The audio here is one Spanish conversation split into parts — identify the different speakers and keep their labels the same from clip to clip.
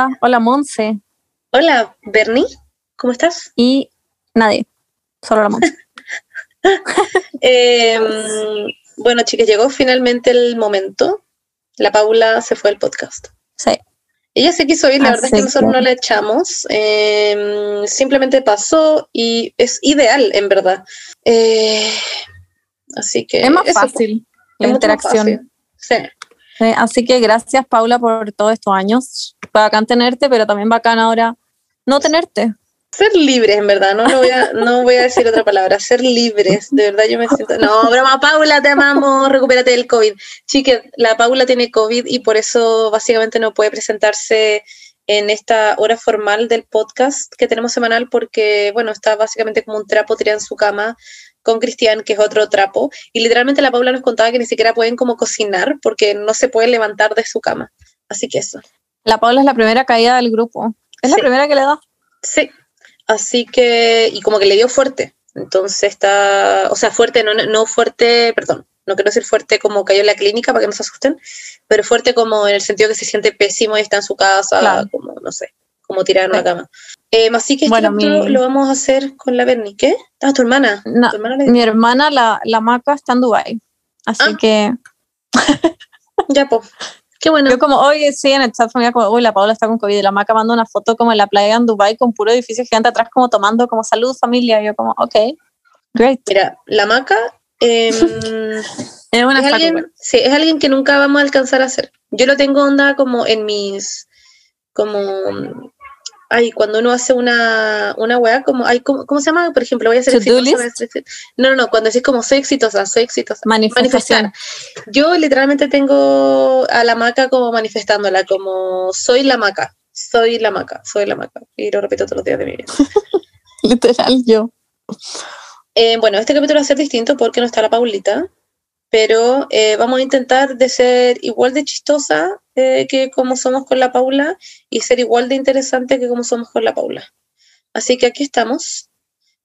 Speaker 1: Hola, hola Monse.
Speaker 2: Hola, Bernie, ¿cómo estás?
Speaker 1: Y nadie, solo la Monse.
Speaker 2: Em, bueno, chicas, llegó finalmente el momento. La Paula se fue al podcast.
Speaker 1: Sí.
Speaker 2: Ella se quiso ir, la verdad es que nosotros no la echamos. Em, simplemente pasó y es ideal, en verdad. Eh, así que.
Speaker 1: Es más fácil la interacción.
Speaker 2: Sí.
Speaker 1: Así que gracias, Paula, por todos estos años. Bacán tenerte, pero también bacán ahora no tenerte.
Speaker 2: Ser libres, en verdad, no, voy a, no voy a decir otra palabra, ser libres, de verdad yo me siento... No, broma, Paula, te amamos, recupérate del COVID. Chique, la Paula tiene COVID y por eso básicamente no puede presentarse en esta hora formal del podcast que tenemos semanal porque, bueno, está básicamente como un trapo tirado en su cama con Cristian, que es otro trapo, y literalmente la Paula nos contaba que ni siquiera pueden como cocinar porque no se pueden levantar de su cama. Así que eso.
Speaker 1: La Paula es la primera caída del grupo. Es la primera que le da.
Speaker 2: Sí. Así que, y como que le dio fuerte. Entonces está, o sea, fuerte, no, no fuerte, perdón, no quiero decir fuerte como cayó en la clínica para que no se asusten, pero fuerte como en el sentido que se siente pésimo y está en su casa, como, no sé, como tirar en la cama. Eh, así que bueno, lo vamos a hacer con la Bernie. ¿Qué? Ah, tu hermana.
Speaker 1: mi hermana, la, la Maca, está en Dubai Así ah. que.
Speaker 2: ya, pues. Qué bueno.
Speaker 1: Yo como, hoy sí, en el chat familiar, como, uy, la Paula está con COVID, y la Maca manda una foto como en la playa en Dubai con puro edificio gigante atrás, como tomando como salud, familia. Y yo como, ok, great.
Speaker 2: Mira, la Maca em, es, una alguien, sí, es alguien que nunca vamos a alcanzar a hacer. Yo lo tengo onda como en mis, como ay, cuando uno hace una, una weá, como, ay, ¿cómo, se llama? Por ejemplo, voy a hacer exitosa. No, no, no, cuando decís como soy exitosa, soy exitosa.
Speaker 1: Manifestación.
Speaker 2: Yo literalmente tengo a la maca como manifestándola, como soy la maca, soy la maca, soy la maca. Y lo repito todos los días de mi vida.
Speaker 1: Literal, yo.
Speaker 2: Eh, bueno, este capítulo va a ser distinto porque no está la Paulita pero eh, vamos a intentar de ser igual de chistosa que como somos con la Paula y ser igual de interesante que como somos con la Paula. Así que aquí estamos.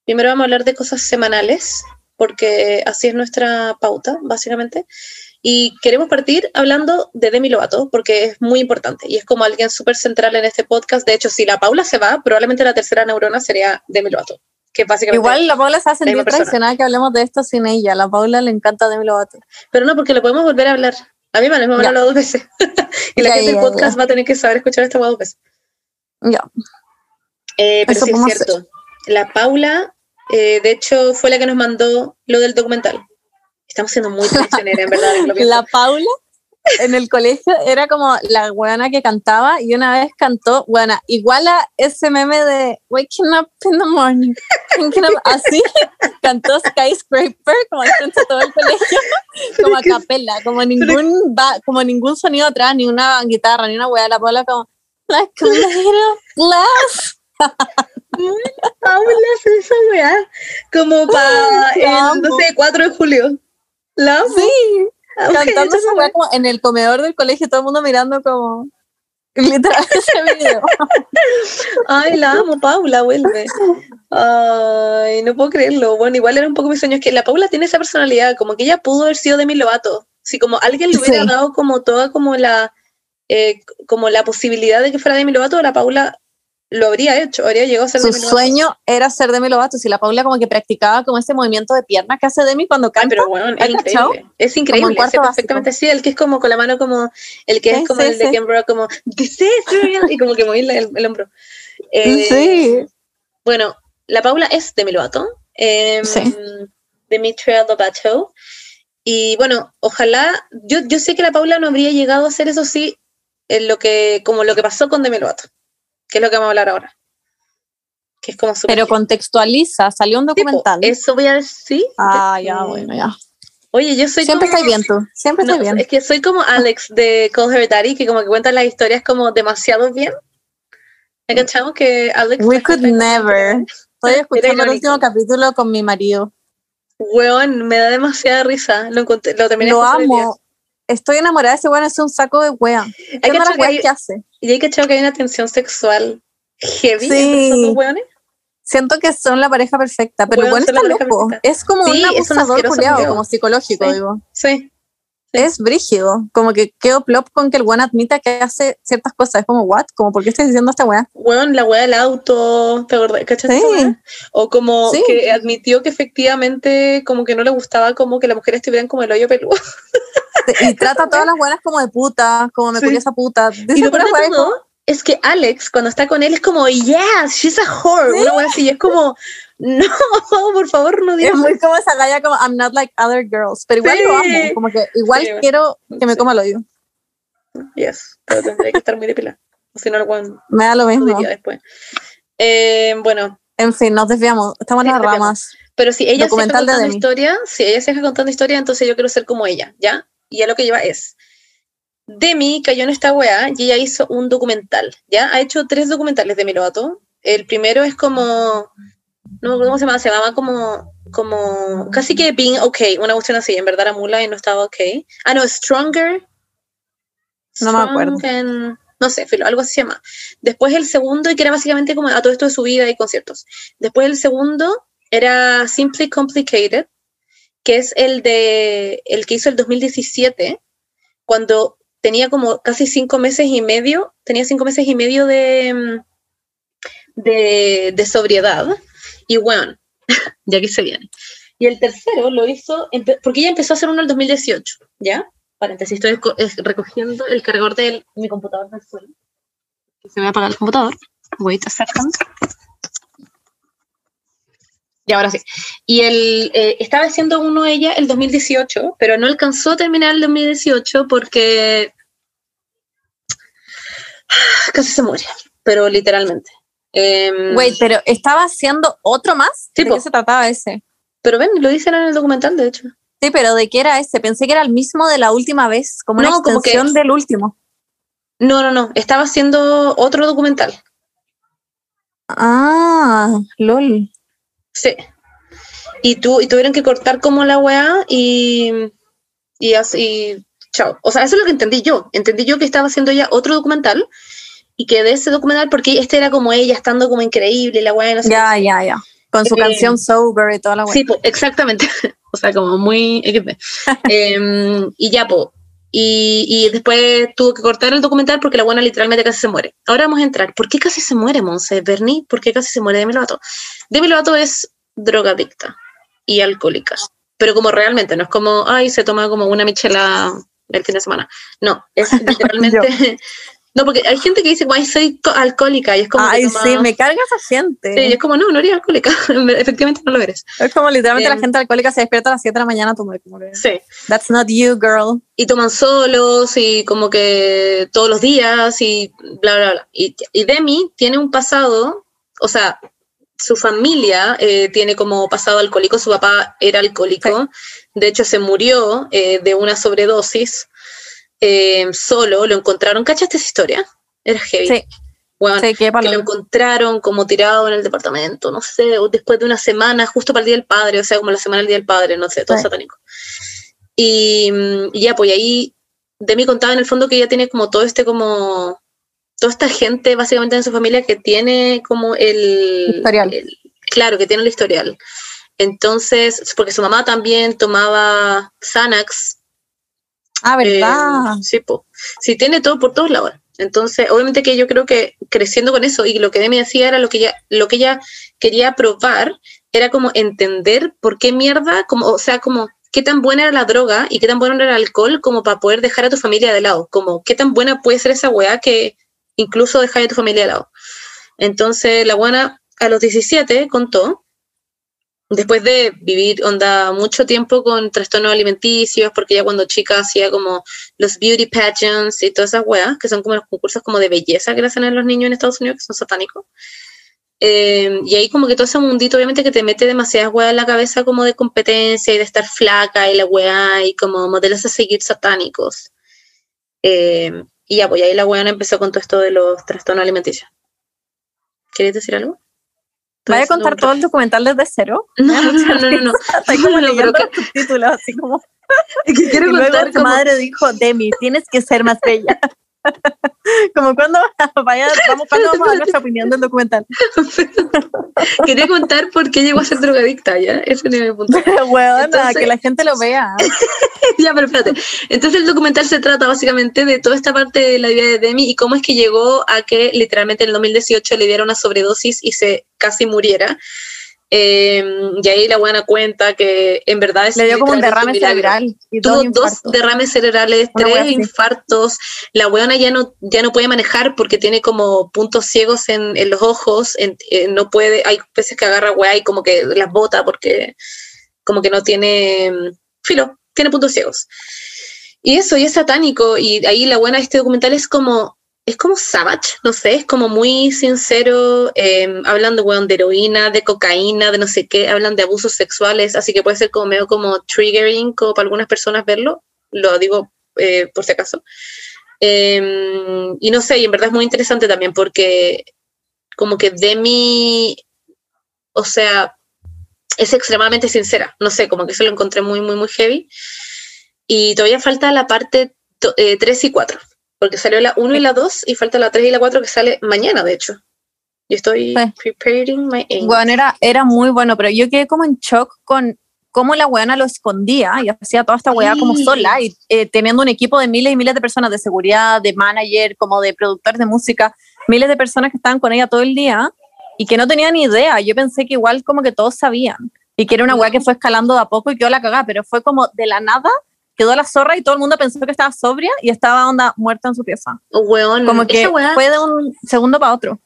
Speaker 2: Primero vamos a hablar de cosas semanales, porque así es nuestra pauta, básicamente. Y queremos partir hablando de Demi Lovato, porque es muy importante y es como alguien súper central en este podcast. De hecho, si la Paula se va, probablemente la tercera neurona sería Demi Lovato.
Speaker 1: Igual la Paula se hace sentir traicionada que hablemos de esto sin ella. La Paula le encanta Demi Lovato.
Speaker 2: Pero no, porque lo podemos volver a hablar. A mí me lo hemos hablado dos veces. y la gente del podcast va a tener que saber escuchar esta dos veces.
Speaker 1: Ya.
Speaker 2: Eh, pero sí es cierto. La Paula, eh, de hecho, fue la que nos mandó lo del documental. Estamos siendo muy traicioneras, en verdad.
Speaker 1: la Paula en el colegio era como la buena que cantaba y una vez cantó, buena, igual a ese meme de Waking Up in the Morning, así cantó Skyscraper como frente todo el colegio, como a capella, como ningún, como ningún sonido atrás, ni una guitarra, ni una wea, la bola como like a little glass.
Speaker 2: Paula esa weá, como para el, no sé, 4 de julio. ¿La
Speaker 1: Sí, cantando esa como en el comedor del colegio, todo el mundo mirando como literal ese video.
Speaker 2: Ay, la amo, Paula, vuelve. Ay, no puedo creerlo. Bueno, igual era un poco mi sueño. Es que la Paula tiene esa personalidad, como que ella pudo haber sido de mi Lovato. Si como alguien le hubiera dado como toda como la, eh, como la posibilidad de que fuera de mi Lovato, la Paula lo habría hecho, habría llegado a ser
Speaker 1: Su sueño era ser Demi Lovato, si la Paula como que practicaba como ese movimiento de pierna que hace Demi cuando canta.
Speaker 2: pero bueno, es increíble. Es increíble, perfectamente sí, el que es como con la mano como, el que es como el de Ken como, this y como que moverle el, hombro.
Speaker 1: Eh, sí.
Speaker 2: Bueno, la Paula es Demi Lovato, eh, sí. Demetria Lovato, y bueno, ojalá, yo, yo sé que la Paula no habría llegado a hacer eso sí, en lo que, como lo que pasó con Demi Lovato que es lo que vamos a hablar ahora. Que es como
Speaker 1: Pero contextualiza, salió un documental.
Speaker 2: eso voy a decir.
Speaker 1: Ah, ya, bueno, ya.
Speaker 2: Oye, yo soy
Speaker 1: Siempre estoy bien tú, siempre estoy bien.
Speaker 2: Es que soy como Alex de Call Her Daddy, que como que cuenta las historias como demasiado bien. ¿Me cachamos que Alex...
Speaker 1: We could never. Estoy escuchando el último capítulo con mi marido.
Speaker 2: Weón, me da demasiada risa. Lo, encontré, lo terminé
Speaker 1: Lo amo. Estoy enamorada de ese weón, es un saco de wea. ¿Qué las que hace?
Speaker 2: Y hay que que hay una tensión sexual heavy sí. entre esos weones.
Speaker 1: Siento que son la pareja perfecta, pero bueno, está loco. Es como un abusador culiado, como psicológico, digo.
Speaker 2: Sí.
Speaker 1: es brígido. Como que quedó plop con que el weón admita que hace ciertas cosas. Es como, ¿what? Como, ¿por qué estás diciendo esta weá?
Speaker 2: Weón, la weá del auto, ¿te acordás? ¿Cachaste
Speaker 1: Sí.
Speaker 2: O como que admitió que efectivamente como que no le gustaba como que las mujeres estuvieran como el hoyo peludo.
Speaker 1: Y trata a todas las buenas como de puta, como me
Speaker 2: Sí.
Speaker 1: curiosa puta.
Speaker 2: Y
Speaker 1: Dice
Speaker 2: lo peor de todo es que Alex, cuando está con él, es como, yes, she's a whore.
Speaker 1: Sí.
Speaker 2: Una weá así, y es como, no, por favor, no
Speaker 1: Es
Speaker 2: digas
Speaker 1: muy como esa galla como I'm not like other girls, pero igual
Speaker 2: Sí.
Speaker 1: lo amo, como que igual
Speaker 2: Sí,
Speaker 1: quiero que me coma el hoyo.
Speaker 2: Yes, pero tendría que estar muy depilada. O si no, el
Speaker 1: Me da lo mismo.
Speaker 2: después. Eh, bueno,
Speaker 1: En fin, nos desviamos, estamos en las ramas.
Speaker 2: pero si ella
Speaker 1: de
Speaker 2: contando historia, si ella se deja contando historia, entonces yo quiero ser como ella, ¿ya? Y ya lo que lleva es. Demi cayó en esta weá y ella hizo un documental, ¿ya? Ha hecho tres documentales de Lovato. El primero es como, no me acuerdo cómo se llama, se llamaba como, como, casi que Being Okay, una cuestión así, en verdad era mula y no estaba ok. Ah, no, Stronger.
Speaker 1: No me acuerdo.
Speaker 2: And- no sé, filo, algo así se llama. Después el segundo, y que era básicamente como a todo esto de su vida y conciertos. Después el segundo era Simply Complicated, que es el de el que hizo el 2017, cuando tenía como casi cinco meses y medio, tenía cinco meses y medio de, mm, de, sobriedad. Y bueno, ya que se viene. Y el tercero lo hizo, porque ella empezó a hacer uno el 2018, ¿ya? Paréntesis, estoy co- es- recogiendo el cargador de mi computador del suelo. Se me va a apagar el computador. Wait a second. Y ahora sí. Y el, eh, estaba haciendo uno ella el 2018, pero no alcanzó a terminar el 2018 porque casi se muere, pero literalmente. Em,
Speaker 1: Wait, pero estaba haciendo otro más.
Speaker 2: Sí,
Speaker 1: ¿De qué se trataba ese?
Speaker 2: pero ven, lo dicen en el documental, de hecho.
Speaker 1: Sí, pero ¿de qué era ese? Pensé que era el mismo de la última vez, como una
Speaker 2: No, como que-
Speaker 1: extensión del último.
Speaker 2: No, no, no, estaba haciendo otro documental.
Speaker 1: Ah, lol.
Speaker 2: Sí. Y, tu, y tuvieron que cortar como la weá y, y así, chao. O sea, eso es lo que entendí yo. Entendí yo que estaba haciendo ya otro documental y que de ese documental, porque este era como ella estando como increíble, la weá, no sé
Speaker 1: Ya, ya, ya. Con su
Speaker 2: Eh,
Speaker 1: canción Sober y toda la wea.
Speaker 2: Sí, po, exactamente. o sea, como muy. Em, y ya, po. Y, y después tuvo que cortar el documental porque la buena literalmente casi se muere. Ahora vamos a entrar. ¿Por qué casi se muere, Monse? Bernie, ¿por qué casi se muere Demi Lovato? Demi Lovato es drogadicta y alcohólica. Pero como realmente, no es como, ay, se toma como una michela el fin de semana. No, es literalmente... no, porque hay gente que dice, guay, soy co- alcohólica. Y es como...
Speaker 1: Ay,
Speaker 2: toma-
Speaker 1: sí, me carga esa gente.
Speaker 2: Sí, y es como, no, no eres alcohólica. Efectivamente no lo eres.
Speaker 1: Es como literalmente la
Speaker 2: Em.
Speaker 1: gente alcohólica se despierta a las 7 de la mañana a tomar. Como que,
Speaker 2: Sí.
Speaker 1: That's not you, girl.
Speaker 2: y toman solos y como que todos los días y bla, bla, bla. Y, y Demi tiene un pasado, o sea, su familia eh, tiene como pasado alcohólico, su papá era alcohólico, de hecho se murió eh, de una sobredosis eh, solo, lo encontraron, ¿cachaste esa historia? Era heavy.
Speaker 1: Sí.
Speaker 2: Bueno,
Speaker 1: Sí,
Speaker 2: que lo encontraron como tirado en el departamento, no sé, o después de una semana, justo para el Día del Padre, o sea, como la semana del Día del Padre, no sé, todo
Speaker 1: Sí.
Speaker 2: satánico. Y, y ya, pues ahí Demi contaba en el fondo que ella tiene como todo este como, toda esta gente básicamente en su familia que tiene como el...
Speaker 1: Historial.
Speaker 2: el- claro, que tiene el historial. Entonces, porque su mamá también tomaba Xanax,
Speaker 1: Ah, ¿verdad?
Speaker 2: eh, sí, po. sí, tiene todo por todos lados. Entonces, obviamente que yo creo que creciendo con eso y lo que Demi decía era lo que ella, lo que ella quería probar, era como entender por qué mierda, como, o sea, como qué tan buena era la droga y qué tan bueno era el alcohol como para poder dejar a tu familia de lado, como qué tan buena puede ser esa weá que incluso dejar a tu familia de lado. Entonces, la buena a los 17 contó después de vivir onda mucho tiempo con trastornos alimenticios, porque ella cuando chica hacía como los beauty pageants y todas esas weas, que son como los concursos como de belleza que hacen a los niños en Estados Unidos, que son satánicos. Eh, y ahí como que todo ese mundito obviamente que te mete demasiadas weas en la cabeza como de competencia y de estar flaca y la wea y como modelos a seguir satánicos. Eh, y ya, pues ahí la weana empezó con todo esto de los trastornos alimenticios. ¿Querías decir algo?
Speaker 1: ¿Vaya a contar todo el documental desde cero?
Speaker 2: No, no, no, no, no.
Speaker 1: Estoy como leyendo los subtítulos, así como.
Speaker 2: Es que quiero
Speaker 1: y luego
Speaker 2: como-
Speaker 1: madre dijo, Demi, tienes que ser más bella. como cuando vaya, vamos, cuando vamos a dar nuestra opinión del documental.
Speaker 2: Quería contar por qué llegó a ser drogadicta, ¿ya? Ese es mi punto.
Speaker 1: bueno, que la gente lo vea.
Speaker 2: ya, pero espérate. Entonces el documental se trata básicamente de toda esta parte de la vida de Demi y cómo es que llegó a que literalmente en el 2018 le diera una sobredosis y se casi muriera. Em, y ahí la buena cuenta que en verdad es
Speaker 1: Le dio como un derrame cerebral.
Speaker 2: Tuvo dos derrames cerebrales, tres infartos. La buena ya no, ya no puede manejar porque tiene como puntos ciegos en, en los ojos. no puede, hay veces que agarra weá y como que las bota porque como que no tiene filo, tiene puntos ciegos. Y eso, y es satánico. Y ahí la buena de este documental es como es como savage, no sé, es como muy sincero, eh, hablan de, de heroína, de cocaína, de no sé qué, hablan de abusos sexuales, así que puede ser como medio como triggering, como para algunas personas verlo, lo digo eh, por si acaso. Em, y no sé, y en verdad es muy interesante también porque como que Demi, o sea, es extremadamente sincera, no sé, como que eso lo encontré muy, muy, muy heavy. Y todavía falta la parte 3 eh, y 4 porque salió la 1 y la 2 y falta la 3 y la 4 que sale mañana, de hecho. Yo estoy preparing my
Speaker 1: Bueno, era, era muy bueno, pero yo quedé como en shock con cómo la weana lo escondía y hacía toda esta weá como sola y eh, teniendo un equipo de miles y miles de personas de seguridad, de manager, como de productores de música, miles de personas que estaban con ella todo el día y que no tenían ni idea. Yo pensé que igual como que todos sabían y que era una weá que fue escalando de a poco y quedó la cagada, pero fue como de la nada quedó la zorra y todo el mundo pensó que estaba sobria y estaba onda muerta en su pieza. Como que fue de un segundo para otro.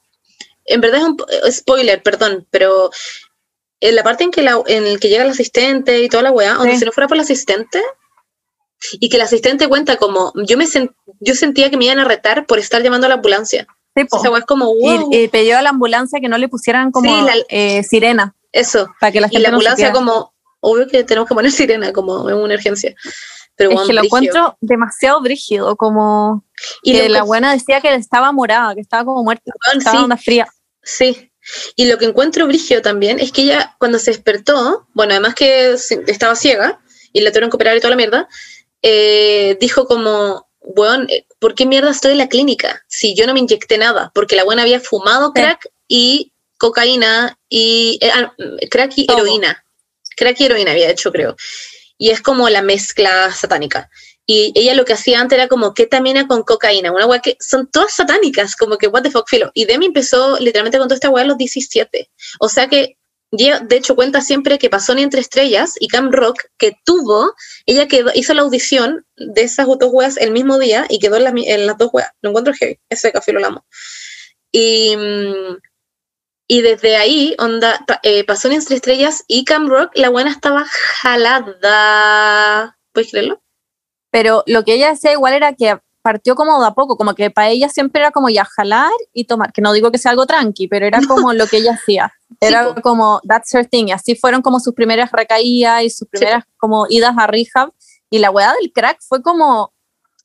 Speaker 2: En verdad es un eh, spoiler, perdón, pero en la parte en que, la, en el que llega el asistente y toda la weá, donde si no fuera por el asistente, y que el asistente cuenta como, yo me yo sentía que me iban a retar por estar llamando a la ambulancia. Sí, Esa weá es como,
Speaker 1: wow. Y, pidió a la ambulancia que no le pusieran como eh, sirena.
Speaker 2: Eso. Para que la gente y la ambulancia como, obvio que tenemos que poner sirena como en una urgencia
Speaker 1: es que lo encuentro demasiado brígido, como y que la buena decía que estaba morada, que estaba como muerta, estaba onda fría.
Speaker 2: Sí, y lo que encuentro brígido también es que ella cuando se despertó, bueno, además que estaba ciega y la tuvieron que operar y toda la mierda, eh, dijo como, bueno, eh, ¿por qué mierda estoy en la clínica? Si yo no me inyecté nada, porque la buena había fumado crack y cocaína y eh, ah, crack y heroína. Crack y heroína había hecho, creo y es como la mezcla satánica. Y ella lo que hacía antes era como ketamina con cocaína, una weá que son todas satánicas, como que what the fuck, filo. Y Demi empezó literalmente con toda esta weá a los 17. O sea que, de hecho, cuenta siempre que pasó ni entre estrellas y Cam Rock, que tuvo, ella quedó, hizo la audición de esas dos weas el mismo día y quedó en, las dos weas. Lo encuentro heavy, ese café lo amo. Y. Mm, y desde ahí, onda, eh, pasó en Entre Estrellas y Cam Rock, la buena estaba jalada. ¿Puedes creerlo?
Speaker 1: Pero lo que ella decía igual era que partió como de a poco, como que para ella siempre era como ya jalar y tomar, que no digo que sea algo tranqui, pero era como lo que ella hacía. Era como, that's her thing. Y así fueron como sus primeras recaídas y sus primeras como idas a rehab. Y la weá del crack fue como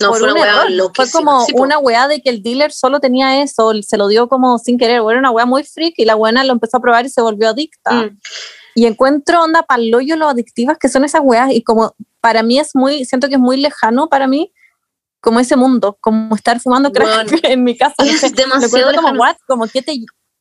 Speaker 1: no, fue una Fue como una weá de que el dealer solo tenía eso, se lo dio como sin querer. Era una weá muy freak y la buena lo empezó a probar y se volvió adicta. Mm. Y encuentro onda palollo lo adictivas que son esas weas y como para mí es muy, siento que es muy lejano para mí como ese mundo, como estar fumando crack en mi casa.
Speaker 2: Es demasiado
Speaker 1: como, what, como que te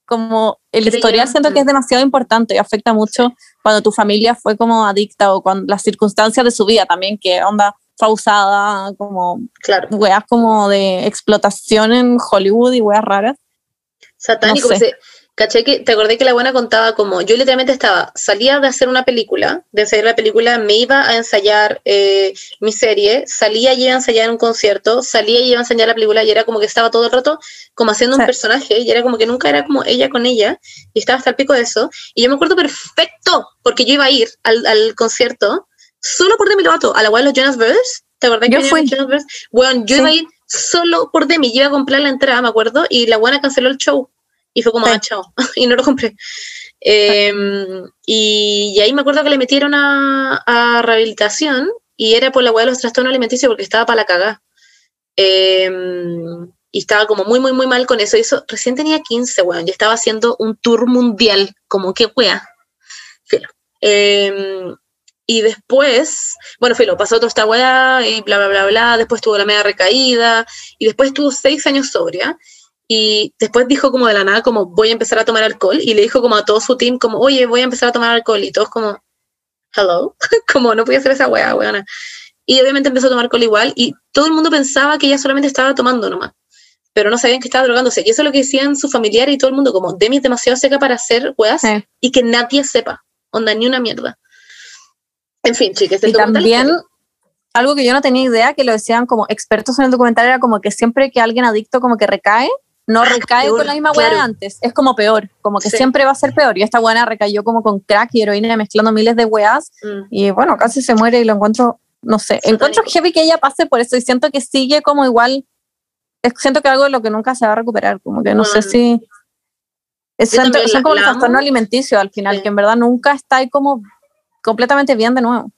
Speaker 1: como el historial siento que es demasiado importante y afecta mucho cuando tu familia fue como adicta o cuando las circunstancias de su vida también que onda usada, como
Speaker 2: claro.
Speaker 1: weas como de explotación en Hollywood y weas raras.
Speaker 2: Satánico, caché que, te acordé que la buena contaba como, yo literalmente estaba, salía de hacer una película, de hacer la película, me iba a ensayar eh, mi serie, salía y iba a ensayar un concierto, salía y iba a ensayar la película y era como que estaba todo el rato como haciendo un personaje y era como que nunca era como ella con ella y estaba hasta el pico de eso. Y yo me acuerdo perfecto, porque yo iba a ir al, al concierto solo por Demi Lovato, a la web de los Jonas Brothers. ¿Te acordás
Speaker 1: yo que fui.
Speaker 2: Jonas Brothers? Bueno, yo iba a ir solo por Demi, yo iba a comprar la entrada, me acuerdo, y la buena canceló el show. Y fue como, ah, chao, y no lo compré. Em, y, ahí me acuerdo que le metieron a, a rehabilitación y era por la web de los trastornos alimenticios porque estaba para la cagada. Em, y estaba como muy, muy, muy mal con eso. Y eso recién tenía 15, weón. Yo estaba haciendo un tour mundial, como que wea. Filo. Eh, y después, bueno, filo, pasó toda esta weá y bla, bla, bla, bla, después tuvo la media recaída y después estuvo seis años sobria y después dijo como de la nada como voy a empezar a tomar alcohol y le dijo como a todo su team como oye voy a empezar a tomar alcohol y todos como hello como no podía hacer esa weá weona y obviamente empezó a tomar alcohol igual y todo el mundo pensaba que ella solamente estaba tomando nomás pero no sabían que estaba drogándose y eso es lo que decían sus familiares y todo el mundo como Demi es demasiado seca para hacer weas
Speaker 1: Sí.
Speaker 2: y que nadie sepa onda ni una mierda en fin chicas
Speaker 1: Y también, algo que yo no tenía idea, que lo decían como expertos en el documental, era como que siempre que alguien adicto como que recae, no recae
Speaker 2: peor,
Speaker 1: con la misma hueá de antes, es como peor, como que
Speaker 2: Sí.
Speaker 1: siempre va a ser peor. Y esta buena recayó como con crack y heroína mezclando miles de weas
Speaker 2: Mm.
Speaker 1: y bueno, casi se muere y lo encuentro, no sé, encuentro heavy que ella pase por eso y siento que sigue como igual, es- siento que algo de lo que nunca se va a recuperar, como que no sé
Speaker 2: Bueno.
Speaker 1: si... Es, son, como el trastorno alimenticio al final,
Speaker 2: Sí.
Speaker 1: que en verdad nunca está ahí como completamente bien de nuevo.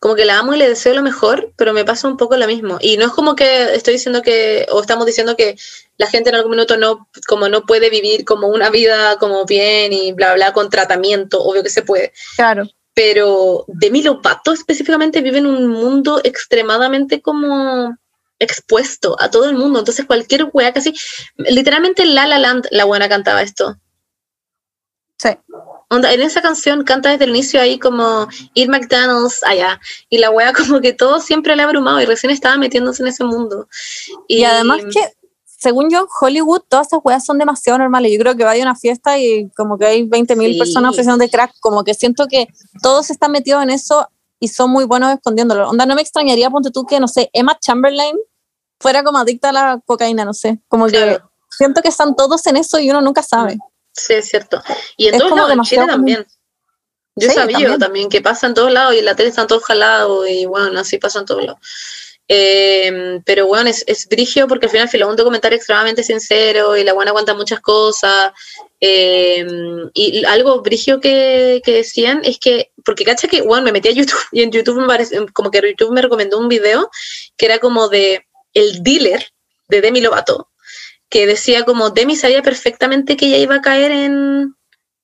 Speaker 2: como que la amo y le deseo lo mejor, pero me pasa un poco lo mismo. Y no es como que estoy diciendo que, o estamos diciendo que la gente en algún minuto no, como no puede vivir como una vida como bien y bla, bla, con tratamiento, obvio que se puede.
Speaker 1: Claro.
Speaker 2: Pero Demi Lovato específicamente vive en un mundo extremadamente como expuesto a todo el mundo. Entonces cualquier wea casi, literalmente en La La Land la buena cantaba esto.
Speaker 1: Sí.
Speaker 2: Onda, en esa canción canta desde el inicio ahí como Ir McDonald's allá. Y la wea como que todo siempre le ha abrumado y recién estaba metiéndose en ese mundo.
Speaker 1: Y, además que, según yo, en Hollywood todas esas weas son demasiado normales. Yo creo que vaya a una fiesta y como que hay 20.000 mil
Speaker 2: Sí.
Speaker 1: personas ofreciendo de crack, como que siento que todos están metidos en eso y son muy buenos escondiéndolo. Onda, no me extrañaría, ponte tú, que, no sé, Emma Chamberlain fuera como adicta a la cocaína, no sé. Como que
Speaker 2: Claro.
Speaker 1: siento que están todos en eso y uno nunca sabe.
Speaker 2: Sí, es cierto. Y en
Speaker 1: Es
Speaker 2: todos lados, en Chile
Speaker 1: común.
Speaker 2: también. Yo
Speaker 1: Sí,
Speaker 2: sabía
Speaker 1: también.
Speaker 2: también. que pasa en todos lados y en la tele están todos jalados y bueno, así pasa en todos lados. Eh, pero bueno, es, es brigio porque al final fue un documentario extremadamente sincero y la buena cuenta muchas cosas. eh, y algo brigio que, que decían es que, porque cacha que, bueno, me metí a YouTube y en YouTube me parece, como que YouTube me recomendó un video que era como de el dealer de Demi Lovato, que decía como Demi sabía perfectamente que ella iba a caer en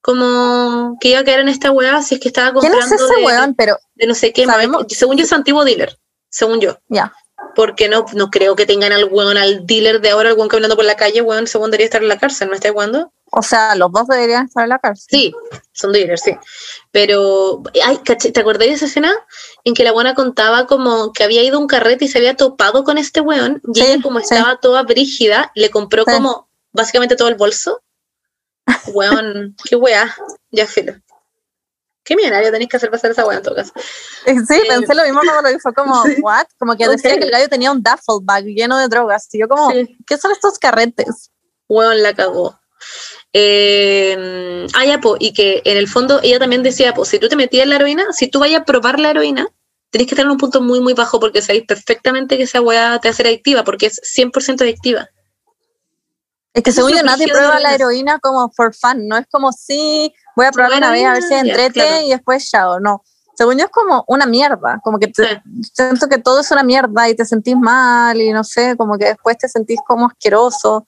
Speaker 2: como que iba a caer en esta weá si es que estaba
Speaker 1: ¿Quién
Speaker 2: comprando
Speaker 1: es ese
Speaker 2: de,
Speaker 1: weón? Pero,
Speaker 2: de no sé qué
Speaker 1: ¿Sabemos?
Speaker 2: según yo es antiguo dealer según yo
Speaker 1: ya.
Speaker 2: porque no, no creo que tengan al weón al dealer de ahora el weón caminando por la calle weón según debería estar en la cárcel ¿no está jugando?
Speaker 1: O sea, los dos deberían estar en la cárcel.
Speaker 2: Sí, son dealers, sí. Pero, ay, caché, ¿te acordás de esa escena en que la buena contaba como que había ido a un carrete y se había topado con este weón? Y
Speaker 1: Sí,
Speaker 2: ella, como
Speaker 1: sí.
Speaker 2: estaba toda brígida, le compró
Speaker 1: Sí.
Speaker 2: como básicamente todo el bolso. Weón, qué weá, ya filo. Qué millonario tenéis que hacer pasar esa weá en todo caso.
Speaker 1: Eh, Sí, pensé lo mismo cuando lo fue como. ¿what? Como que decía que el gallo tenía un duffel bag lleno de drogas. Y yo como. ¿qué son estos carretes?
Speaker 2: Weón, la cagó. Eh, ah, ya, po, y que en el fondo ella también decía, pues si tú te metías en la heroína, si tú vayas a probar la heroína, tenés que estar en un punto muy, muy bajo porque sabéis perfectamente que esa weá te hacer adictiva, porque es 100% adictiva.
Speaker 1: Es que según yo nadie prueba
Speaker 2: la heroína.
Speaker 1: como for fun, no es como, sí, voy a probar una vez a ver si entrete
Speaker 2: claro.
Speaker 1: y después chao, no. Según yo es como una mierda, como que te-
Speaker 2: Sí.
Speaker 1: siento que todo es una mierda y te sentís mal y no sé, como que después te sentís como asqueroso.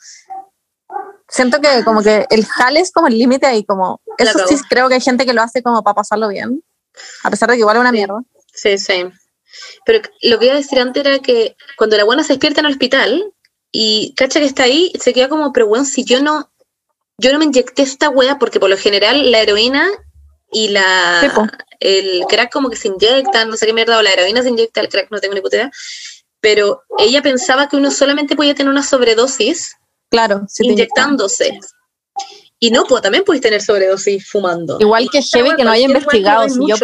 Speaker 1: Siento que como que el jale es como el límite ahí, como eso sí creo que hay gente que lo hace como para pasarlo bien, a pesar de que igual es una
Speaker 2: Sí.
Speaker 1: mierda.
Speaker 2: Sí, sí. Pero lo que iba a decir antes era que cuando la buena se despierta en el hospital y cacha que está ahí, se queda como, pero bueno, si yo no, yo no me inyecté esta wea, porque por lo general la heroína y la
Speaker 1: Sí,
Speaker 2: el crack como que se inyectan, no sé qué mierda, o la heroína se inyecta, el crack no tengo ni puta idea. Pero ella pensaba que uno solamente podía tener una sobredosis
Speaker 1: Claro, inyectan.
Speaker 2: inyectándose. Y no, pues también puedes tener sobredosis fumando.
Speaker 1: Igual que
Speaker 2: wea,
Speaker 1: que no haya investigado. Si yo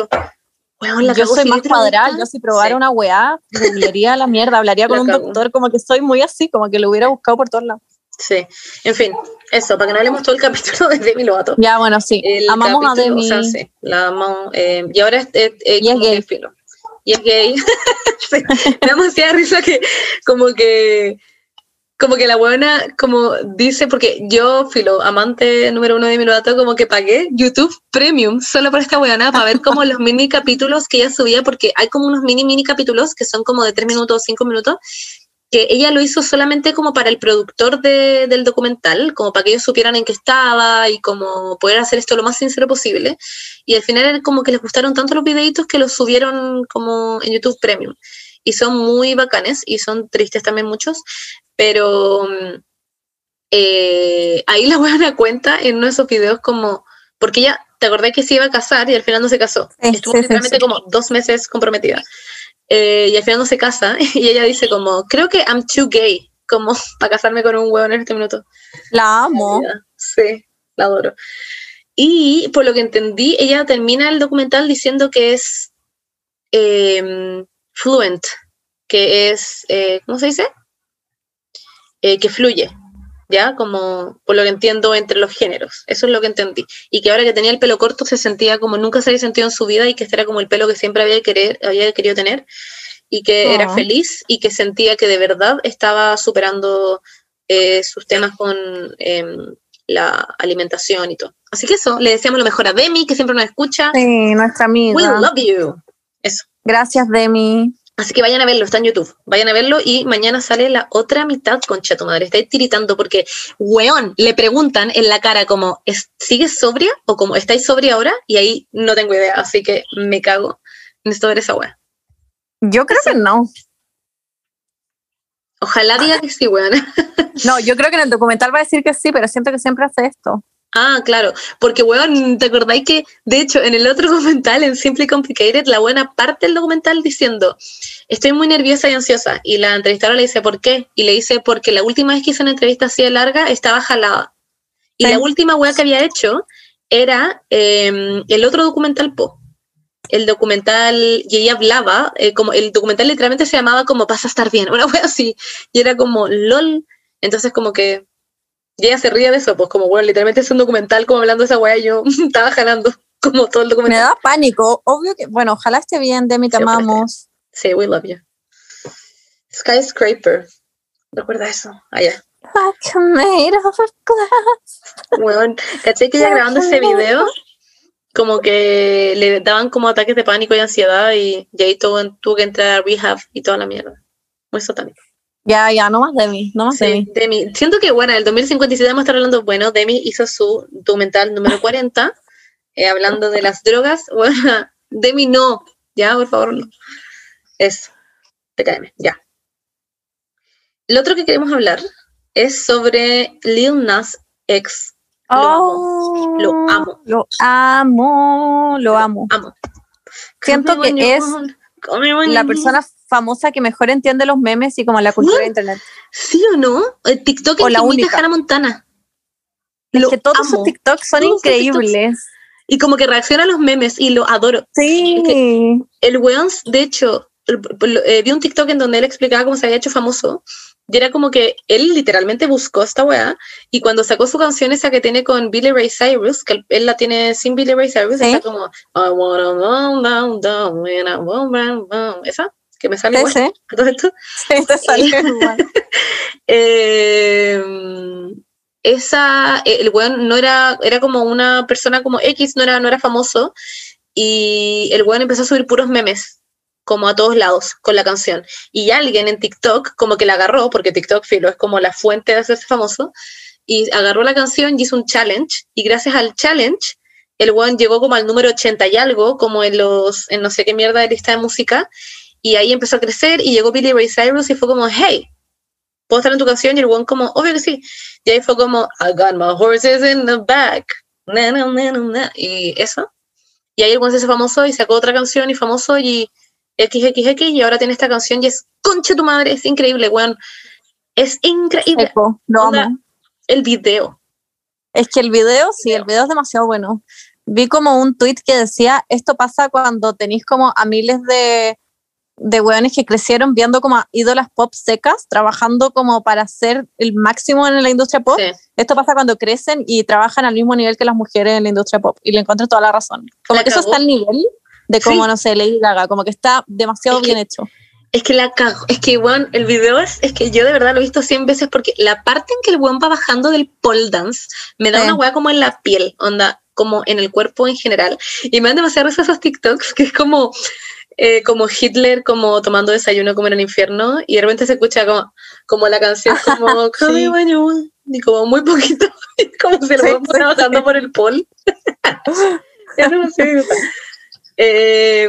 Speaker 2: la
Speaker 1: soy más cuadrada, yo si probara
Speaker 2: sí.
Speaker 1: una weá, googlearía la mierda, hablaría con
Speaker 2: La
Speaker 1: un doctor, como que soy muy así, como que lo hubiera buscado por todos lados.
Speaker 2: Sí, en fin, eso, para que no hablemos todo el capítulo de Demi Lovato.
Speaker 1: Ya, bueno, sí,
Speaker 2: El
Speaker 1: amamos a Demi.
Speaker 2: O sea, sí, la amamos. eh, y ahora es, es- es
Speaker 1: Y es gay.
Speaker 2: Y es gay. sí, me da demasiada risa que, como que, como que la buena, como dice, porque yo, filo, amante número uno de Demi Lovato, como que pagué YouTube Premium solo por esta buena para ver como los mini capítulos que ella subía, porque hay como unos mini, mini capítulos que son como de tres minutos o cinco minutos. que ella lo hizo solamente como para el productor de- del documental, como para que ellos supieran en qué estaba y como poder hacer esto lo más sincero posible. Y al final como que les gustaron tanto los videitos que los subieron como en YouTube Premium. Y son muy bacanes y son tristes también muchos, pero mm, eh, ahí la buena cuenta en uno de esos videos como, porque ella, ¿te acordás que se iba a casar y al final no se casó?
Speaker 1: Sí,
Speaker 2: Estuvo
Speaker 1: sí,
Speaker 2: literalmente
Speaker 1: sí.
Speaker 2: como dos meses comprometida. Eh, y al final no se casa y ella dice como, creo que I'm too gay, como para casarme con un huevón en este minuto.
Speaker 1: La amo.
Speaker 2: Sí, la adoro. Y por lo que entendí, ella termina el documental diciendo que es em, fluent, que es, eh, ¿cómo se dice? Eh, que fluye, ¿ya? Como por lo que entiendo entre los géneros. Eso es lo que entendí. Y que ahora que tenía el pelo corto se sentía como nunca se había sentido en su vida y que este era como el pelo que siempre había, querer, había querido tener y que era
Speaker 1: Oh.
Speaker 2: feliz y que sentía que de verdad estaba superando eh, sus temas con em, la alimentación y todo. Así que eso, le deseamos lo mejor a Demi, que siempre nos escucha.
Speaker 1: Sí, nuestra amiga.
Speaker 2: We love you. Eso.
Speaker 1: Gracias, Demi.
Speaker 2: Así que vayan a verlo, está en YouTube. Vayan a verlo y mañana sale la otra mitad, concha tu madre. Estáis tiritando porque, weón, le preguntan en la cara como, ¿es- ¿sigues sobria? O como, ¿estáis sobria ahora? Y ahí no tengo idea, así que me cago. Necesito ver esa weá.
Speaker 1: Yo creo que no.
Speaker 2: Ojalá diga que sí, weón.
Speaker 1: No, yo creo que en el documental va a decir que sí, pero siento que siempre hace esto.
Speaker 2: Ah, claro, porque weón, ¿te acordáis que, de hecho, en el otro documental, en Simply Complicated, la buena parte del documental diciendo, estoy muy nerviosa y ansiosa, y la entrevistadora le dice, ¿por qué? Y le dice, porque la última vez que hice una entrevista así de larga, estaba jalada. Y
Speaker 1: Sí.
Speaker 2: la última weá que había hecho era eh, el otro documental, po. El documental, y ella hablaba, eh, como el documental literalmente se llamaba como Pasa a estar bien, una wea así, y era como LOL, entonces como que y ella se ríe de eso, pues como, bueno, literalmente es un documental como hablando de esa weá yo estaba jalando como todo el
Speaker 1: Me
Speaker 2: documental.
Speaker 1: da pánico. Obvio que, bueno, ojalá esté bien, Demi, te
Speaker 2: Siempre
Speaker 1: amamos.
Speaker 2: Sí, we love you. Skyscraper. Recuerda eso. Allá.
Speaker 1: Like made of glass.
Speaker 2: Weón, caché que ella grabando ese video, como que le daban como ataques de pánico y ansiedad y, y ahí tuvo, tuvo que entrar a rehab y toda la mierda. Muy satánico.
Speaker 1: Ya, ya, no más Demi, no más Demi.
Speaker 2: Sí, Demi. Siento que, bueno, en el 2057 vamos a estar hablando, bueno, Demi hizo su documental número 40, eh, hablando de las drogas. Bueno, Demi no, ya, por favor, no. Eso, TKM, ya. Lo otro que queremos hablar es sobre Lil Nas X. Lo
Speaker 1: Oh,
Speaker 2: Lo amo.
Speaker 1: Lo amo, lo amo.
Speaker 2: Amo.
Speaker 1: Siento que es La persona famosa que mejor entiende los memes y como la cultura de internet.
Speaker 2: ¿Sí o no? El TikTok
Speaker 1: O
Speaker 2: es
Speaker 1: la única.
Speaker 2: Hannah Montana.
Speaker 1: Es
Speaker 2: Lo
Speaker 1: que todos sus
Speaker 2: amo.
Speaker 1: TikToks son
Speaker 2: Todos sus
Speaker 1: increíbles.
Speaker 2: Y como que reacciona a los memes y lo adoro.
Speaker 1: Sí.
Speaker 2: El weón, de hecho, eh, vi un TikTok en donde él explicaba cómo se había hecho famoso. Y era como que él literalmente buscó esta weá. Y cuando sacó su canción, esa que tiene con Billy Ray Cyrus, que él, la tiene sin Billy Ray Cyrus,
Speaker 1: Sí.
Speaker 2: está como I wanna down, down, down, when I down. Esa, que me sale igual.
Speaker 1: sí.
Speaker 2: todo esto.
Speaker 1: Sí, te igual.
Speaker 2: Eh, esa, eh, el weón no era, era como una persona como X, no era, no era famoso, y el weón empezó a subir puros memes, como a todos lados, con la canción. Y alguien en TikTok como que la agarró, porque TikTok, filo, es como la fuente de hacerse famoso, y agarró la canción y hizo un challenge, y gracias al challenge, el weón llegó como al número 80 y algo, como en los, en no sé qué mierda de lista de música, y ahí empezó a crecer, y llegó Billy Ray Cyrus y fue como, hey, ¿puedo estar en tu canción? Y el weón como, obvio que sí. Y ahí fue como, I got my horses in the back. Na, na, na. Y eso. Y ahí el weón se hizo famoso y sacó otra canción y famoso y XXX y ahora tiene esta canción y es, concha tu madre, es increíble, weón. Es increíble.
Speaker 1: Eco, lo
Speaker 2: Onda. El video.
Speaker 1: Es que el video, sí, el video es demasiado bueno. Vi como un tweet que decía, esto pasa cuando tenéis como a miles de, de weones que crecieron viendo como a ídolas pop secas, trabajando como para ser el máximo en la industria pop.
Speaker 2: Sí.
Speaker 1: Esto pasa cuando crecen y trabajan al mismo nivel que las mujeres en la industria pop. Y le encuentro toda la razón. Como
Speaker 2: La
Speaker 1: que eso
Speaker 2: cagó.
Speaker 1: está al nivel de como,
Speaker 2: Sí.
Speaker 1: no sé, Lady Gaga, como que está demasiado
Speaker 2: Es que-
Speaker 1: bien hecho.
Speaker 2: Es que la cago. Es que, weón, el video es, es que yo de verdad lo he visto 100 veces porque la parte en que el weón va bajando del pole dance me da
Speaker 1: Sí.
Speaker 2: una weá como en la piel, onda, como en el cuerpo en general. Y me dan demasiado risa esos TikToks que es como eh, como Hitler como tomando desayuno como en el infierno y de repente se escucha como, como la canción como
Speaker 1: Sí.
Speaker 2: y como muy poquito como si lo
Speaker 1: Sí,
Speaker 2: pasando por el pol es demasiado idiota. Eh,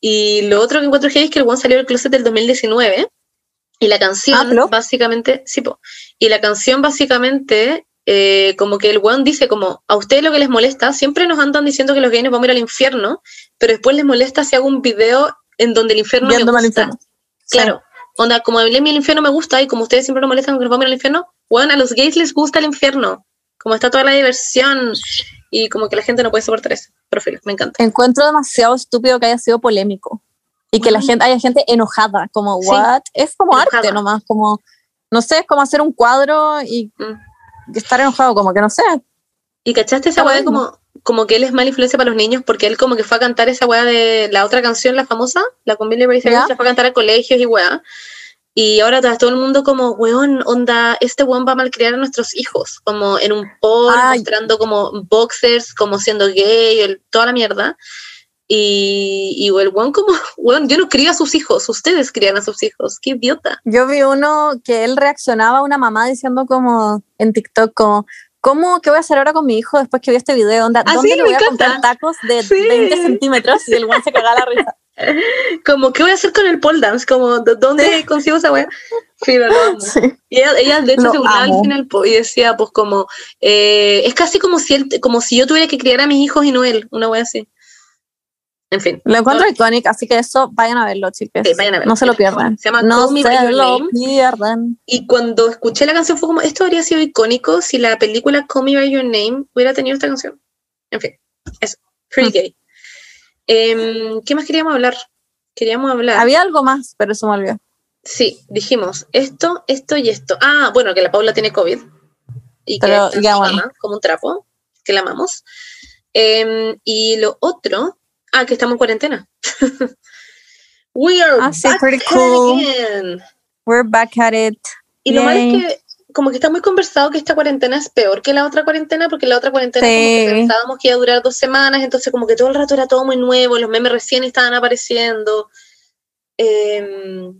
Speaker 2: y lo otro que encuentro es que el one salió del closet del 2019 y la canción
Speaker 1: Ah,
Speaker 2: básicamente sí po, y la canción básicamente eh, como que el one dice como a ustedes lo que les molesta siempre nos andan diciendo que los gays nos vamos a ir al infierno pero después les molesta si hago un video en donde el infierno me
Speaker 1: Viéndome al
Speaker 2: gusta
Speaker 1: infierno.
Speaker 2: claro onda como a mí el infierno me gusta y como ustedes siempre nos molestan que nos vamos a ir al infierno bueno a los gays les gusta el infierno como está toda la diversión y como que la gente no puede soportar eso pero feliz, me encanta
Speaker 1: Encuentro demasiado estúpido que haya sido polémico y que la gente haya gente enojada, como
Speaker 2: Sí.
Speaker 1: what? Es como
Speaker 2: Enojada.
Speaker 1: arte nomás, como no sé, es como hacer un cuadro y
Speaker 2: Mm.
Speaker 1: Estar enojado, como que no sé.
Speaker 2: ¿Y cachaste esa weá como, como que él es mala influencia para los niños porque él como que fue a cantar esa weá de la otra canción, la famosa, la con Billy Ray Cyrus, la fue a cantar a colegios y weá. Y ahora todo el mundo como, weón, onda, este weón va a malcriar a nuestros hijos, como en un poll,
Speaker 1: Ay.
Speaker 2: mostrando como boxers, como siendo gay, el- toda la mierda. Y, y el weón como, weón, yo no crío a sus hijos, ustedes crían a sus hijos, qué idiota.
Speaker 1: Yo vi uno que él reaccionaba a una mamá diciendo como en TikTok como ¿Cómo qué voy a hacer ahora con mi hijo después que vi este video? Onda,
Speaker 2: Ah,
Speaker 1: ¿Dónde
Speaker 2: sí,
Speaker 1: le voy a
Speaker 2: encanta.
Speaker 1: comprar tacos de
Speaker 2: Sí.
Speaker 1: 20 centímetros? Y el guan se cagaba la risa.
Speaker 2: Como, ¿qué voy a hacer con el pole dance? Como, ¿de ¿dónde consigo esa weá? Sí, lo amo.
Speaker 1: Sí.
Speaker 2: Y ella, ella, de hecho
Speaker 1: Lo
Speaker 2: se burlaba al final y decía pues como eh, es casi como si él, como si yo tuviera que criar a mis hijos y no él, una wea así. En fin.
Speaker 1: Lo encuentro icónico, así que eso vayan a verlo, chicos.
Speaker 2: Sí, vayan a verlo.
Speaker 1: No se lo pierdan.
Speaker 2: Se llama
Speaker 1: no
Speaker 2: Call Me
Speaker 1: se
Speaker 2: By Your
Speaker 1: lo pierdan.
Speaker 2: Y cuando escuché la canción fue como, esto habría sido icónico si la película Call Me By Your Name hubiera tenido esta canción. En fin, eso. Pretty
Speaker 1: Mm.
Speaker 2: gay. Em, ¿Qué más queríamos hablar? Queríamos hablar.
Speaker 1: Había algo más, pero eso me olvidó.
Speaker 2: Sí, dijimos esto, esto y esto. Ah, bueno, que la Paula tiene COVID. Y que
Speaker 1: Pero,
Speaker 2: está
Speaker 1: ya, bueno.
Speaker 2: como un trapo, que la amamos. Em, y lo otro, ah, que estamos en cuarentena. We are
Speaker 1: Ah, sí,
Speaker 2: back
Speaker 1: pretty cool.
Speaker 2: again.
Speaker 1: We're back at it.
Speaker 2: Y lo malo es
Speaker 1: Yay.
Speaker 2: que como que está muy conversado que esta cuarentena es peor que la otra cuarentena, porque la otra cuarentena como
Speaker 1: Sí.
Speaker 2: que pensábamos que iba a durar dos semanas, entonces como que todo el rato era todo muy nuevo, los memes recién estaban apareciendo, eh,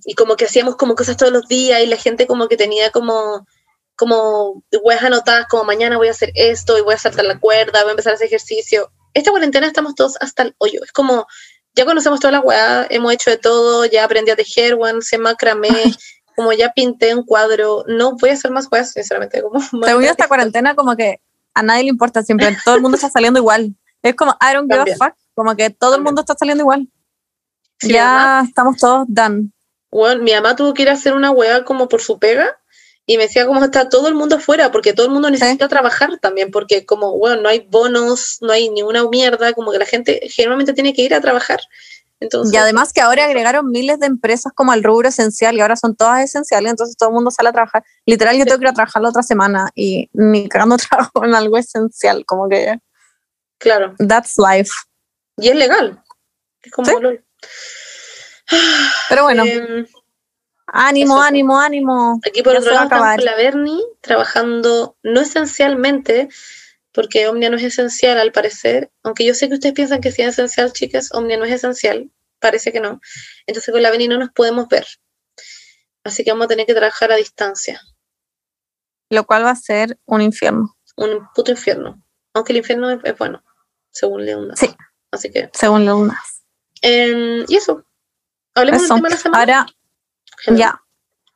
Speaker 2: y como que hacíamos como cosas todos los días, y la gente como que tenía como, como weas anotadas, como mañana voy a hacer esto, y voy a saltar la cuerda, voy a empezar a hacer ejercicio. Esta cuarentena estamos todos hasta el hoyo, es como, ya conocemos toda la weá, hemos hecho de todo, ya aprendí a tejer, weón, sé macramé, como ya pinté un cuadro, no voy a hacer más weas, sinceramente. Como
Speaker 1: Según esta cuarentena, como que a nadie le importa siempre. Todo el mundo está saliendo igual. Es como, I don't give a fuck. Como que todo el
Speaker 2: También.
Speaker 1: mundo está saliendo igual.
Speaker 2: Sí,
Speaker 1: ya estamos todos done.
Speaker 2: Bueno, mi mamá tuvo que ir a hacer una wea como por su pega y me decía cómo está todo el mundo afuera, porque todo el mundo necesita trabajar también, porque como, bueno, no hay bonos, no hay ninguna mierda, como que la gente generalmente tiene que ir a trabajar. Entonces,
Speaker 1: Y además que ahora agregaron miles de empresas como al rubro esencial y ahora son todas esenciales, entonces todo el mundo sale a trabajar. Literal, yo tengo que ir a trabajar la otra semana y ni cagando trabajo en algo esencial, como que
Speaker 2: claro,
Speaker 1: that's life.
Speaker 2: y es legal. Es como
Speaker 1: Sí. Pero bueno,
Speaker 2: Em,
Speaker 1: ánimo,
Speaker 2: eso.
Speaker 1: ánimo, ánimo.
Speaker 2: Aquí por
Speaker 1: Ya
Speaker 2: otro lado estamos con la Bernie trabajando no esencialmente, porque Omnia no es esencial al parecer, aunque yo sé que ustedes piensan que sí es esencial, chicas, Omnia no es esencial, parece que no. Entonces con la Bernie no nos podemos ver. Así que vamos a tener que trabajar a distancia,
Speaker 1: Lo cual va a ser un infierno,
Speaker 2: un puto infierno. Aunque el infierno es, es bueno, según Leunda.
Speaker 1: Sí.
Speaker 2: Así que,
Speaker 1: según Luna.
Speaker 2: em, y eso. Hablemos
Speaker 1: Eso.
Speaker 2: del tema de la semana.
Speaker 1: Ahora,
Speaker 2: Hello.
Speaker 1: ya,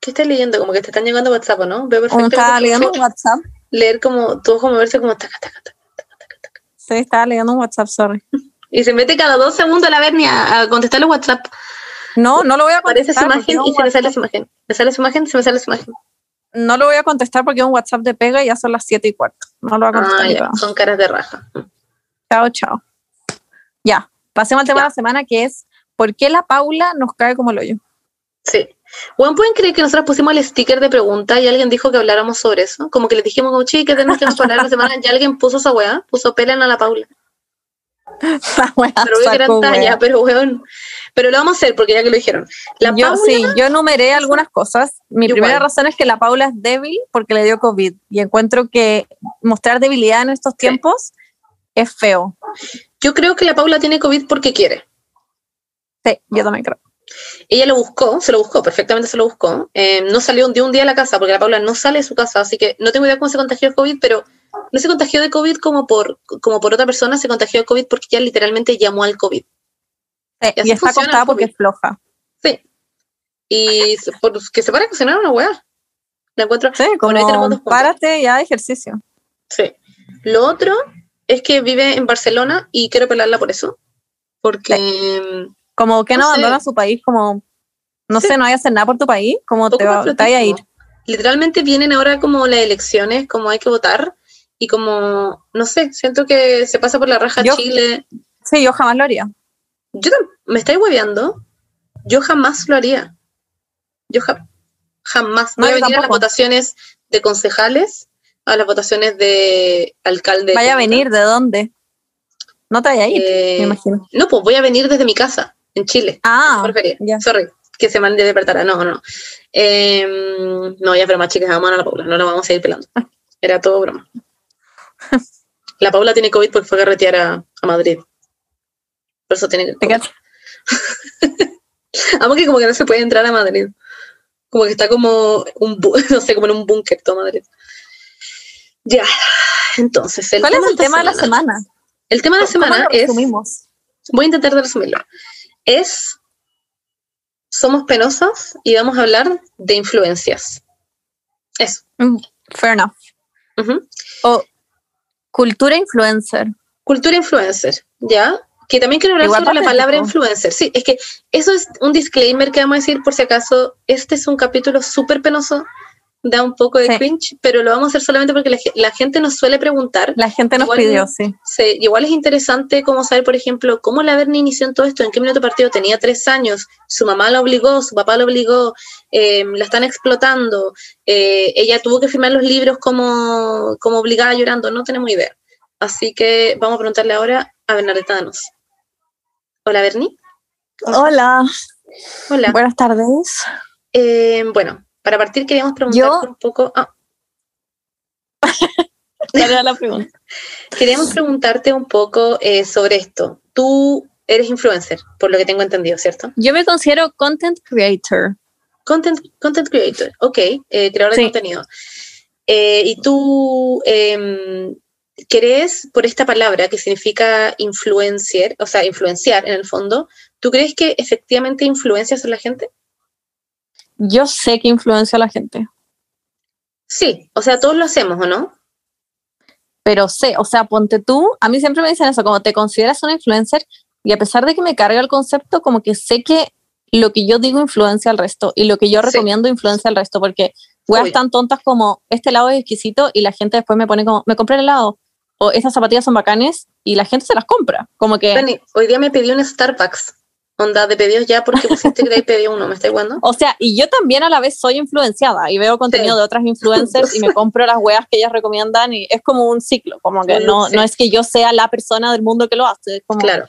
Speaker 2: ¿Qué estás leyendo? Como que te están llegando WhatsApp, ¿o ¿no? Veo perfecto.
Speaker 1: estaba leyendo un WhatsApp.
Speaker 2: leer como, todo como verse como taca, taca, taca, taca, taca, taca.
Speaker 1: Sí, estaba leyendo un WhatsApp, sorry.
Speaker 2: Y se mete cada dos segundos la Bernia a contestar los WhatsApp.
Speaker 1: No, no lo voy a
Speaker 2: Aparece su
Speaker 1: contestar.
Speaker 2: imagen y se me sale su imagen. Me sale su imagen, se me sale su imagen.
Speaker 1: No lo voy a contestar porque es un WhatsApp de pega y ya son las 7 y cuarto. No lo voy a contestar.
Speaker 2: Ah, ya, son caras de raja.
Speaker 1: Chao, chao. Ya, pasemos al tema
Speaker 2: Ya.
Speaker 1: de la semana que es ¿por qué la Paula nos cae como el hoyo?
Speaker 2: Sí. Bueno, ¿pueden creer que nosotros pusimos el sticker de pregunta y alguien dijo que habláramos sobre eso? Como que le dijimos como, che, que tenemos que hablar la semana y alguien puso esa weá, puso pelan a la Paula. Pero talla, weón. Lo vamos a hacer porque ya que lo dijeron. La
Speaker 1: yo,
Speaker 2: Paula,
Speaker 1: sí, yo enumeré algunas cosas. Mi primera razón es que la Paula es débil porque le dio COVID y encuentro que mostrar debilidad en estos tiempos es feo.
Speaker 2: yo creo que la Paula tiene COVID porque quiere.
Speaker 1: Sí, yo también creo.
Speaker 2: Ella lo buscó, se lo buscó, perfectamente se lo buscó. Eh, no salió de un día a la casa, porque la Paula no sale de su casa, así que no tengo idea cómo se contagió el COVID, pero no se contagió de COVID como por, como por otra persona, se contagió de COVID porque ella literalmente llamó al COVID.
Speaker 1: Sí,
Speaker 2: Y
Speaker 1: y está acostada porque es floja.
Speaker 2: Sí. Y se- por, que se para a cocinar una weá. La encuentro.
Speaker 1: Sí, como
Speaker 2: Bueno, ahí tenemos dos
Speaker 1: párate ya de ejercicio.
Speaker 2: Sí. Lo otro es que vive en Barcelona y quiero pelarla por eso. Porque.
Speaker 1: Como que no,
Speaker 2: No sé.
Speaker 1: abandona su país, como, no
Speaker 2: Sí.
Speaker 1: sé, no hay a hacer nada por tu país, como te, va, te vaya a ir.
Speaker 2: Literalmente vienen ahora como las elecciones, como hay que votar. Y como, no sé, siento que se pasa por la raja
Speaker 1: Yo-
Speaker 2: Chile.
Speaker 1: Sí, yo jamás lo haría.
Speaker 2: Yo me estáis hueveando. Yo jamás lo haría. Yo ja- jamás.
Speaker 1: No,
Speaker 2: Voy a venir a las votaciones de concejales, a las votaciones de alcalde.
Speaker 1: Vaya a venir, ¿de dónde? No te vaya a ir,
Speaker 2: Eh,
Speaker 1: me imagino.
Speaker 2: No, pues voy a venir desde mi casa, en Chile.
Speaker 1: Ah,
Speaker 2: Por feria.
Speaker 1: ya.
Speaker 2: Sorry, que se mande despertara. No, no. Eh, no, ya, pero más chicas, vamos a la Paula. No la vamos a ir pelando. Era todo broma. La Paula tiene COVID porque fue a carretear a, a Madrid. Por eso tiene
Speaker 1: ¿te
Speaker 2: COVID. Amo que como que no se puede entrar a Madrid. Como que está como un, no sé, como en un búnker todo Madrid. Ya, entonces, el
Speaker 1: ¿Cuál
Speaker 2: tema
Speaker 1: es el
Speaker 2: de
Speaker 1: tema de la semana?
Speaker 2: El tema de la
Speaker 1: ¿Cómo
Speaker 2: semana es, voy a intentar de resumirlo, es, somos penosos y vamos a hablar de influencias. Eso.
Speaker 1: Mm, Fair enough. O cultura influencer.
Speaker 2: Cultura influencer, ¿ya? Que también quiero hablar
Speaker 1: Igual
Speaker 2: sobre la palabra influencer. Sí, es que eso es un disclaimer que vamos a decir por si acaso. Este es un capítulo súper penoso, da un poco de
Speaker 1: Sí.
Speaker 2: cringe, pero lo vamos a hacer solamente porque la, ge- la gente nos suele preguntar.
Speaker 1: La gente nos
Speaker 2: Igual-
Speaker 1: pidió, sí.
Speaker 2: Se- igual es interesante como saber, por ejemplo, cómo la Bernie inició en todo esto, en qué minuto partido tenía tres años, su mamá la obligó, su papá la obligó, eh, la están explotando, eh, ella tuvo que firmar los libros como, como obligada llorando, no tenemos idea. Así que vamos a preguntarle ahora a Bernadetta Danos. Hola Bernie.
Speaker 1: Hola,
Speaker 2: Hola.
Speaker 1: buenas tardes.
Speaker 2: Eh, bueno, para partir queríamos preguntarte
Speaker 1: Yo-
Speaker 2: un poco, ah,
Speaker 1: ¿Cuál era la pregunta?
Speaker 2: queríamos preguntarte un poco eh, sobre esto. Tú eres influencer, por lo que tengo entendido, ¿cierto?
Speaker 1: Yo me considero content creator.
Speaker 2: Content, content creator, ok, eh, creador de contenido. Eh, ¿Y tú em, crees por esta palabra que significa influencer, o sea, influenciar en el fondo, ¿tú crees que efectivamente influencias a la gente?
Speaker 1: Yo sé que influencia a la gente,
Speaker 2: Sí, o sea, todos lo hacemos, ¿o no?
Speaker 1: pero sé, o sea, ponte tú, a mí siempre me dicen eso, como te consideras una influencer y a pesar de que me carga el concepto, como que sé que lo que yo digo influencia al resto y lo que yo
Speaker 2: Sí.
Speaker 1: recomiendo influencia al resto, porque weas tan tontas como este helado es exquisito y la gente después me pone como, me compré el helado, o estas zapatillas son bacanes y la gente se las compra, como que...
Speaker 2: Dani, hoy día me pedí un Starbucks, onda de pedidos ya porque pusiste que ahí pedí uno, ¿me estáis jugando?
Speaker 1: O sea, y yo también a la vez soy influenciada y veo contenido
Speaker 2: Sí.
Speaker 1: de otras influencers y me compro las weas que ellas recomiendan y es como un ciclo, como que no,
Speaker 2: sí.
Speaker 1: no es que yo sea la persona del mundo que lo hace, es como,
Speaker 2: Claro.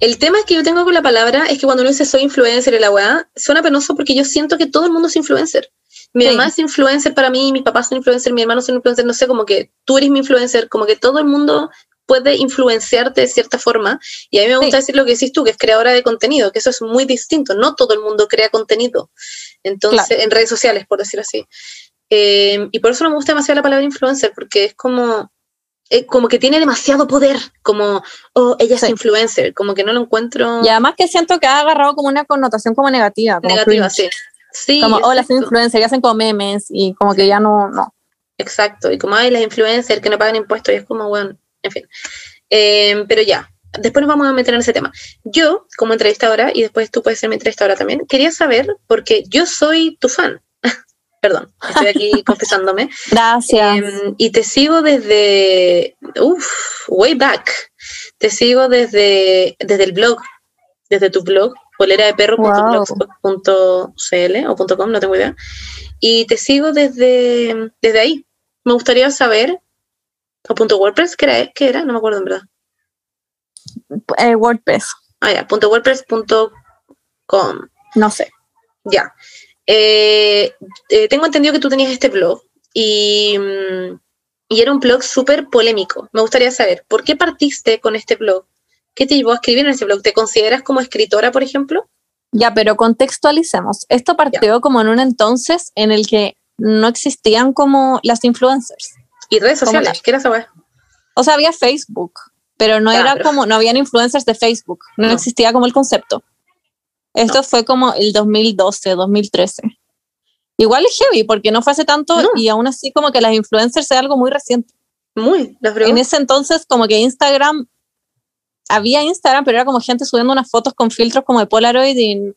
Speaker 2: El tema que yo tengo con la palabra es que cuando uno dice soy influencer y la weá, suena penoso porque yo siento que todo el mundo es influencer. Mi
Speaker 1: Sí.
Speaker 2: mamá es influencer para mí, mis papás son influencer, mi hermano son influencer, no sé, como que tú eres mi influencer, como que todo el mundo puede influenciarte de cierta forma. Y a mí me gusta
Speaker 1: Sí.
Speaker 2: decir lo que decís tú, que es creadora de contenido, que eso es muy distinto. No todo el mundo crea contenido. Entonces,
Speaker 1: Claro.
Speaker 2: en redes sociales, por decirlo así. Eh, y por eso no me gusta demasiado la palabra influencer, porque es como, eh, como que tiene demasiado poder, como, oh, ella es
Speaker 1: Sí.
Speaker 2: influencer, como que no lo encuentro
Speaker 1: Y además que siento que ha agarrado como una connotación como negativa, como
Speaker 2: negativa,
Speaker 1: cringe.
Speaker 2: sí. Sí,
Speaker 1: Como, hola, soy
Speaker 2: exacto,
Speaker 1: influencer, y hacen como memes y como que ya no, no.
Speaker 2: exacto. Y como hay las influencers que no pagan impuestos, y es como, bueno, en fin. Eh, pero ya, después nos vamos a meter en ese tema. Yo, como entrevistadora, y después tú puedes ser mi entrevistadora también, quería saber, porque yo soy tu fan. Perdón, estoy aquí confesándome.
Speaker 1: Gracias.
Speaker 2: Em, y te sigo desde, uff, way back. Te sigo desde, desde el blog, desde tu blog, poleradeperro.blogspot.cl o .com, no tengo idea. Y te sigo desde, desde ahí. Me gustaría saber, o punto .wordpress, ¿qué era? ¿Qué era? No me acuerdo en verdad.
Speaker 1: Eh, WordPress,
Speaker 2: Ah, ya, punto .wordpress.com.
Speaker 1: no sé.
Speaker 2: Ya. Eh, eh, tengo entendido que tú tenías este blog y, mm, y era un blog súper polémico. Me gustaría saber, ¿por qué partiste con este blog? ¿Qué te llevó a escribir en ese blog? ¿Te consideras como escritora, por ejemplo?
Speaker 1: Ya, pero contextualicemos. Esto partió como en un entonces en el que no existían como las influencers.
Speaker 2: Y redes sociales, ¿qué era esa
Speaker 1: O sea, había Facebook, pero no era como, no habían influencers de Facebook, no, existía como el concepto. Esto fue como el 2012, 2013. Igual es heavy, porque no fue hace tanto y aún así como que las influencers es algo muy reciente.
Speaker 2: Muy,
Speaker 1: En ese entonces como que Instagram, había Instagram, pero era como gente subiendo unas fotos con filtros como de Polaroid y...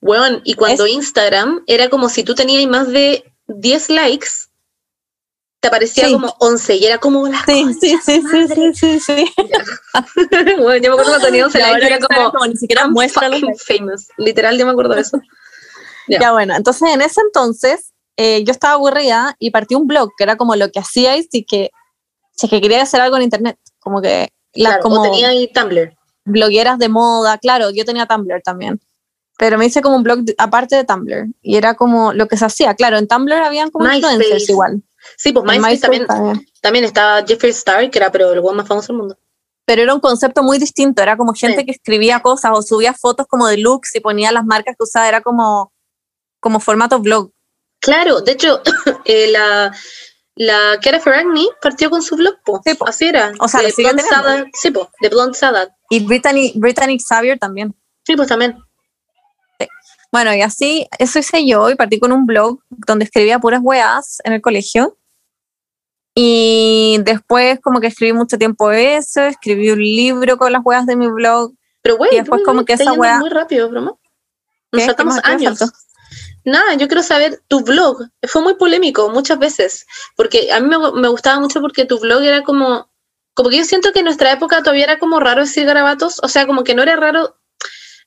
Speaker 2: Bueno, y cuando Instagram era como si tú tenías más de 10 likes, te aparecía como 11 y era como la
Speaker 1: sí, sí, sí, sí, sí, sí,
Speaker 2: bueno, yo me acuerdo cuando tenía 11 likes, era como,
Speaker 1: ni siquiera muestra
Speaker 2: famous. Literal, yo me acuerdo de eso.
Speaker 1: Ya. bueno, entonces en ese entonces eh, yo estaba aburrida y partí un blog que era como lo que hacíais y que si es que quería hacer algo en internet, como que
Speaker 2: las como tenía ahí Tumblr.
Speaker 1: Blogueras de moda, claro, yo tenía Tumblr también pero me hice como un blog aparte de Tumblr y era como lo que se hacía. Claro, en Tumblr habían como influencers igual.
Speaker 2: Sí, pues MySpace, también, también, estaba Jeffrey Star, que era pero el más famoso del mundo.
Speaker 1: Pero era un concepto muy distinto, era como gente que escribía cosas o subía fotos como de looks y ponía las marcas que usaba, era como, como formato blog.
Speaker 2: Claro, de hecho, eh, la, la Kara Ferragni partió con su blog, po. Sí, así era.
Speaker 1: O sea,
Speaker 2: de Blonde sí, po, de Blonde Sada.
Speaker 1: Y Brittany, Brittany Xavier también.
Speaker 2: Sí, pues también.
Speaker 1: Bueno, y así, eso hice yo y partí con un blog donde escribía puras weas en el colegio. Y después como que escribí mucho tiempo eso, escribí un libro con las weas de mi blog.
Speaker 2: Pero güey, y después como que esa wea... muy rápido, broma. Nos saltamos años. Nada, yo quiero saber, tu blog fue muy polémico muchas veces, porque a mí me, me, gustaba mucho porque tu blog era como, como que yo siento que en nuestra época todavía era como raro decir garabatos, o sea, como que no era raro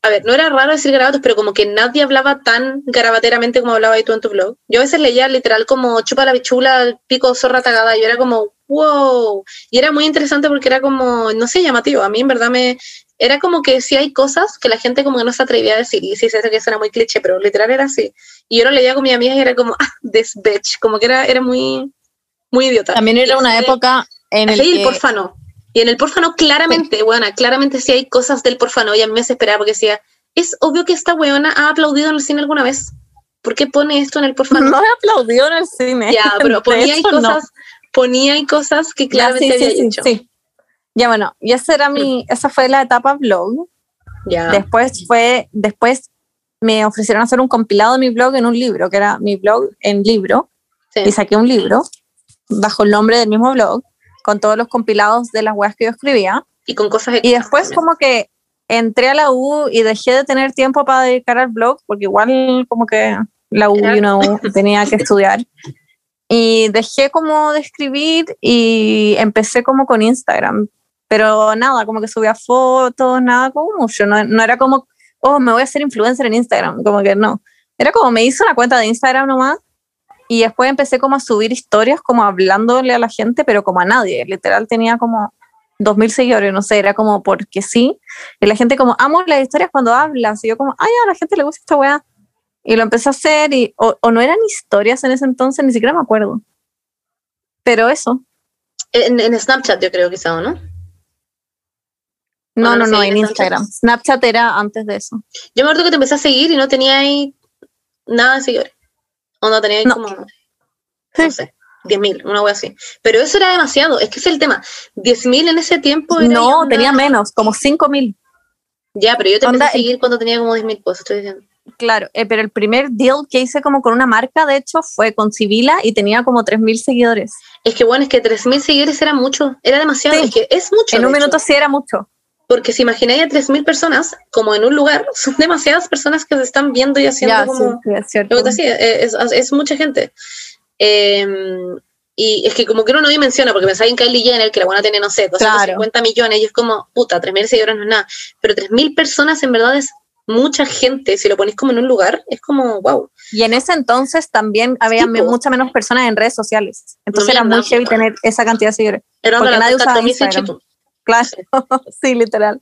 Speaker 2: a ver, no era raro decir garabatos, pero como que nadie hablaba tan garabateramente como hablaba tú en tu blog. Yo a veces leía literal como chupa la bichula, pico zorra tagada, y yo era como, wow. Y era muy interesante porque era como, no sé, llamativo. A mí en verdad me, era como que si hay cosas que la gente como que no se atrevía a decir, y sí sé que suena muy cliché, pero literal era así. Y yo lo leía con mi amiga y era como, ah, this bitch, como que era, era muy, muy idiota.
Speaker 1: También era una época en el
Speaker 2: que... porfano. Y en el porfano claramente, bueno, claramente sí hay cosas del porfano y a mí me desesperaba porque decía, es obvio que esta weona ha aplaudido en el cine alguna vez. ¿Por qué pone esto en el porfano?
Speaker 1: No he aplaudido en el cine.
Speaker 2: Ya, pero ponía cosas, ponía cosas que claramente había sí, hecho. Sí.
Speaker 1: Ya bueno, y esa era mi, esa fue la etapa blog.
Speaker 2: Ya.
Speaker 1: Después fue, después me ofrecieron hacer un compilado de mi blog en un libro, que era mi blog en libro. Y saqué un libro bajo el nombre del mismo blog con todos los compilados de las webs que yo escribía.
Speaker 2: Y con cosas
Speaker 1: Y después como que entré a la U y dejé de tener tiempo para dedicar al blog, porque igual como que la U, you tenía que estudiar. Y dejé como de escribir y empecé como con Instagram. Pero nada, como que subía fotos, nada como mucho. No, no era como, oh, me voy a hacer influencer en Instagram. Como que no. Era como me hice una cuenta de Instagram nomás y después empecé como a subir historias, como hablándole a la gente, pero como a nadie. Literal tenía como dos mil seguidores, no sé, era como porque sí. Y la gente como, amo las historias cuando hablas. Y yo como, ay, a la gente le gusta esta weá. Y lo empecé a hacer y, o, no eran historias en ese entonces, ni siquiera me acuerdo. Pero eso.
Speaker 2: En, Snapchat yo creo quizá, ¿no?
Speaker 1: No, no, no, en Instagram. Snapchat era antes de eso.
Speaker 2: Yo me acuerdo que te empecé a seguir y no tenía ahí nada de seguidores. O no tenía como, no sé, 10.000, una wea así. Pero eso era demasiado, es que es el tema. 10.000 en ese tiempo
Speaker 1: No, tenía menos, como 5.000.
Speaker 2: Ya, pero yo te empecé a seguir cuando tenía como 10.000, pues estoy diciendo.
Speaker 1: Claro, eh, pero el primer deal que hice como con una marca, de hecho, fue con Sibila y tenía como 3.000 seguidores.
Speaker 2: Es que bueno, es que 3.000 seguidores era mucho, era demasiado, es que es mucho.
Speaker 1: En un minuto sí era mucho.
Speaker 2: Porque si imagináis a 3.000 personas como en un lugar, son demasiadas personas que se están viendo y haciendo como...
Speaker 1: Sí, es, cierto.
Speaker 2: Es, mucha gente. Em, y es que como que uno no dimensiona, porque pensáis en Kylie Jenner, que la buena tiene, no sé, 250 millones, y es como, puta, 3.000 seguidores no es nada. Pero 3.000 personas en verdad es mucha gente, si lo ponéis como en un lugar, es como, wow.
Speaker 1: Y en ese entonces también había muchas menos personas en redes sociales. Entonces era muy heavy tener esa cantidad de seguidores.
Speaker 2: Era porque nadie usaba Instagram.
Speaker 1: Claro, sí, literal.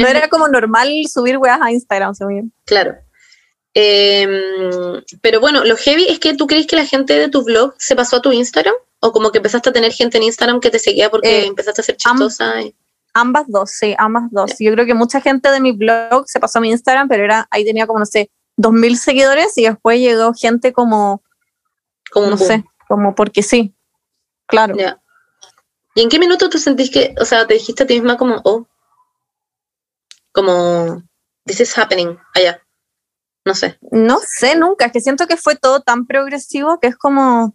Speaker 1: No era como normal subir weas a Instagram, bien.
Speaker 2: Claro. Em, pero bueno, lo heavy es que tú crees que la gente de tu blog se pasó a tu Instagram o como que empezaste a tener gente en Instagram que te seguía porque eh, empezaste a ser chistosa.
Speaker 1: ambas dos, sí, ambas dos. Yo creo que mucha gente de mi blog se pasó a mi Instagram, pero era ahí tenía como, no sé, dos mil seguidores y después llegó gente como,
Speaker 2: Como
Speaker 1: no
Speaker 2: boom.
Speaker 1: sé, como porque sí. Claro.
Speaker 2: ¿Y en qué minuto tú sentís que, o sea, te dijiste a ti misma como, oh, como, this is happening, allá? No sé.
Speaker 1: No sé nunca, es que siento que fue todo tan progresivo que es como,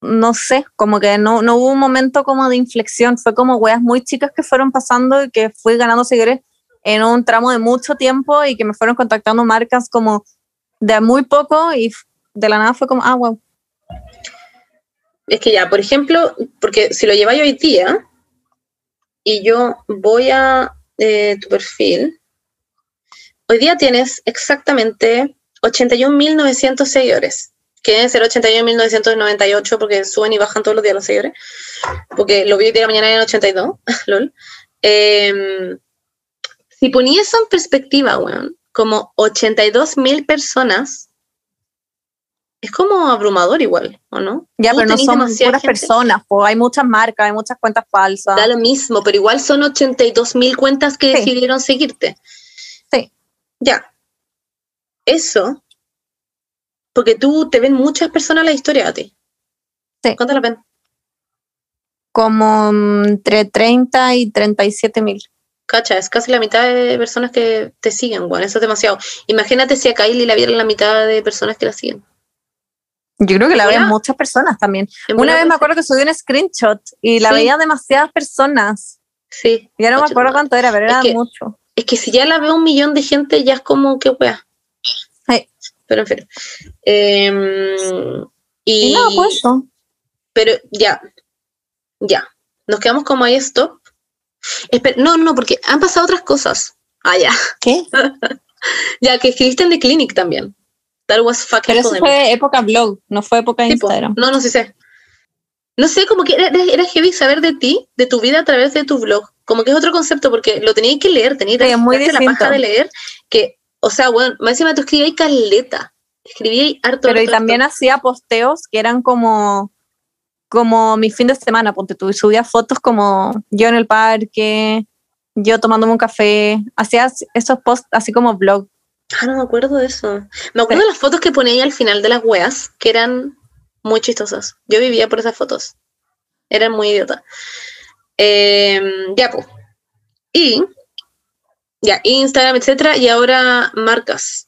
Speaker 1: no sé, como que no, no hubo un momento como de inflexión, fue como weas muy chicas que fueron pasando y que fui ganando seguidores en un tramo de mucho tiempo y que me fueron contactando marcas como de muy poco y de la nada fue como, ah, wow.
Speaker 2: Es que ya, por ejemplo, porque si lo lleváis hoy día y yo voy a eh, tu perfil, hoy día tienes exactamente 81.900 seguidores, que deben ser 81.998 porque suben y bajan todos los días los seguidores, porque lo vi hoy día mañana en 82, lol. Em, si ponía eso en perspectiva, weón, como 82.000 personas, es como abrumador igual, ¿o no?
Speaker 1: Ya, pero no son puras personas, pues hay muchas marcas, hay muchas cuentas falsas.
Speaker 2: Da lo mismo, pero igual son 82 mil cuentas que
Speaker 1: Sí.
Speaker 2: decidieron seguirte.
Speaker 1: Sí.
Speaker 2: Ya. Eso, porque tú te ven muchas personas la historia a ti.
Speaker 1: Sí.
Speaker 2: ¿Cuántas la ven?
Speaker 1: Como entre 30 y 37 mil.
Speaker 2: Cacha, es casi la mitad de personas que te siguen, bueno, eso es demasiado. Imagínate si a Kylie la vieran la mitad de personas que la siguen.
Speaker 1: Yo creo que la
Speaker 2: Hola.
Speaker 1: ven muchas personas también. Una vez me acuerdo que subí un screenshot y la
Speaker 2: Sí.
Speaker 1: veía demasiadas personas.
Speaker 2: Sí.
Speaker 1: Ya no me acuerdo cuánto era, pero era
Speaker 2: que-
Speaker 1: mucho.
Speaker 2: Es que si ya la veo un millón de gente, ya es como que wea.
Speaker 1: Sí.
Speaker 2: Pero en fin. Em, y,
Speaker 1: Y nada, pues eso.
Speaker 2: Pero ya, ya. Nos quedamos como ahí stop. Espe- no, no, porque han pasado otras cosas. Ah, ya.
Speaker 1: ¿Qué?
Speaker 2: Ya, que escribiste en The Clinic también. That was fucking
Speaker 1: Pero eso fue época blog, no fue época
Speaker 2: Sí, po.
Speaker 1: Instagram.
Speaker 2: No, no sí sé. No sé, como que era, era, heavy saber de ti, de tu vida a través de tu blog. Como que es otro concepto, porque lo tenías que leer, tenías
Speaker 1: Sí, muy
Speaker 2: darte la paja de leer, que, o sea, bueno, más encima tú escribías caleta. Escribías harto.
Speaker 1: Pero y
Speaker 2: harto,
Speaker 1: también
Speaker 2: harto.
Speaker 1: hacía posteos que eran como, como mi fin de semana, ponte tú, y subía fotos como yo en el parque, yo tomándome un café, hacía esos posts así como blog.
Speaker 2: Ah, no me acuerdo de eso. Me acuerdo de las fotos que ponía ahí al final de las weas, que eran muy chistosas. Yo vivía por esas fotos. Eran muy idiota. Em, ya, pues. Y, ya, Instagram, etcétera, y ahora marcas.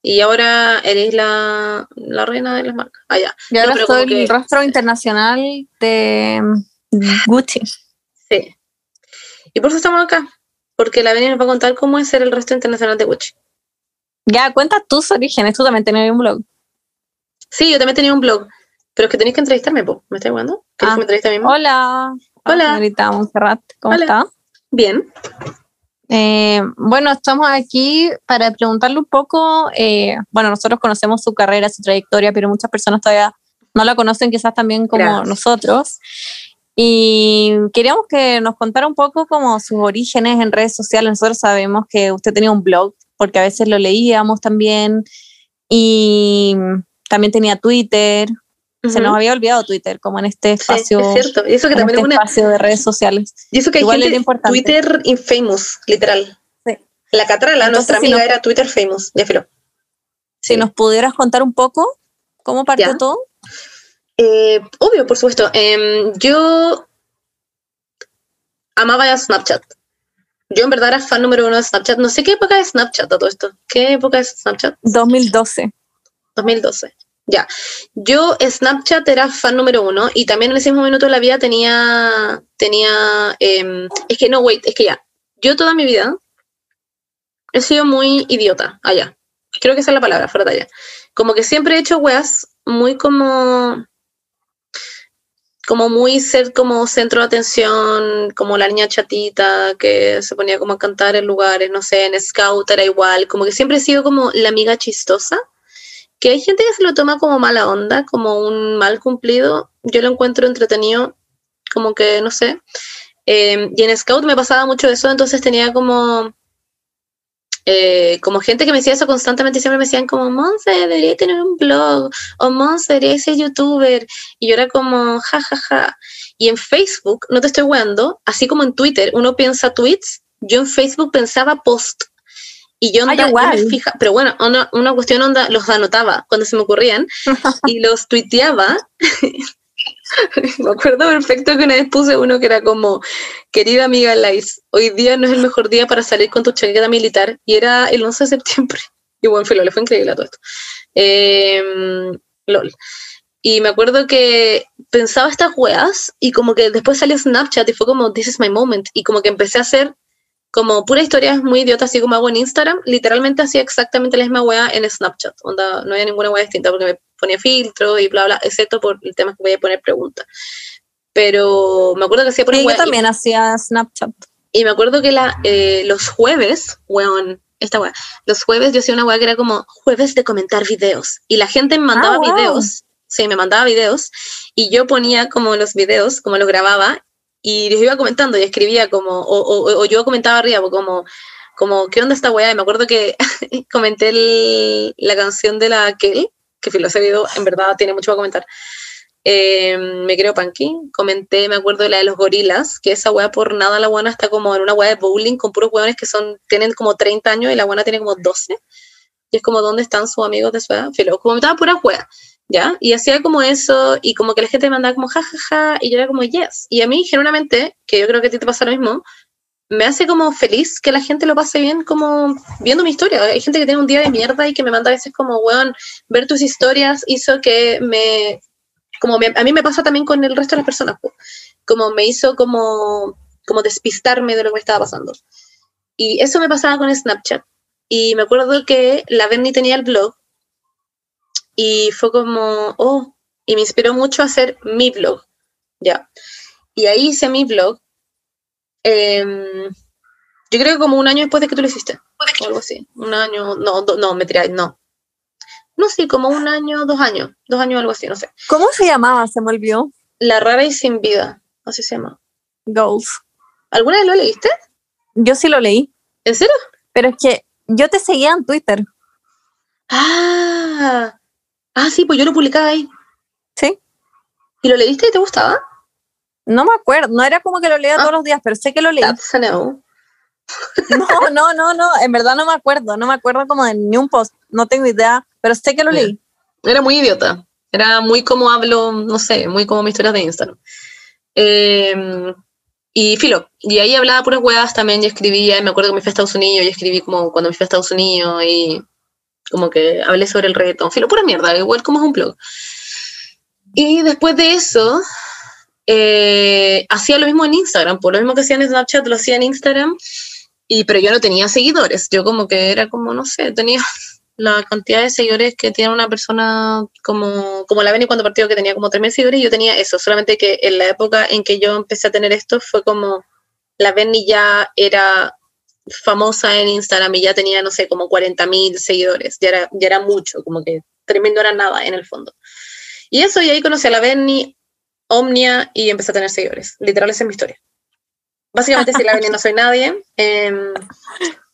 Speaker 2: Y ahora eres la, la reina de las marcas. Ah, ya.
Speaker 1: Y ahora soy
Speaker 2: que-
Speaker 1: el rostro internacional de Gucci.
Speaker 2: Sí. Y por eso estamos acá. Porque la Beni nos va a contar cómo es ser el resto internacional de Gucci.
Speaker 1: Ya, cuenta tus orígenes, tú también tenías un blog.
Speaker 2: Sí, yo también tenía un blog. Pero es que tenéis que entrevistarme, po. ¿Me estáis jugando? ¿Queréis
Speaker 1: Ah.
Speaker 2: que me entreviste a mí misma?
Speaker 1: Hola.
Speaker 2: Hola.
Speaker 1: Señorita Montserrat, ¿cómo
Speaker 2: Hola.
Speaker 1: está?
Speaker 2: Bien.
Speaker 1: Eh, bueno, estamos aquí para preguntarle un poco, eh, bueno, nosotros conocemos su carrera, su trayectoria, pero muchas personas todavía no la conocen, quizás también como
Speaker 2: Gracias.
Speaker 1: nosotros. Y queríamos que nos contara un poco como sus orígenes en redes sociales. Nosotros sabemos que usted tenía un blog, porque a veces lo leíamos también, y también tenía Twitter. Se nos había olvidado Twitter, como en este
Speaker 2: Sí,
Speaker 1: espacio,
Speaker 2: es cierto. Y eso que también
Speaker 1: este
Speaker 2: es una.
Speaker 1: espacio de redes sociales.
Speaker 2: Y eso que hay
Speaker 1: igual
Speaker 2: gente
Speaker 1: era importante.
Speaker 2: Twitter infamous, literal.
Speaker 1: Sí.
Speaker 2: La Catrala,
Speaker 1: Entonces,
Speaker 2: nuestra
Speaker 1: si
Speaker 2: amiga,
Speaker 1: nos-
Speaker 2: era Twitter famous. Ya filo.
Speaker 1: Si nos pudieras contar un poco cómo partió
Speaker 2: Ya.
Speaker 1: todo.
Speaker 2: Eh, obvio, por supuesto. Em, yo amaba Snapchat. Yo en verdad era fan número uno de Snapchat. No sé qué época es Snapchat a todo esto. ¿Qué época es Snapchat?
Speaker 1: 2012.
Speaker 2: 2012. Ya. Yo Snapchat era fan número uno y también en ese mismo minuto de la vida tenía, tenía, em, es que no, wait, es que ya. Yo toda mi vida he sido muy idiota allá. Creo que esa es la palabra, fuera de allá. Como que siempre he hecho weas muy como, como muy ser como centro de atención, como la niña chatita que se ponía como a cantar en lugares, no sé, en Scout era igual, como que siempre he sido como la amiga chistosa que hay gente que se lo toma como mala onda, como un mal cumplido, yo lo encuentro entretenido, como que, no sé. Eh, y en Scout me pasaba mucho eso, entonces tenía como, eh, como gente que me decía eso constantemente siempre me decían como, Monse, debería tener un blog, o Monse, debería ser youtuber, y yo era como, ja, ja, ja. Y en Facebook, no te estoy weando, así como en Twitter uno piensa tweets, yo en Facebook pensaba post. Y yo,
Speaker 1: Ah,
Speaker 2: onda,
Speaker 1: yo
Speaker 2: me fija, pero bueno, una, una cuestión onda, los anotaba cuando se me ocurrían y los tuiteaba. me acuerdo perfecto que una vez puse uno que era como, querida amiga Lais, hoy día no es el mejor día para salir con tu chaqueta militar y era el 11 de septiembre. Y bueno, fue, le fue increíble a todo esto. Em, lol. Y me acuerdo que pensaba estas weas y como que después salió Snapchat y fue como, this is my moment. Y como que empecé a hacer como pura historia muy idiota, así como hago en Instagram. Literalmente hacía exactamente la misma wea en Snapchat. Onda, no había ninguna wea distinta porque me ponía filtro y bla, bla, excepto por el tema que voy a poner preguntas. Pero me acuerdo que hacía por
Speaker 1: Sí, yo también hacía Snapchat.
Speaker 2: y me acuerdo que la, eh, los jueves, weón, esta weá, los jueves yo hacía una weá que era como jueves de comentar videos. Y la gente me mandaba
Speaker 1: Ah, wow.
Speaker 2: videos, sí, me mandaba videos, y yo ponía como los videos, como los grababa, y los iba comentando y escribía como, o, o- o yo comentaba arriba, como, como, ¿qué onda esta weá? Y me acuerdo que comenté la canción de la Kel, que filo, ese video en verdad tiene mucho para comentar. Eh, me creo Panky. Comenté, me acuerdo de la de los gorilas, que esa weá por nada la buena está como en una weá de bowling con puros weones que son, tienen como 30 años y la buena tiene como 12. Y es como, ¿dónde están sus amigos de su edad? Filo, comentaba pura weá, ¿ya? Y hacía como eso, y como que la gente me mandaba como jajaja, ja, ja, y yo era como yes. Y a mí, genuinamente, que yo creo que a ti te pasa lo mismo, me hace como feliz que la gente lo pase bien como viendo mi historia. Hay gente que tiene un día de mierda y que me manda a veces como, weón, ver tus historias hizo que me... Como me- a mí me pasa también con el resto de las personas, po. como me hizo como, como despistarme de lo que me estaba pasando. Y eso me pasaba con Snapchat. Y me acuerdo que la Bernie tenía el blog y fue como, oh, y me inspiró mucho a hacer mi blog, ya. Y ahí hice mi blog, em, yo creo que como un año después de que tú lo hiciste, o algo así, un año, no, do- no, me tiré, no. No, sí, como un año, dos años, dos años, algo así, no sé.
Speaker 1: ¿Cómo se llamaba? Se me olvidó.
Speaker 2: La rara y sin vida, así se llama.
Speaker 1: Goals.
Speaker 2: ¿Alguna vez lo leíste?
Speaker 1: Yo sí lo leí,
Speaker 2: ¿En serio?
Speaker 1: pero es que yo te seguía en Twitter,
Speaker 2: Ah, ah, sí, pues yo lo publicaba ahí.
Speaker 1: ¿sí?
Speaker 2: ¿Y lo leíste y te gustaba?
Speaker 1: No me acuerdo, no era como que lo leía
Speaker 2: Ah.
Speaker 1: todos los días, pero sé que lo leí.
Speaker 2: That's a no.
Speaker 1: No, no, no, no, en verdad no me acuerdo, no me acuerdo como de ni un post, no tengo idea, pero sé que lo leí.
Speaker 2: Era muy idiota. Era muy como hablo, no sé, muy como mis historias de Instagram. Eh, y filo, y ahí hablaba puras huevas también, y escribía, y me acuerdo que me fui a Estados Unidos, y escribí como cuando me fui a Estados Unidos, y como que hablé sobre el reggaetón, filo, pura mierda, igual como es un blog. Y después de eso, eh, hacía lo mismo en Instagram, por lo mismo que hacía en Snapchat, lo hacía en Instagram, y, pero yo no tenía seguidores, yo como que era como, no sé, tenía la cantidad de seguidores que tiene una persona como, como la Beni cuando partió, que tenía como 3.000 seguidores, yo tenía eso, solamente que en la época en que yo empecé a tener esto fue como la Beni ya era famosa en Instagram y ya tenía, no sé, como 40.000 seguidores, ya era, ya era mucho, como que 3.000 no era nada en el fondo. Y eso, y ahí conocí a la Berni, Omnia, y empecé a tener seguidores. Literal, esa es mi historia. Básicamente, si la Berni no soy nadie, em,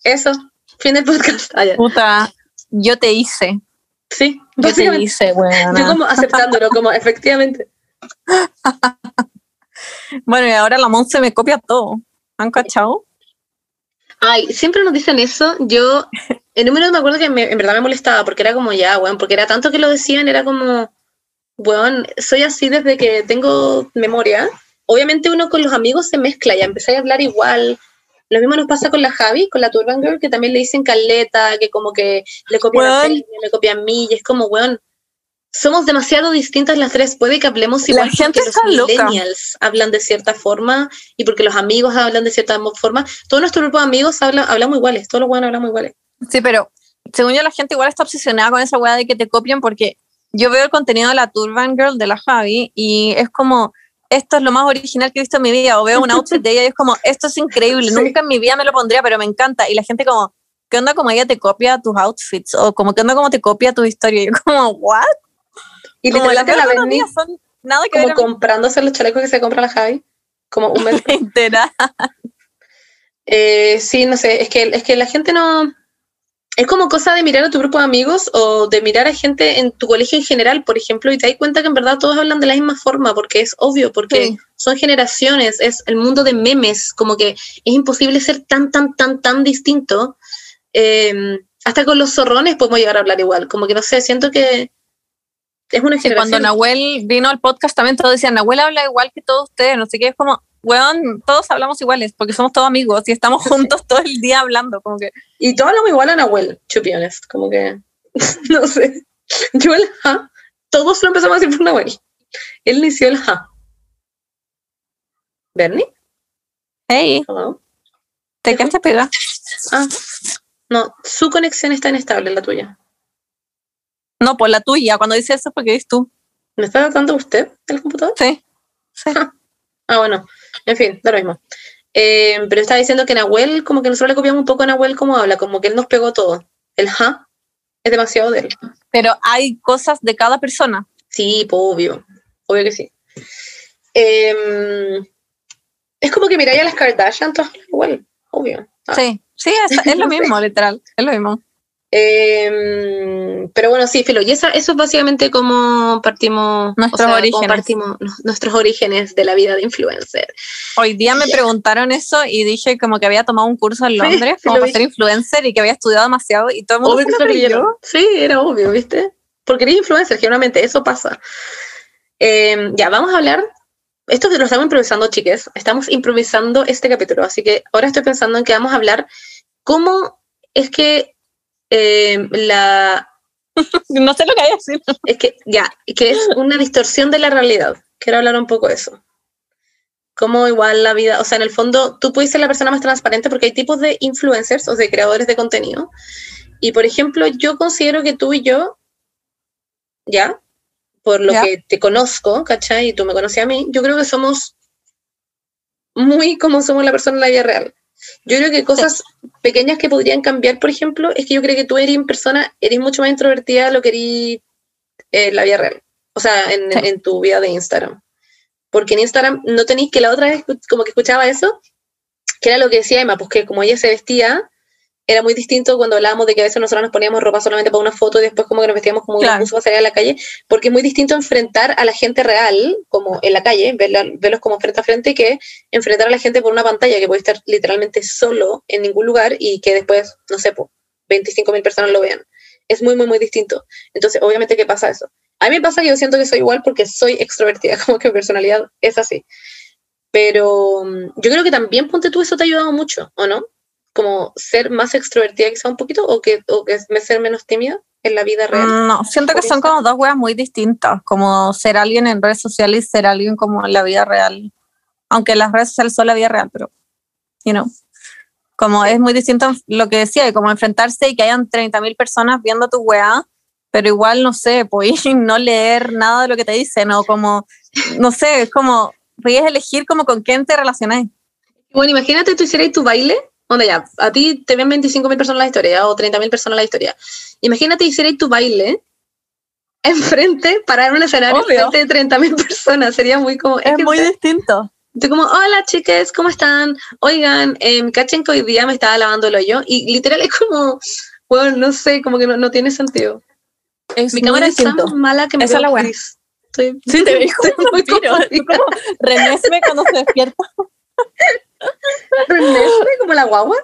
Speaker 2: eso, fin del podcast. Ah.
Speaker 1: Puta, yo te hice,
Speaker 2: Sí,
Speaker 1: yo te hice, weona.
Speaker 2: Yo como aceptándolo, como efectivamente.
Speaker 1: Bueno, y ahora la Monse me copia todo. ¿Han cachado?
Speaker 2: Ay, siempre nos dicen eso. Yo, en número me acuerdo que me- en verdad me molestaba porque era como ya, weón, porque era tanto que lo decían, era como, weón, soy así desde que tengo memoria. Obviamente uno con los amigos se mezcla, ya empecé a hablar igual. Lo mismo nos pasa con la Javi, con la Turban Girl, que también le dicen caleta, que como que le copian a me copian a mí, y es como, weón, somos demasiado distintas las tres. Puede que hablemos igual
Speaker 1: gente
Speaker 2: porque los
Speaker 1: loca.
Speaker 2: millennials hablan de cierta forma y porque los amigos hablan de cierta forma. Todo nuestro grupo de amigos habla, hablamos iguales, todos los buenos hablamos iguales.
Speaker 1: Sí, pero según yo la gente igual está obsesionada con esa weá de que te copien porque yo veo el contenido de la Turban Girl de la Javi y es como, esto es lo más original que he visto en mi vida o veo un outfit de ella y es como, esto es increíble,
Speaker 2: Sí.
Speaker 1: nunca en mi vida me lo pondría, pero me encanta. Y la gente como, ¿qué onda como ella te copia tus outfits? O como, ¿qué onda como te copia tu historia? Y yo como, ¿what?
Speaker 2: Y
Speaker 1: como
Speaker 2: literalmente la
Speaker 1: mías son nada que
Speaker 2: como comprándose los chalecos que se compra la Javi, como un mes.
Speaker 1: Literal.
Speaker 2: Eh, sí, no sé, es que, es que la gente no... es como cosa de mirar a tu grupo de amigos o de mirar a gente en tu colegio en general, por ejemplo, y te das cuenta que en verdad todos hablan de la misma forma, porque es obvio, porque
Speaker 1: Sí.
Speaker 2: son generaciones, es el mundo de memes, como que es imposible ser tan, tan, tan, tan distinto. Eh, hasta con los zorrones podemos llegar a hablar igual, como que no sé, siento que es una generación.
Speaker 1: cuando Nahuel vino al podcast también todos decían, Nahuel habla igual que todos ustedes, no sé qué, es como, weón, todos hablamos iguales porque somos todos amigos y estamos juntos todo el día hablando, como que,
Speaker 2: Y todos hablamos igual a Nahuel, to be honest, como que, no sé. Yo el ja, todos lo empezamos a decir por Nahuel. Él inició el ja. ¿Bernie?
Speaker 1: hey,
Speaker 2: Hello.
Speaker 1: ¿te quedaste pega?
Speaker 2: Ah, no, su conexión está inestable, la tuya.
Speaker 1: No, por la tuya, cuando dice eso es porque eres tú.
Speaker 2: ¿Me está tratando usted el computador?
Speaker 1: Sí. sí.
Speaker 2: Ah, bueno, en fin, da lo mismo. Eh, pero estaba diciendo que Nahuel, como que nosotros le copiamos un poco a Nahuel cómo habla, como que él nos pegó todo. El ja es demasiado de él.
Speaker 1: Pero hay cosas de cada persona.
Speaker 2: Sí, pues, obvio. Obvio que sí. Em, es como que miráis a las Kardashian, todas igual, obvio. Ah.
Speaker 1: Sí, sí, es, es lo mismo, literal, es lo mismo.
Speaker 2: Em, pero bueno, sí, Filo, y esa, eso es básicamente como partimos,
Speaker 1: Nuestros
Speaker 2: como
Speaker 1: orígenes.
Speaker 2: partimos nu- nuestros orígenes de la vida de influencer.
Speaker 1: Hoy día me preguntaron eso y dije como que había tomado un curso en Londres
Speaker 2: sí
Speaker 1: como para ser influencer y que había estudiado demasiado y todo el mundo
Speaker 2: Obvio
Speaker 1: se lo creyó.
Speaker 2: Sí, era obvio, ¿viste? Porque eres influencer, generalmente eso pasa. Em, ya, vamos a hablar. Esto lo estamos improvisando, chiques. Estamos improvisando este capítulo, así que ahora estoy pensando en que vamos a hablar cómo es que em, la.
Speaker 1: No sé lo que hay decir.
Speaker 2: Es que, ya, que es una distorsión de la realidad. Quiero hablar un poco de eso. Cómo igual la vida, o sea, en el fondo, tú puedes ser la persona más transparente porque hay tipos de influencers o de creadores de contenido. Y por ejemplo, yo considero que tú y yo, ya, por lo
Speaker 1: Ya.
Speaker 2: que te conozco, ¿cachai? Y tú me conoces a mí, yo creo que somos muy como somos la persona en la vida real. Yo creo que cosas pequeñas que podrían cambiar, por ejemplo, es que yo creo que tú eres en persona, eres mucho más introvertida de lo que eres en la vida real. O sea, en,
Speaker 1: Sí.
Speaker 2: en tu vida de Instagram. Porque en Instagram no tenéis que la otra vez como que escuchaba eso, que era lo que decía Emma, pues que como ella se vestía, era muy distinto cuando hablábamos de que a veces nosotros nos poníamos ropa solamente para una foto y después como que nos vestíamos como
Speaker 1: Claro.
Speaker 2: un para salir a la calle, porque es muy distinto enfrentar a la gente real, como en la calle, verla- verlos como frente a frente, que enfrentar a la gente por una pantalla que puede estar literalmente solo en ningún lugar y que después, no sé, pues, 25.000 personas lo vean. Es muy, muy, muy distinto. Entonces, obviamente, ¿qué pasa eso? A mí me pasa que yo siento que soy igual porque soy extrovertida, como que mi personalidad es así. Pero mm, yo creo que también, ponte tú, eso te ha ayudado mucho, ¿o no? Como ser más extrovertida quizá un poquito o que, o que ser menos tímida en la vida real.
Speaker 1: Mm, No, siento que son como dos weas muy distintas, como ser alguien en redes sociales y ser alguien como en la vida real. Aunque las redes sociales son la vida real, pero, you know, como es muy distinto lo que decía, como enfrentarse y que hayan 30.000 personas viendo tu wea, pero igual, no sé, pues no leer nada de lo que te dicen o como, no sé, es como, puedes elegir como con quién te relacionas.
Speaker 2: Bueno, imagínate tú hicieras tu baile, donde ya, a ti te ven 25.000 personas la historia o 30.000 personas la historia. Imagínate hicieras tu baile enfrente, parar un escenario
Speaker 1: Obvio.
Speaker 2: enfrente de 30.000 personas. Sería muy como...
Speaker 1: Es
Speaker 2: que
Speaker 1: muy
Speaker 2: usted-
Speaker 1: distinto.
Speaker 2: Tú como, hola chicas, ¿cómo están? Oigan, eh, cachen que hoy día me estaba lavando el hoyo y literal es como, bueno, no sé, como que no, no tiene sentido.
Speaker 1: Es
Speaker 2: Mi cámara es tan mala que me
Speaker 1: Esa es
Speaker 2: veo
Speaker 1: la
Speaker 2: gris. Estoy,
Speaker 1: Sí, te un
Speaker 2: muy
Speaker 1: vampiro, como cuando se despierta.
Speaker 2: René, como la guagua.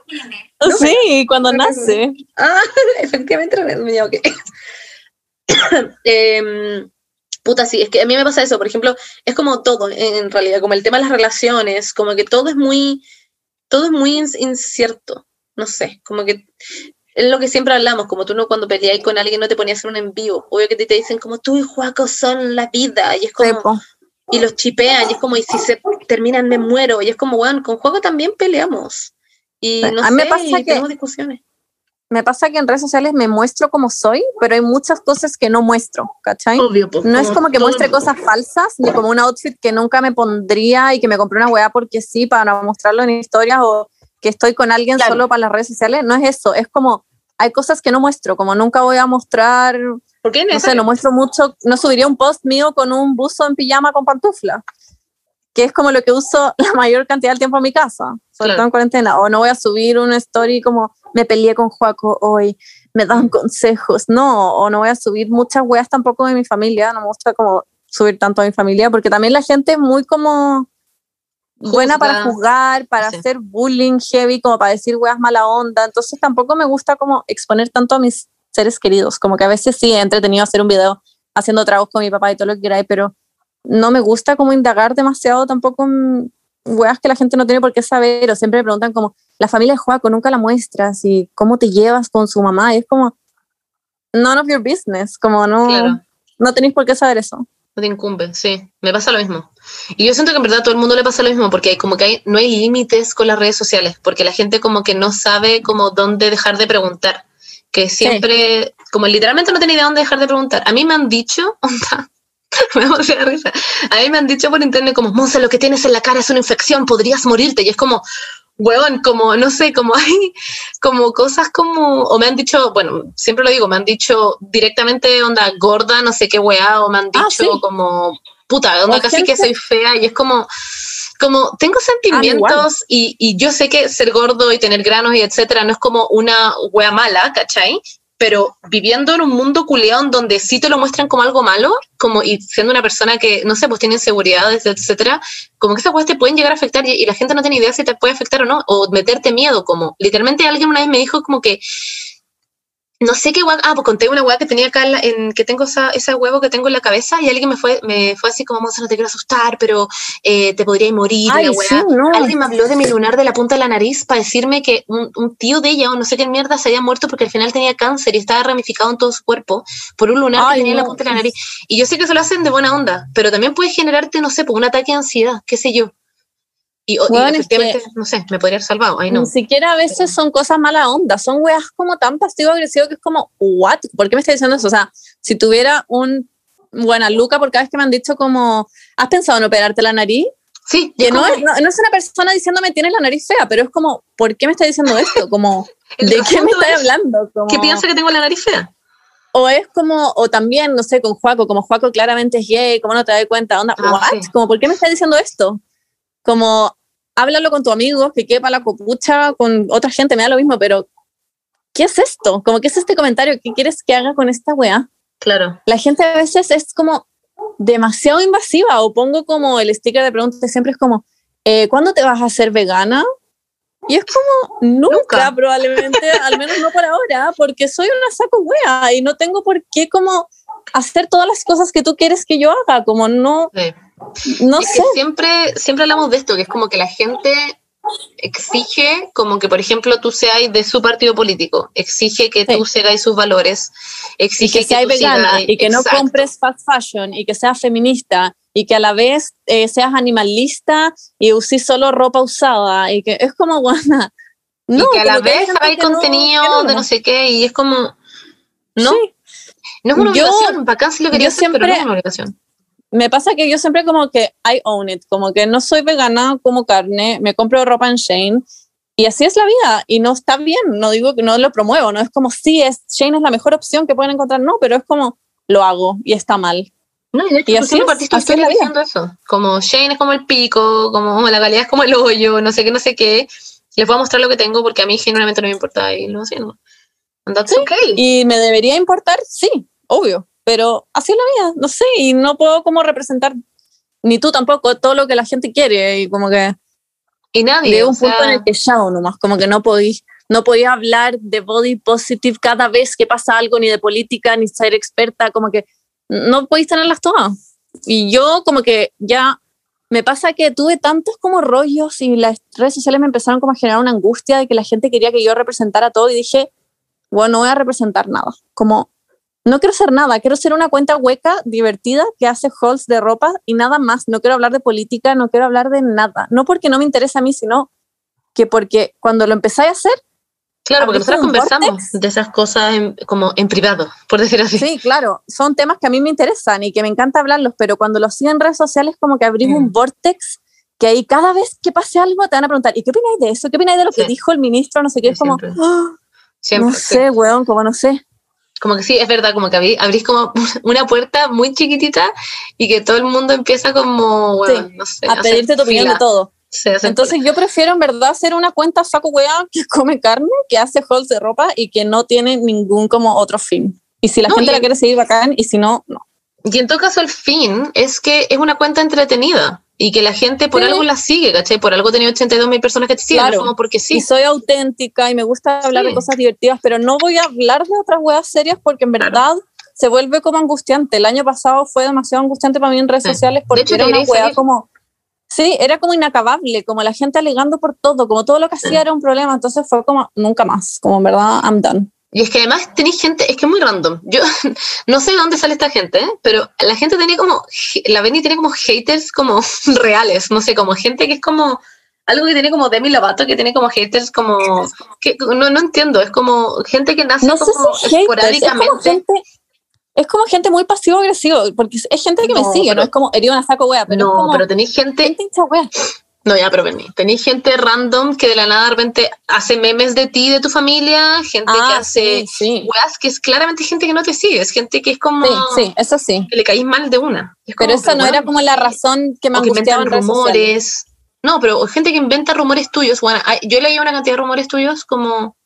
Speaker 2: No,
Speaker 1: sí, cuando nace.
Speaker 2: Ah, efectivamente, René, me ok. Em, puta, sí, es que a mí me pasa eso, por ejemplo, es como todo, en, en realidad, como el tema de las relaciones, como que todo es muy, todo es muy incierto, no sé, como que es lo que siempre hablamos, como tú no cuando peleáis con alguien no te ponías hacer un envío, obvio que te, te dicen como tú y Juaco son la vida, y es como. Y los chipean, y es como, y si se terminan me muero, y es como, bueno, con Juaco también peleamos, y no
Speaker 1: a mí me
Speaker 2: sé,
Speaker 1: pasa
Speaker 2: y
Speaker 1: que-
Speaker 2: tenemos discusiones.
Speaker 1: Me pasa que en redes sociales me muestro como soy, pero hay muchas cosas que no muestro, ¿cachai?
Speaker 2: Obvio, pues,
Speaker 1: No es como que muestre cosas falsas, ni como un outfit que nunca me pondría y que me compré una weá porque sí, para mostrarlo en historias o que estoy con alguien
Speaker 2: Claro.
Speaker 1: solo para las redes sociales. No es eso, es como, hay cosas que no muestro, como nunca voy a mostrar,
Speaker 2: ¿Por qué
Speaker 1: no sé, no muestro mucho, no subiría un post mío con un buzo en pijama con pantufla, que es como lo que uso la mayor cantidad del tiempo en mi casa, sobre
Speaker 2: Claro.
Speaker 1: todo en cuarentena. O no voy a subir una story como me peleé con Juaco hoy, me dan consejos. No, o no voy a subir muchas weas tampoco de mi familia, no me gusta como subir tanto a mi familia, porque también la gente es muy como buena para juzgar, para hacer bullying heavy, como para decir weas mala onda, entonces tampoco me gusta como exponer tanto a mis seres queridos, como que a veces sí he entretenido hacer un video haciendo tragos con mi papá y todo lo que queráis, pero no me gusta como indagar demasiado tampoco en weas que la gente no tiene por qué saber, o siempre me preguntan como, la familia de Juaco nunca la muestras y cómo te llevas con su mamá, y es como, none of your business, como no, no tenéis por qué saber eso.
Speaker 2: No te incumbe, sí, me pasa lo mismo. Y yo siento que en verdad a todo el mundo le pasa lo mismo, porque como que hay, no hay límites con las redes sociales, porque la gente como que no sabe como dónde dejar de preguntar, que siempre, como literalmente no tiene idea dónde dejar de preguntar. A mí me han dicho, me da risa. A mí me han dicho por internet como, Monse, lo que tienes en la cara es una infección, podrías morirte. Y es como, huevón, como, no sé, como hay como cosas como, o me han dicho, bueno, siempre lo digo, me han dicho directamente onda gorda, no sé qué weá, o me han ah, dicho como, puta, onda casi que soy fea. Y es como, como tengo ah, sentimientos y, y, yo sé que ser gordo y tener granos y etcétera no es como una wea mala, ¿cachai? pero viviendo en un mundo culeado donde sí te lo muestran como algo malo, como y siendo una persona que, no sé, pues tiene inseguridades, etcétera, como que esas cosas te pueden llegar a afectar y, y, la gente no tiene idea si te puede afectar o no, o meterte miedo, como literalmente alguien una vez me dijo como que no sé qué hueá, ah, pues conté una hueá que tenía acá en, que tengo esa, ese huevo que tengo en la cabeza y alguien me fue, me fue así como, no te quiero asustar, pero eh, te podría morir. Ay, Alguien me habló de mi lunar de la punta de la nariz para decirme que un, un, tío de ella o no sé qué mierda se había muerto porque al final tenía cáncer y estaba ramificado en todo su cuerpo por un lunar que tenía en la punta de la nariz. Y yo sé que eso lo hacen de buena onda, pero también puede generarte, no sé, por pues, un ataque de ansiedad, qué sé yo. Y, efectivamente, no sé, me podría haber salvado. Ahí no.
Speaker 1: Ni siquiera a veces son cosas mala onda, son weas como tan pasivo-agresivo que es como, ¿what? ¿Por qué me está diciendo eso? O sea, si tuviera un. Buena Luca, porque cada vez que me han dicho como, ¿has pensado en operarte la nariz?
Speaker 2: Sí.
Speaker 1: Que no, es, no, es una persona diciéndome tienes la nariz fea, pero es como, ¿por qué me está diciendo esto? Como, ¿de qué me está hablando? Como,
Speaker 2: ¿Qué piensa que tengo la nariz fea?
Speaker 1: O es como, o también, no sé, con Juaco, como Juaco claramente es gay, ¿cómo no te das cuenta? Onda, ah, ¿what? Como, ¿por qué me está diciendo esto? Como, háblalo con tu amigo, que quepa la copucha con otra gente, me da lo mismo, pero ¿qué es esto? Como, ¿qué es este comentario? ¿Qué quieres que haga con esta weá?
Speaker 2: Claro.
Speaker 1: La gente a veces es como demasiado invasiva o pongo como el sticker de preguntas siempre es como, eh, ¿cuándo te vas a hacer vegana? Y es como, nunca, probablemente, al menos no por ahora, porque soy una saco wea y no tengo por qué como hacer todas las cosas que tú quieres que yo haga, como no... No sé.
Speaker 2: siempre, siempre hablamos de esto, que es como que la gente exige como que, por ejemplo, tú seas de su partido político, exige que tú sigas sus valores, exige
Speaker 1: que, seas vegana y que no compres fast fashion y que seas feminista y que a la vez eh, seas animalista y uses solo ropa usada y que es como guana.
Speaker 2: No, y que a la vez hay contenido de no sé qué y es como no. No es una obligación, para acá sí lo quería hacer, siempre, pero no es una obligación
Speaker 1: me pasa que yo siempre como que I own it, como que no soy vegana, como carne, me compro ropa en Shane y así es la vida y no está bien, no digo que no lo promuevo, no es como si es Shane es la mejor opción que pueden encontrar, no, pero es como lo hago y está mal.
Speaker 2: No, y de hecho, y así, es, es diciendo eso, como Shane es como el pico, como la calidad es como el hoyo, no sé qué, no sé qué. Les voy a mostrar lo que tengo porque a mí generalmente no me importa y no sé, no. okay.
Speaker 1: Y me debería importar, sí, obvio pero así es la vida, no sé, y no puedo como representar, ni tú tampoco, todo lo que la gente quiere, y como que...
Speaker 2: Y nadie.
Speaker 1: De un punto en el que ya nomás, como que no podí, no podía hablar de body positive cada vez que pasa algo, ni de política, ni ser experta, como que no podéis tenerlas todas. Y yo como que ya me pasa que tuve tantos como rollos y las redes sociales me empezaron como a generar una angustia de que la gente quería que yo representara todo y dije, bueno, no voy a representar nada. Como no quiero ser nada, quiero ser una cuenta hueca, divertida, que hace hauls de ropa y nada más. No quiero hablar de política, no quiero hablar de nada. No porque no me interesa a mí, sino que porque cuando lo empecé a hacer...
Speaker 2: Claro, porque nosotros conversamos de esas cosas como en privado, por decir así.
Speaker 1: Sí, claro, son temas que a mí me interesan y que me encanta hablarlos, pero cuando los sigo en redes sociales como que abrimos un mm. vortex que ahí cada vez que pase algo te van a preguntar, ¿y qué opináis de eso? ¿Qué opináis de lo que dijo el ministro? No sé qué, es como, ¡Ah! no sé, weón, como no sé
Speaker 2: como que sí, es verdad, como que abrís, como una puerta muy chiquitita y que todo el mundo empieza como, bueno, no sé.
Speaker 1: A pedirte tu opinión de todo. Entonces yo prefiero en verdad hacer una cuenta saco weá que come carne, que hace hauls de ropa y que no tiene ningún como otro fin. Y si la
Speaker 2: No,
Speaker 1: gente la quiere seguir bacán y si no, no.
Speaker 2: Y en todo caso, el fin es que es una cuenta entretenida y que la gente por
Speaker 1: Sí.
Speaker 2: algo la sigue, ¿cachai? Por algo tenía 82 mil personas que te siguen,
Speaker 1: Claro.
Speaker 2: no porque sí.
Speaker 1: Y soy auténtica y me gusta hablar
Speaker 2: Sí.
Speaker 1: de cosas divertidas, pero no voy a hablar de otras weas serias porque en
Speaker 2: Claro.
Speaker 1: verdad se vuelve como angustiante. El año pasado fue demasiado angustiante para mí en redes
Speaker 2: Sí.
Speaker 1: sociales porque
Speaker 2: hecho,
Speaker 1: era una
Speaker 2: salir.
Speaker 1: como... Sí, era como inacabable, como la gente alegando por todo, como todo lo que hacía era un problema, entonces fue como nunca más, como en verdad I'm done.
Speaker 2: Y es que además tenéis gente, es que es muy random. Yo no sé de dónde sale esta gente, ¿eh? pero la gente tiene como, la Benny tiene como haters como reales, no sé, como gente que es como algo que tiene como Demi Lovato, que tiene como haters como, que no, no entiendo, es como gente que nace
Speaker 1: No sé
Speaker 2: como
Speaker 1: si haters, es como
Speaker 2: esporádicamente.
Speaker 1: gente... Es como gente muy pasivo-agresivo, porque es gente que
Speaker 2: No,
Speaker 1: me sigue,
Speaker 2: pero-
Speaker 1: no es como hería una saco wea, pero es
Speaker 2: no,
Speaker 1: como
Speaker 2: pero tenéis gente,
Speaker 1: gente hincha wea.
Speaker 2: No ya, pero Benny, tenéis gente random que de la nada de repente hace memes de ti, de tu familia, gente que
Speaker 1: Ah,
Speaker 2: hace
Speaker 1: sí, sí.
Speaker 2: weas que es claramente gente que no te sigue, es gente que es como
Speaker 1: Sí, sí, eso sí.
Speaker 2: que le caís mal de una. Es
Speaker 1: Pero
Speaker 2: como,
Speaker 1: esa no era como la razón que me
Speaker 2: o que inventan rumores. No, pero gente que inventa rumores tuyos. Bueno, yo leí una cantidad de rumores tuyos como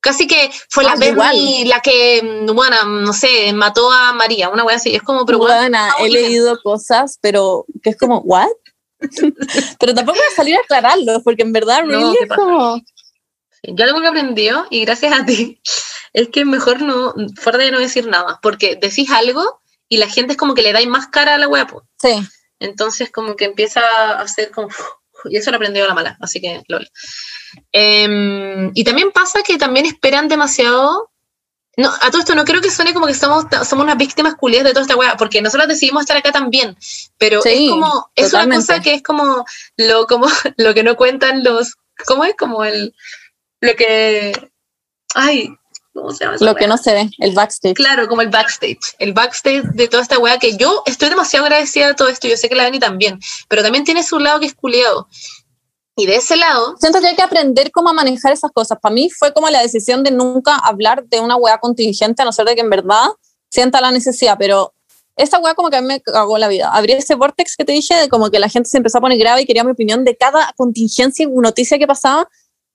Speaker 2: casi que fue la
Speaker 1: Ah,
Speaker 2: Bernie la que, mm, bueno, no sé, mató a María, una wea así. Es como, pero bueno,
Speaker 1: he leído cosas, pero que es como, ¿what? Pero tampoco voy a salir a aclararlo, porque en verdad,
Speaker 2: No,
Speaker 1: really
Speaker 2: ¿qué
Speaker 1: es como.
Speaker 2: yo algo que aprendió, y gracias a ti, es que mejor no, fuera de no decir nada, porque decís algo y la gente es como que le dais más cara a la wea, po.
Speaker 1: Sí,
Speaker 2: Entonces como que empieza a hacer como... Y eso lo aprendió a la mala, así que lol. Em, y también pasa que también esperan demasiado... No, a todo esto no creo que suene como que somos, somos unas víctimas culiadas de toda esta weá, porque nosotros decidimos estar acá también, pero
Speaker 1: Sí,
Speaker 2: es como, es una cosa que es como lo, como lo que no cuentan los, ¿cómo es? Como el, lo que, ay, ¿cómo se llama?
Speaker 1: lo que no se ve, el backstage.
Speaker 2: Claro, como el backstage. El backstage de toda esta weá que yo estoy demasiado agradecida de todo esto. Yo sé que la Dani también. Pero también tiene su lado que es culiado. Y de ese lado,
Speaker 1: Siento que hay que aprender cómo manejar esas cosas. Para mí fue como la decisión de nunca hablar de una weá contingente, a no ser de que en verdad sienta la necesidad, pero esa weá como que a mí me cagó la vida. Abrí ese vortex que te dije de como que la gente se empezó a poner grave y quería mi opinión de cada contingencia y noticia que pasaba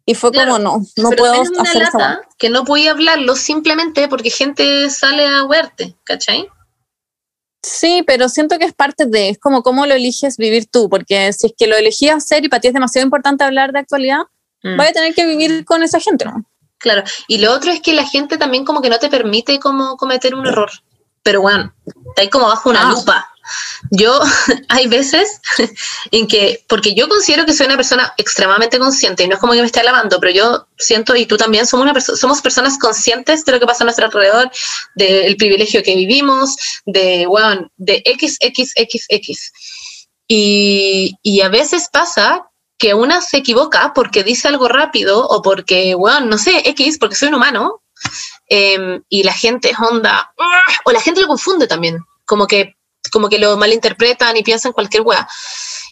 Speaker 1: y fue
Speaker 2: Claro,
Speaker 1: como no, no
Speaker 2: pero
Speaker 1: puedo
Speaker 2: una
Speaker 1: hacer esa
Speaker 2: lata que no podía hablarlo simplemente porque gente sale a verte, ¿cachai?
Speaker 1: Sí, pero siento que es parte de, es como cómo lo eliges vivir tú, porque si es que lo elegías hacer y para ti es demasiado importante hablar de actualidad,
Speaker 2: Mm,
Speaker 1: vas a tener que vivir con esa gente, ¿no?
Speaker 2: Claro. Y lo otro es que la gente también como que no te permite como cometer un error. Pero bueno, está ahí como bajo una
Speaker 1: Ah.
Speaker 2: lupa. Yo, hay veces en que, porque yo considero que soy una persona extremadamente consciente, y no es como que me esté alabando, pero yo siento, y tú también, somos, una perso- somos personas conscientes de lo que pasa a nuestro alrededor, del privilegio que vivimos, de, bueno, de XXXX. Y, y a veces pasa que una se equivoca porque dice algo rápido o porque, bueno, no sé, X, porque soy un humano, em, y la gente es onda, "Ugh", o la gente lo confunde también, como que, como que lo malinterpretan y piensan cualquier weá.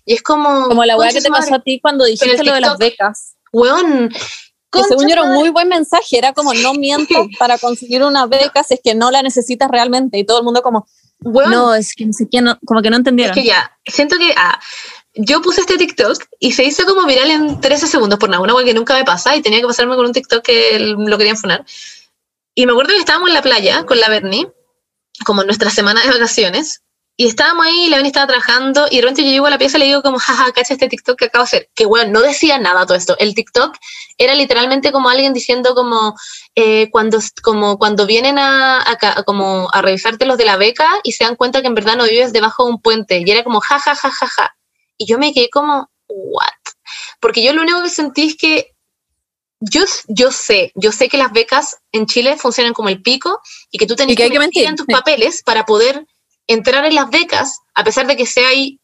Speaker 2: Y es como...
Speaker 1: Como la weá que te
Speaker 2: madre,
Speaker 1: pasó a ti cuando dijiste lo de las becas.
Speaker 2: Weón.
Speaker 1: Que según yo era un muy buen mensaje, era como no mientas para conseguir una beca si es que no la necesitas realmente. Y todo el mundo como,
Speaker 2: Weón,
Speaker 1: no, es que no sé quién, no- como que no
Speaker 2: es
Speaker 1: entendieron.
Speaker 2: que ya, siento que... ah, yo puse este TikTok y se hizo como viral en 13 segundos por nada, una weá que nunca me pasa y tenía que pasarme con un TikTok que lo querían funar. Y me acuerdo que estábamos en la playa con la Bernie, como en nuestra semana de vacaciones, y estábamos ahí, la Bernie estaba trabajando, y de repente yo llego a la pieza y le digo como, jaja, cacha este TikTok que acabo de hacer. Que bueno, no decía nada todo esto. El TikTok era literalmente como alguien diciendo como, eh, cuando, como cuando vienen a, a como a revisarte los de la beca y se dan cuenta que en verdad no vives debajo de un puente. Y era como, jajajajaja. Ja, ja, ja. Y yo me quedé como, what? Porque yo lo único que sentí es que yo, yo sé, yo sé que las becas en Chile funcionan como el pico y que tú tenés
Speaker 1: Y que que
Speaker 2: mentir, en tus
Speaker 1: sí.
Speaker 2: papeles para poder entrar en las becas, a pesar de que sea ahí,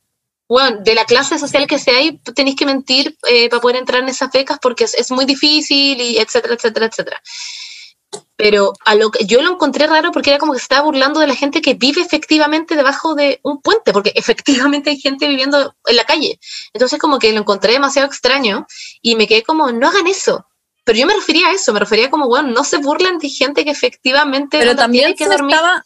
Speaker 2: bueno, de la clase social que sea ahí, tenéis que mentir eh, para poder entrar en esas becas porque es, es muy difícil y etcétera, etcétera, etcétera. Pero a lo que yo lo encontré raro porque era como que se estaba burlando de la gente que vive efectivamente debajo de un puente, porque efectivamente hay gente viviendo en la calle. Entonces como que lo encontré demasiado extraño y me quedé como, no hagan eso. Pero yo me refería a eso, me refería como, bueno, no se burlen de gente que efectivamente
Speaker 1: Pero también
Speaker 2: tiene que
Speaker 1: se
Speaker 2: dormir.
Speaker 1: estaba,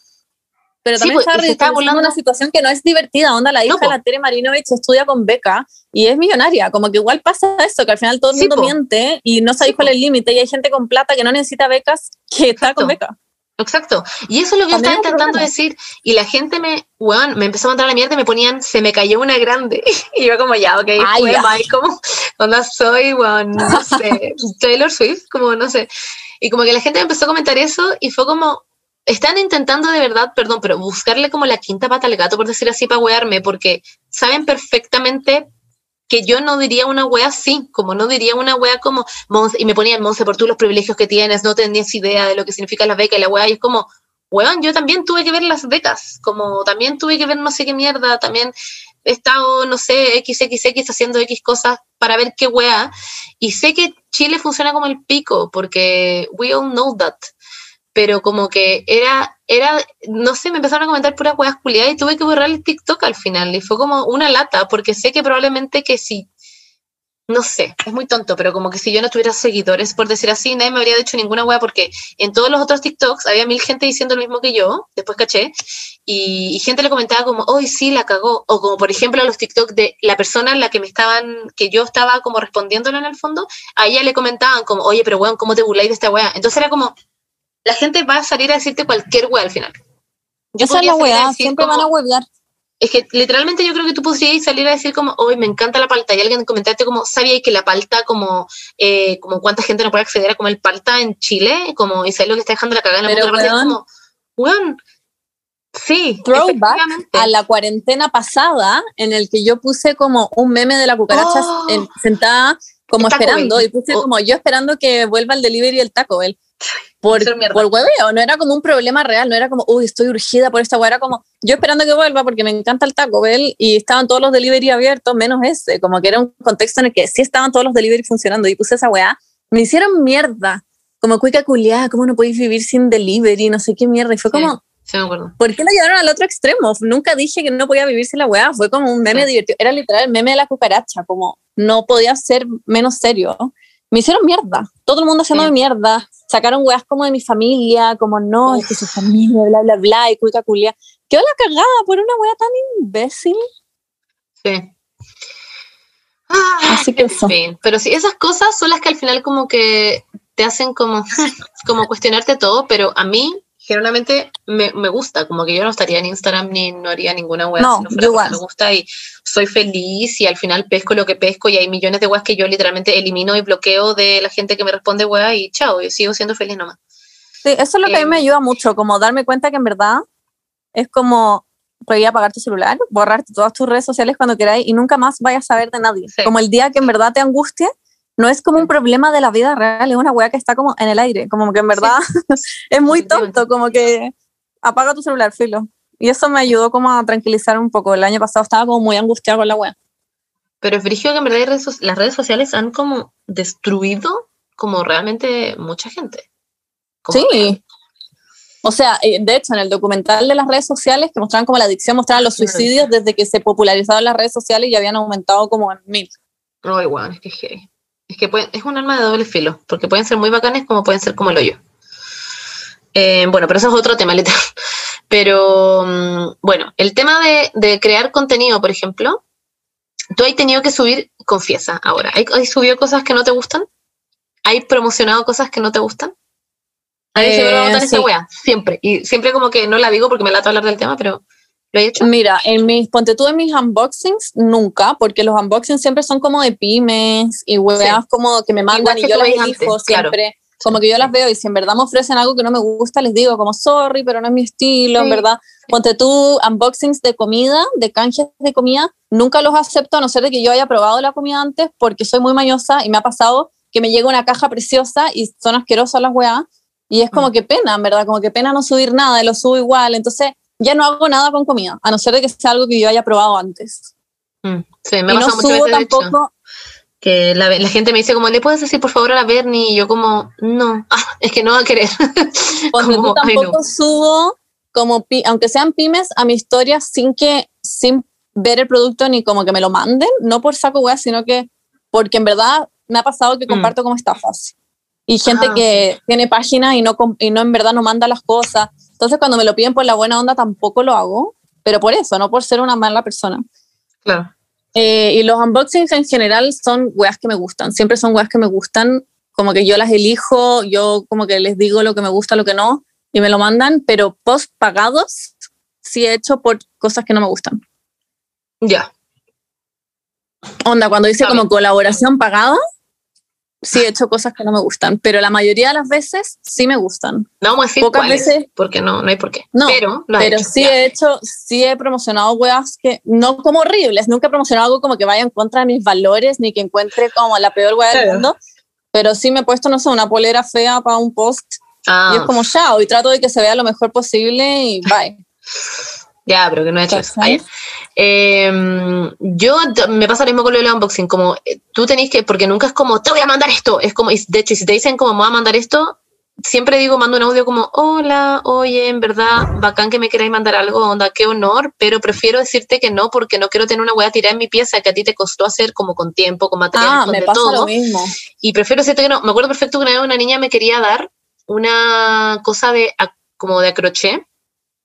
Speaker 1: pero
Speaker 2: Sí,
Speaker 1: también
Speaker 2: pues,
Speaker 1: está
Speaker 2: burlando.
Speaker 1: una situación que no es divertida. Onda, la hija
Speaker 2: No,
Speaker 1: la Tere Marinovich estudia con beca y es millonaria. Como que igual pasa eso, que al final todo el
Speaker 2: Sí,
Speaker 1: mundo
Speaker 2: po.
Speaker 1: miente y no sabéis
Speaker 2: Sí,
Speaker 1: cuál es el límite y hay gente con plata que no necesita becas que está con
Speaker 2: Exacto.
Speaker 1: beca.
Speaker 2: Exacto. Y eso es lo que yo estaba intentando decir. Y la gente me, weón, me empezó a mandar la mierda y me ponían, se me cayó una grande. Y yo como, ya, ok,
Speaker 1: Ay,
Speaker 2: fue como, onda soy, weón, no sé, Taylor Swift, como, no sé. Y como que la gente me empezó a comentar eso y fue como, están intentando de verdad, perdón, pero buscarle como la quinta pata al gato, por decir así, para wearme, porque saben perfectamente que yo no diría una wea así, como no diría una wea como, Monse, y me ponían, Monse, por tú los privilegios que tienes, no tenías idea de lo que significa la beca y la wea, y es como, weón, yo también tuve que ver las becas, como también tuve que ver no sé qué mierda, también he estado, no sé, XXX haciendo X cosas para ver qué wea, y sé que Chile funciona como el pico, porque we all know that, pero como que era, era, no sé, me empezaron a comentar puras weas culiadas y tuve que borrar el TikTok al final, y fue como una lata, porque sé que probablemente que si no sé, es muy tonto, pero como que si yo no tuviera seguidores, por decir así, nadie me habría dicho ninguna wea, porque en todos los otros TikToks había mil gente diciendo lo mismo que yo, después caché, y, y gente le comentaba como, hoy sí, la cagó, o como por ejemplo a los TikToks de la persona en la que me estaban, que yo estaba como respondiéndole en el fondo, a ella le comentaban como, oye, pero weón, ¿cómo te burláis de esta wea? Entonces era como, la gente va a salir a decirte cualquier wea al final. Yo
Speaker 1: Esa es la
Speaker 2: salir a
Speaker 1: weá,
Speaker 2: decir
Speaker 1: siempre
Speaker 2: como-
Speaker 1: van a huevear.
Speaker 2: es que literalmente yo creo que tú podrías salir a decir como, hoy me encanta la palta, y alguien comentarte como, ¿sabía que la palta, como, eh, como cuánta gente no puede acceder a comer palta en Chile? Como, y sabes lo que está dejando la cagada en la? Es como, weón, sí,
Speaker 1: Throwback a la cuarentena pasada, en el que yo puse como un meme de la cucaracha
Speaker 2: Oh.
Speaker 1: en- sentada como
Speaker 2: El
Speaker 1: esperando, y puse
Speaker 2: Oh.
Speaker 1: como yo esperando que vuelva el delivery del Taco Bell. Por, por hueveo, no era como un problema real, no era como, uy, estoy urgida por esta hueá, era como, yo esperando que vuelva porque me encanta el Taco Bell y estaban todos los delivery abiertos, menos ese, como que era un contexto en el que sí estaban todos los delivery funcionando y puse esa hueá, me hicieron mierda, como cuica culiada, ¿cómo no podéis vivir sin delivery? No sé qué mierda, y fue
Speaker 2: Sí.
Speaker 1: como,
Speaker 2: Sí, me acuerdo.
Speaker 1: ¿Por qué lo llevaron al otro extremo? Nunca dije que no podía vivir sin la weá. Fue como un meme
Speaker 2: Sí.
Speaker 1: divertido. Era literal el meme de la cucaracha, como no podía ser menos serio. Me hicieron mierda. Todo el mundo haciendo
Speaker 2: Sí.
Speaker 1: mierda. Sacaron weas como de mi familia, como no, es que su familia, bla, bla, bla, y cuica culia. Quedó la cagada por una wea tan imbécil.
Speaker 2: Sí. Ah,
Speaker 1: Así que
Speaker 2: en
Speaker 1: eso.
Speaker 2: fin, pero sí, esas cosas son las que al final como que te hacen como, como cuestionarte todo, pero a mí generalmente me, me gusta, como que yo no estaría en Instagram ni no haría ninguna web
Speaker 1: No,
Speaker 2: si no
Speaker 1: igual.
Speaker 2: me gusta y soy feliz y al final pesco lo que pesco y hay millones de weas que yo literalmente elimino y bloqueo de la gente que me responde wea y chao, yo sigo siendo feliz nomás.
Speaker 1: Sí, eso es lo que a mí
Speaker 2: Eh,
Speaker 1: me ayuda mucho, como darme cuenta que en verdad es como podía apagar tu celular, borrar todas tus redes sociales cuando queráis y nunca más vayas a saber de nadie.
Speaker 2: Sí.
Speaker 1: Como el día que en verdad te angustie, no es como un problema de la vida real, es una weá que está como en el aire, como que en verdad es muy tonto, como que apaga tu celular, filo. Y eso me ayudó como a tranquilizar un poco. El año pasado estaba como muy angustiado con la weá.
Speaker 2: Pero es frigio que en verdad redes las redes sociales han como destruido como realmente mucha gente. Como.
Speaker 1: Sí. O sea, eh, de hecho, en el documental de las redes sociales que mostraban como la adicción, mostraban los suicidios desde que se popularizaron las redes sociales y habían aumentado como en mil.
Speaker 2: Ay, weón, es que es que pueden- es un arma de doble filo, porque pueden ser muy bacanes como pueden ser como el hoyo. Eh, bueno, pero eso es otro tema, literal. Pero mm, bueno, el tema de, de crear contenido, por ejemplo, tú has tenido que subir, confiesa ahora, ¿hay, hay subido cosas que no te gustan? ¿Hay promocionado cosas que no te gustan? A mí siempre me va a
Speaker 1: Eh,
Speaker 2: botar esa wea, siempre. Y siempre como que no la digo porque me lata hablar del tema, pero lo he hecho.
Speaker 1: Mira, en mis, ponte tú en mis unboxings, nunca, porque los unboxings siempre son como de pymes y weas
Speaker 2: Sí.
Speaker 1: como que me mandan
Speaker 2: Igual
Speaker 1: y yo las elijo
Speaker 2: antes, claro.
Speaker 1: siempre. Como que yo las veo y si en verdad me ofrecen algo que no me gusta, les digo como sorry, pero no es mi estilo, en verdad. Ponte tú unboxings de comida, de canjes de comida, nunca los acepto a no ser de que yo haya probado la comida antes porque soy muy mañosa y me ha pasado que me llega una caja preciosa y son asquerosas las weas y es como
Speaker 2: Mm.
Speaker 1: que pena, en verdad, como que pena no subir nada y lo subo igual. Entonces ya no hago nada con comida, a no ser de que sea algo que yo haya probado antes.
Speaker 2: Mm, sí, me
Speaker 1: y no subo tampoco,
Speaker 2: que la, la gente me dice como, ¿le puedes decir por favor a la Bernie? Y yo como, no, ah, es que no va a querer.
Speaker 1: ponte tú
Speaker 2: Como, ay, no.
Speaker 1: tampoco subo como, aunque sean pymes, a mi historia sin que, sin ver el producto ni como que me lo manden, no por saco weas, sino que porque en verdad me ha pasado que
Speaker 2: Mm.
Speaker 1: comparto como estafas. Y gente
Speaker 2: Ah,
Speaker 1: que tiene páginas y no, y no en verdad no manda las cosas. Entonces cuando me lo piden por la buena onda tampoco lo hago, pero por eso, no por ser una mala persona.
Speaker 2: Claro.
Speaker 1: Eh, y los unboxings en general son weas que me gustan, siempre son weas que me gustan, como que yo las elijo, yo como que les digo lo que me gusta, lo que no, y me lo mandan, pero post pagados sí he hecho por cosas que no me gustan.
Speaker 2: Ya.
Speaker 1: Onda, cuando dice como colaboración pagada, sí he hecho cosas que no me gustan, pero la mayoría de las veces sí me gustan.
Speaker 2: No vamos a
Speaker 1: Pocas veces-
Speaker 2: porque no, no hay por qué.
Speaker 1: No,
Speaker 2: pero
Speaker 1: Pero
Speaker 2: hecho,
Speaker 1: sí
Speaker 2: ya.
Speaker 1: he hecho, sí he promocionado weas que, no como horribles, nunca he promocionado algo como que vaya en contra de mis valores, ni que encuentre como la peor wea del
Speaker 2: Claro.
Speaker 1: mundo, pero sí me he puesto, no sé, una polera fea para un post,
Speaker 2: Ah,
Speaker 1: y es como chao, y trato de que se vea lo mejor posible, y bye.
Speaker 2: ya, pero que no he hecho eso. Eh, yo me pasa lo mismo con lo del unboxing, como eh, tú tenés que, porque nunca es como, te voy a mandar esto, es como, de hecho, si te dicen como, me voy a mandar esto, siempre digo, mando un audio como, hola, oye, en verdad, bacán que me queráis mandar algo, onda, qué honor, pero prefiero decirte que no, porque no quiero tener una weá tirada en mi pieza que a ti te costó hacer como con tiempo, con material,
Speaker 1: Ah,
Speaker 2: con
Speaker 1: me
Speaker 2: de
Speaker 1: pasa
Speaker 2: todo.
Speaker 1: lo mismo.
Speaker 2: Y prefiero decirte que no. Me acuerdo perfecto que una vez una niña me quería dar una cosa de como de crochet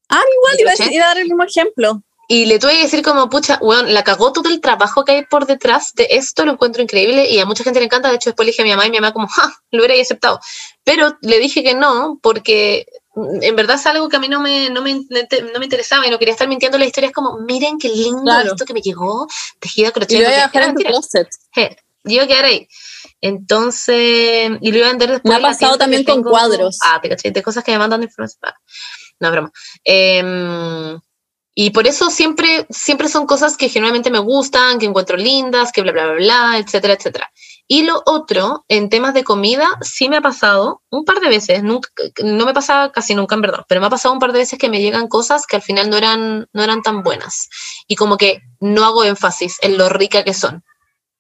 Speaker 1: Ah, igual iba a,
Speaker 2: ¿Crochet?
Speaker 1: iba a dar el mismo ejemplo.
Speaker 2: y le tuve que decir como, pucha, weón, la cagó todo el trabajo que hay por detrás de esto, lo encuentro increíble y a mucha gente le encanta. De hecho, después le dije a mi mamá y mi mamá como, ja, lo hubiera aceptado. Pero le dije que no, porque mm, en verdad es algo que a mí no me, no me, no me interesaba y no quería estar mintiendo la historia. Es como, miren qué lindo
Speaker 1: Claro.
Speaker 2: esto que me llegó, tejido a
Speaker 1: Y
Speaker 2: crochet.
Speaker 1: lo voy a en tu closet.
Speaker 2: Je, yo iba quedar ahí. Entonces, y lo iba a vender después.
Speaker 1: Me ha pasado también con cuadros.
Speaker 2: Ah, te caché, de cosas que me mandan información. No, broma. Em, y por eso siempre, siempre son cosas que generalmente me gustan, que encuentro lindas, que bla, bla, bla, bla, etcétera, etcétera. Y lo otro, en temas de comida, sí me ha pasado un par de veces, nunca, no me pasa casi nunca en verdad, pero me ha pasado un par de veces que me llegan cosas que al final no eran, no eran tan buenas. Y como que no hago énfasis en lo rica que son.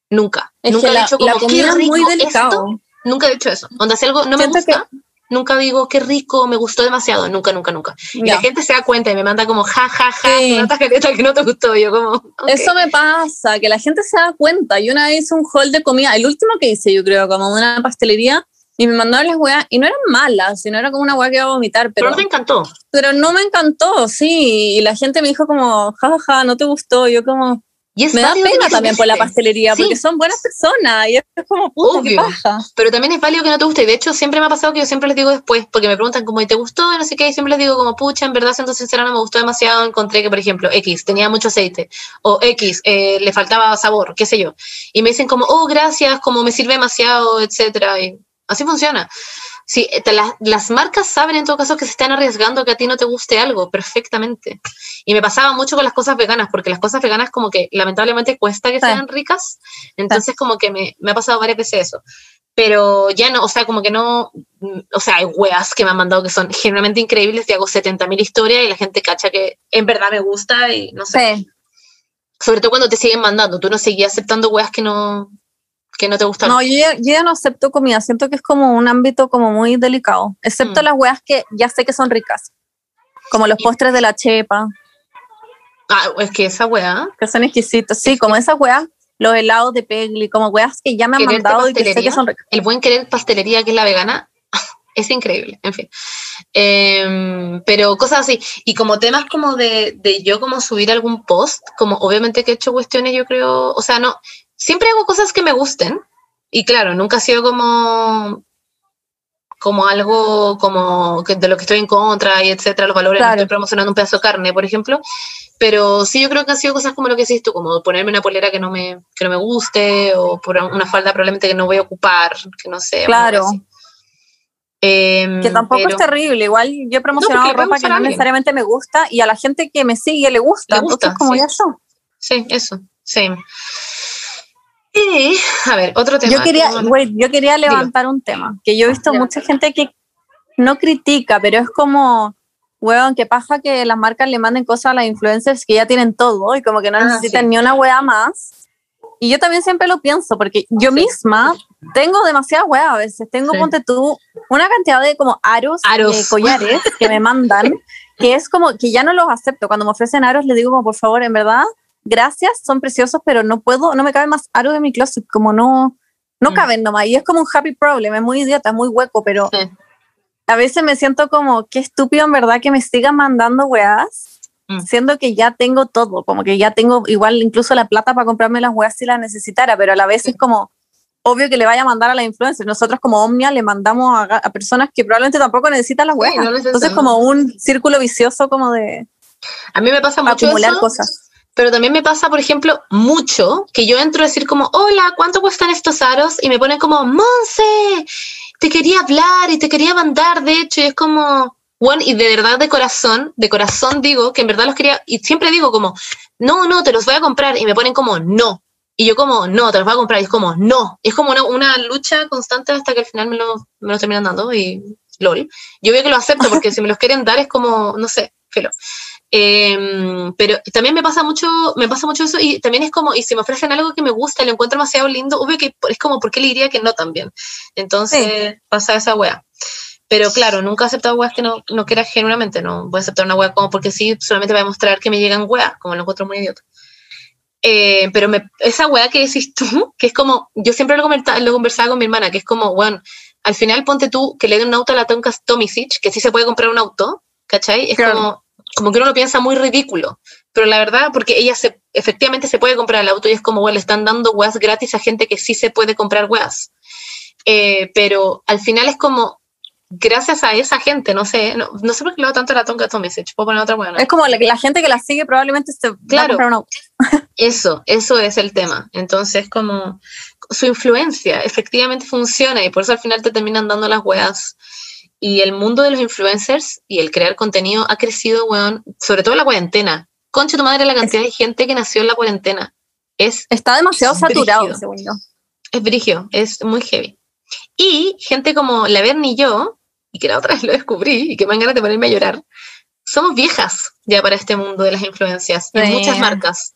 Speaker 2: Nunca.
Speaker 1: Es
Speaker 2: nunca he
Speaker 1: la, la
Speaker 2: como,
Speaker 1: comida
Speaker 2: qué
Speaker 1: es muy
Speaker 2: esto.
Speaker 1: delicado.
Speaker 2: Nunca he dicho eso. Onda, si algo no me
Speaker 1: que-
Speaker 2: gusta, nunca digo qué rico, me gustó demasiado. Nunca, nunca, nunca. Y la gente se da cuenta y me manda como, ja, ja, ja,
Speaker 1: Sí.
Speaker 2: tarjeta que no te gustó. Yo como.
Speaker 1: Eso me pasa, que la gente se da cuenta. Yo una vez hice un haul de comida, el último que hice, yo creo, como una pastelería, y me mandaron las weas, y no eran malas, sino era como una wea que iba a vomitar,
Speaker 2: Pero
Speaker 1: pero,
Speaker 2: no te encantó.
Speaker 1: pero no me encantó, sí. Y la gente me dijo como, jajaja, no te gustó. Yo como,
Speaker 2: Y es
Speaker 1: me da pena también por la pastelería,
Speaker 2: Sí.
Speaker 1: porque son buenas personas, y es como, puta, qué paja.
Speaker 2: Pero también es válido que no te guste. Y de hecho, siempre me ha pasado que yo siempre les digo después, porque me preguntan como, ¿y te gustó? Y no sé qué. Y siempre les digo como, pucha, en verdad, siendo sincera, no me gustó demasiado. Encontré que, por ejemplo, X tenía mucho aceite. O X eh, le faltaba sabor, qué sé yo. Y me dicen como, oh, gracias, como me sirve demasiado, etcétera. Y así funciona. Sí, te las, las marcas saben en todo caso que se están arriesgando a que a ti no te guste algo perfectamente. Y me pasaba mucho con las cosas veganas, porque las cosas veganas como que lamentablemente cuesta que
Speaker 1: Sí.
Speaker 2: sean ricas. Entonces como que me, me ha pasado varias veces eso. Pero ya no, o sea, como que no, mm, o sea, hay weas que me han mandado que son generalmente increíbles y hago 70.000 historias y la gente cacha que en verdad me gusta y no sé.
Speaker 1: Sí.
Speaker 2: Sobre todo cuando te siguen mandando, tú no seguías aceptando weas que no, que no te gustaron.
Speaker 1: No, yo ya, yo ya no acepto comida, siento que es como un ámbito como muy delicado, excepto
Speaker 2: Mm.
Speaker 1: las weas que ya sé que son ricas, como los postres de la chepa,
Speaker 2: Ah, es que esa wea,
Speaker 1: que son exquisitos, sí, como esas weas, los helados de Pegli, como weas que ya me han
Speaker 2: Quererte
Speaker 1: mandado y que sé que son ricas.
Speaker 2: el buen querer pastelería que es la vegana, es increíble, en fin. Em, pero cosas así. Y como temas como de, de yo como subir algún post, como obviamente que he hecho cuestiones, yo creo, o sea, no, siempre hago cosas que me gusten. Y claro, nunca ha sido como como algo como que de lo que estoy en contra y etcétera, los valores, no
Speaker 1: Claro.
Speaker 2: estoy promocionando un pedazo de carne, por ejemplo, pero sí yo creo que han sido cosas como lo que decís tú, como ponerme una polera que no me, que no me guste, o por una falda probablemente que no voy a ocupar, que no sé.
Speaker 1: Claro.
Speaker 2: Em,
Speaker 1: Que tampoco
Speaker 2: pero
Speaker 1: es terrible, igual yo he promocionado
Speaker 2: puede
Speaker 1: ropa que no necesariamente me gusta y a la gente que me sigue le gusta,
Speaker 2: Le gusta,
Speaker 1: entonces como
Speaker 2: sí.
Speaker 1: ya son.
Speaker 2: Sí, eso, sí. A ver, otro tema.
Speaker 1: Yo quería, wait, yo quería levantar un tema, que yo he visto mucha gente que no critica, pero es como, weón, que paja que las marcas le manden cosas a las influencers que ya tienen todo y como que no
Speaker 2: Ah,
Speaker 1: necesitan
Speaker 2: sí.
Speaker 1: ni una wea más. Y yo también siempre lo pienso, porque yo
Speaker 2: Sí.
Speaker 1: misma tengo demasiadas weas a veces. Tengo,
Speaker 2: Sí.
Speaker 1: ponte tú, una cantidad de como aros,
Speaker 2: Aros.
Speaker 1: de collares que me mandan, que es como que ya no los acepto. Cuando me ofrecen aros, les digo como, por favor, en verdad, gracias, son preciosos, pero no puedo, no me caben más aros en mi closet, como no, no
Speaker 2: Mm.
Speaker 1: caben nomás. Y es como un happy problem, es muy idiota, es muy hueco, pero,
Speaker 2: Sí.
Speaker 1: a veces me siento como, qué estúpido en verdad que me sigan mandando weas,
Speaker 2: Mm.
Speaker 1: siendo que ya tengo todo, como que ya tengo igual incluso la plata para comprarme las weas si las necesitara, pero a la vez es como obvio que le vaya a mandar a la influencer. Nosotros como Omnia le mandamos a, a personas que probablemente tampoco necesitan las weas.
Speaker 2: no.
Speaker 1: Entonces como un círculo vicioso como de
Speaker 2: A mí me pasa mucho
Speaker 1: acumular
Speaker 2: eso,
Speaker 1: cosas.
Speaker 2: Pero también me pasa, por ejemplo, mucho que yo entro a decir como, hola, ¿cuánto cuestan estos aros? Y me ponen como, Monse, te quería hablar y te quería mandar, de hecho, y es como, bueno, y de verdad de corazón, de corazón digo que en verdad los quería, y siempre digo como, no, no, te los voy a comprar, y me ponen como, no. Y yo como, no, te los voy a comprar, y es como, no. Es como una, una lucha constante hasta que al final me lo, me los terminan dando, y lol. Yo veo que lo acepto, porque si me los quieren dar es como, no sé, filo. Eh, pero también me pasa mucho, me pasa mucho eso y también es como, y si me ofrecen algo que me gusta lo encuentro demasiado lindo, obvio que es como, ¿por qué le diría que no también? Entonces pasa esa wea. Pero claro, nunca he aceptado weas que no, no quiera genuinamente, no voy a aceptar una wea como porque sí, solamente va a demostrar que me llegan weas, como lo encuentro muy idiota. Eh, pero me, esa wea que decís tú, que es como, yo siempre lo, conversa- lo conversaba con mi hermana, que es como, bueno, al final ponte tú que le den un auto a la Tonka Tomisic, que sí se puede comprar un auto, ¿cachai? Es
Speaker 1: Claro.
Speaker 2: como, como que uno lo piensa muy ridículo, pero la verdad, porque ella se, efectivamente se puede comprar el auto y es como, bueno, le están dando weas gratis a gente que sí se puede comprar weas. Eh, pero al final es como, gracias a esa gente, no sé, no, no sé por qué le hago tanto a la Tonka Tomisic, puedo poner otra ¿no?
Speaker 1: Es como la, la gente que la sigue probablemente se va a
Speaker 2: Claro.
Speaker 1: un auto.
Speaker 2: Eso, eso es el tema. Entonces, como su influencia efectivamente funciona y por eso al final te terminan dando las weas. Y el mundo de los influencers y el crear contenido ha crecido, weón, sobre todo en la cuarentena. Concha tu madre la cantidad de gente que nació en la cuarentena. Es,
Speaker 1: Está demasiado
Speaker 2: Es
Speaker 1: saturado,
Speaker 2: brígido.
Speaker 1: según yo.
Speaker 2: es brigio, es muy heavy. Y gente como la Berni y yo, y que la otra vez lo descubrí y que me dan ganas de ponerme a llorar, somos viejas ya para este mundo de las influencias, en
Speaker 1: Sí.
Speaker 2: muchas marcas.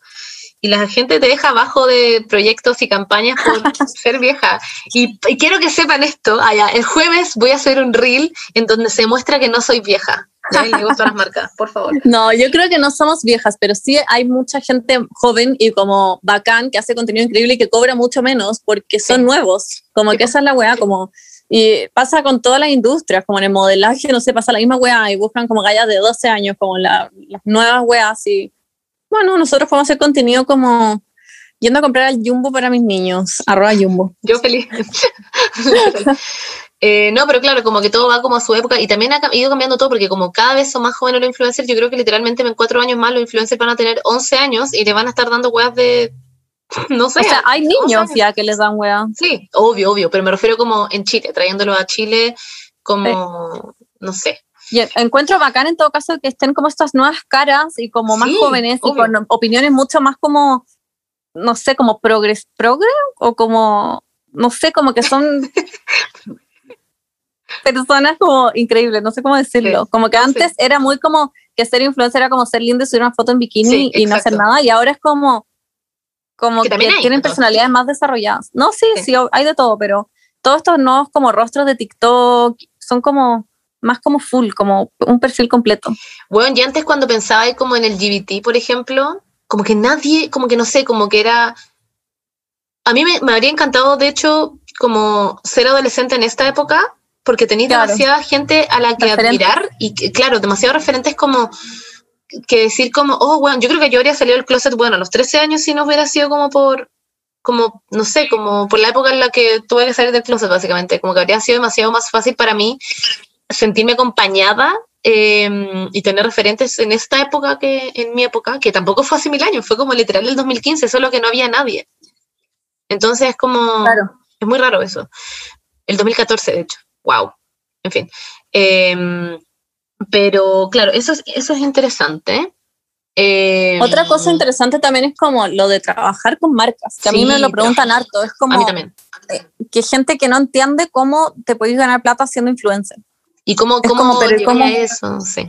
Speaker 2: Y la gente te deja abajo de proyectos y campañas por ser vieja. Y, y quiero que sepan esto. Ya, el jueves voy a hacer un reel en donde se muestra que no soy vieja. Ya, le las marcas, por favor.
Speaker 1: No, yo creo que no somos viejas, pero sí hay mucha gente joven y como bacán que hace contenido increíble y que cobra mucho menos porque son
Speaker 2: Sí.
Speaker 1: nuevos. Como
Speaker 2: Sí,
Speaker 1: que esa es la weá, como. Y pasa con todas las industrias, como en el modelaje, no sé, pasa la misma weá y buscan como gallas de 12 años, como la- las nuevas weas. Y bueno, nosotros podemos hacer contenido como yendo a comprar al Jumbo para mis niños, arroba Jumbo.
Speaker 2: Yo feliz. Eh, no, pero claro, como que todo va como a su época y también ha ido cambiando todo porque como cada vez son más jóvenes los influencers, yo creo que literalmente en cuatro años más los influencers van a tener 11 años y le van a estar dando weas de, no sé.
Speaker 1: O sea, hay niños ya que les dan weá.
Speaker 2: Sí, obvio, obvio, pero me refiero como en Chile, trayéndolo a Chile como, no sé.
Speaker 1: Y encuentro bacán en todo caso que estén como estas nuevas caras y como más
Speaker 2: Sí,
Speaker 1: jóvenes y con opiniones mucho más como, no sé, como progres, progre o como, no sé, como que son personas como increíbles, no sé cómo decirlo.
Speaker 2: Sí,
Speaker 1: Como que antes era muy como que ser influencer era como ser lindo y subir una foto en bikini y no hacer nada y ahora es como, como
Speaker 2: Que
Speaker 1: que,
Speaker 2: también hay,
Speaker 1: tienen personalidades más desarrolladas. No, sí,
Speaker 2: Sí.
Speaker 1: sí, hay de todo, pero todos estos nuevos como rostros de TikTok son como más como full, como un perfil completo.
Speaker 2: Bueno, y antes cuando pensaba como en el GBT, por ejemplo, como que nadie, como que no sé, como que era... A mí me, me habría encantado, de hecho, como ser adolescente en esta época, porque tenéis
Speaker 1: Claro.
Speaker 2: demasiada gente a la que
Speaker 1: Referentes.
Speaker 2: admirar y, que, claro, demasiados referentes como que decir como, oh, bueno, yo creo que yo habría salido del closet, bueno, a los 13 años si no hubiera sido como por, como, no sé, como por la época en la que tuve que salir del closet, básicamente, como que habría sido demasiado más fácil para mí sentirme acompañada eh, y tener referentes en esta época que en mi época, que tampoco fue hace mil años, fue como literal el 2015, solo que no había nadie. Entonces es como, es muy raro eso. El 2014, de hecho, wow. En fin. Eh, pero claro, eso es, eso es interesante. Eh,
Speaker 1: Otra cosa interesante también es como lo de trabajar con marcas, que a mí
Speaker 2: Sí,
Speaker 1: me lo preguntan harto, es
Speaker 2: A
Speaker 1: como
Speaker 2: mí también.
Speaker 1: que gente que no entiende cómo te podéis ganar plata siendo influencer.
Speaker 2: ¿Y cómo,
Speaker 1: Es
Speaker 2: cómo
Speaker 1: como, pero ¿y
Speaker 2: llegué
Speaker 1: cómo?
Speaker 2: a eso? Sí.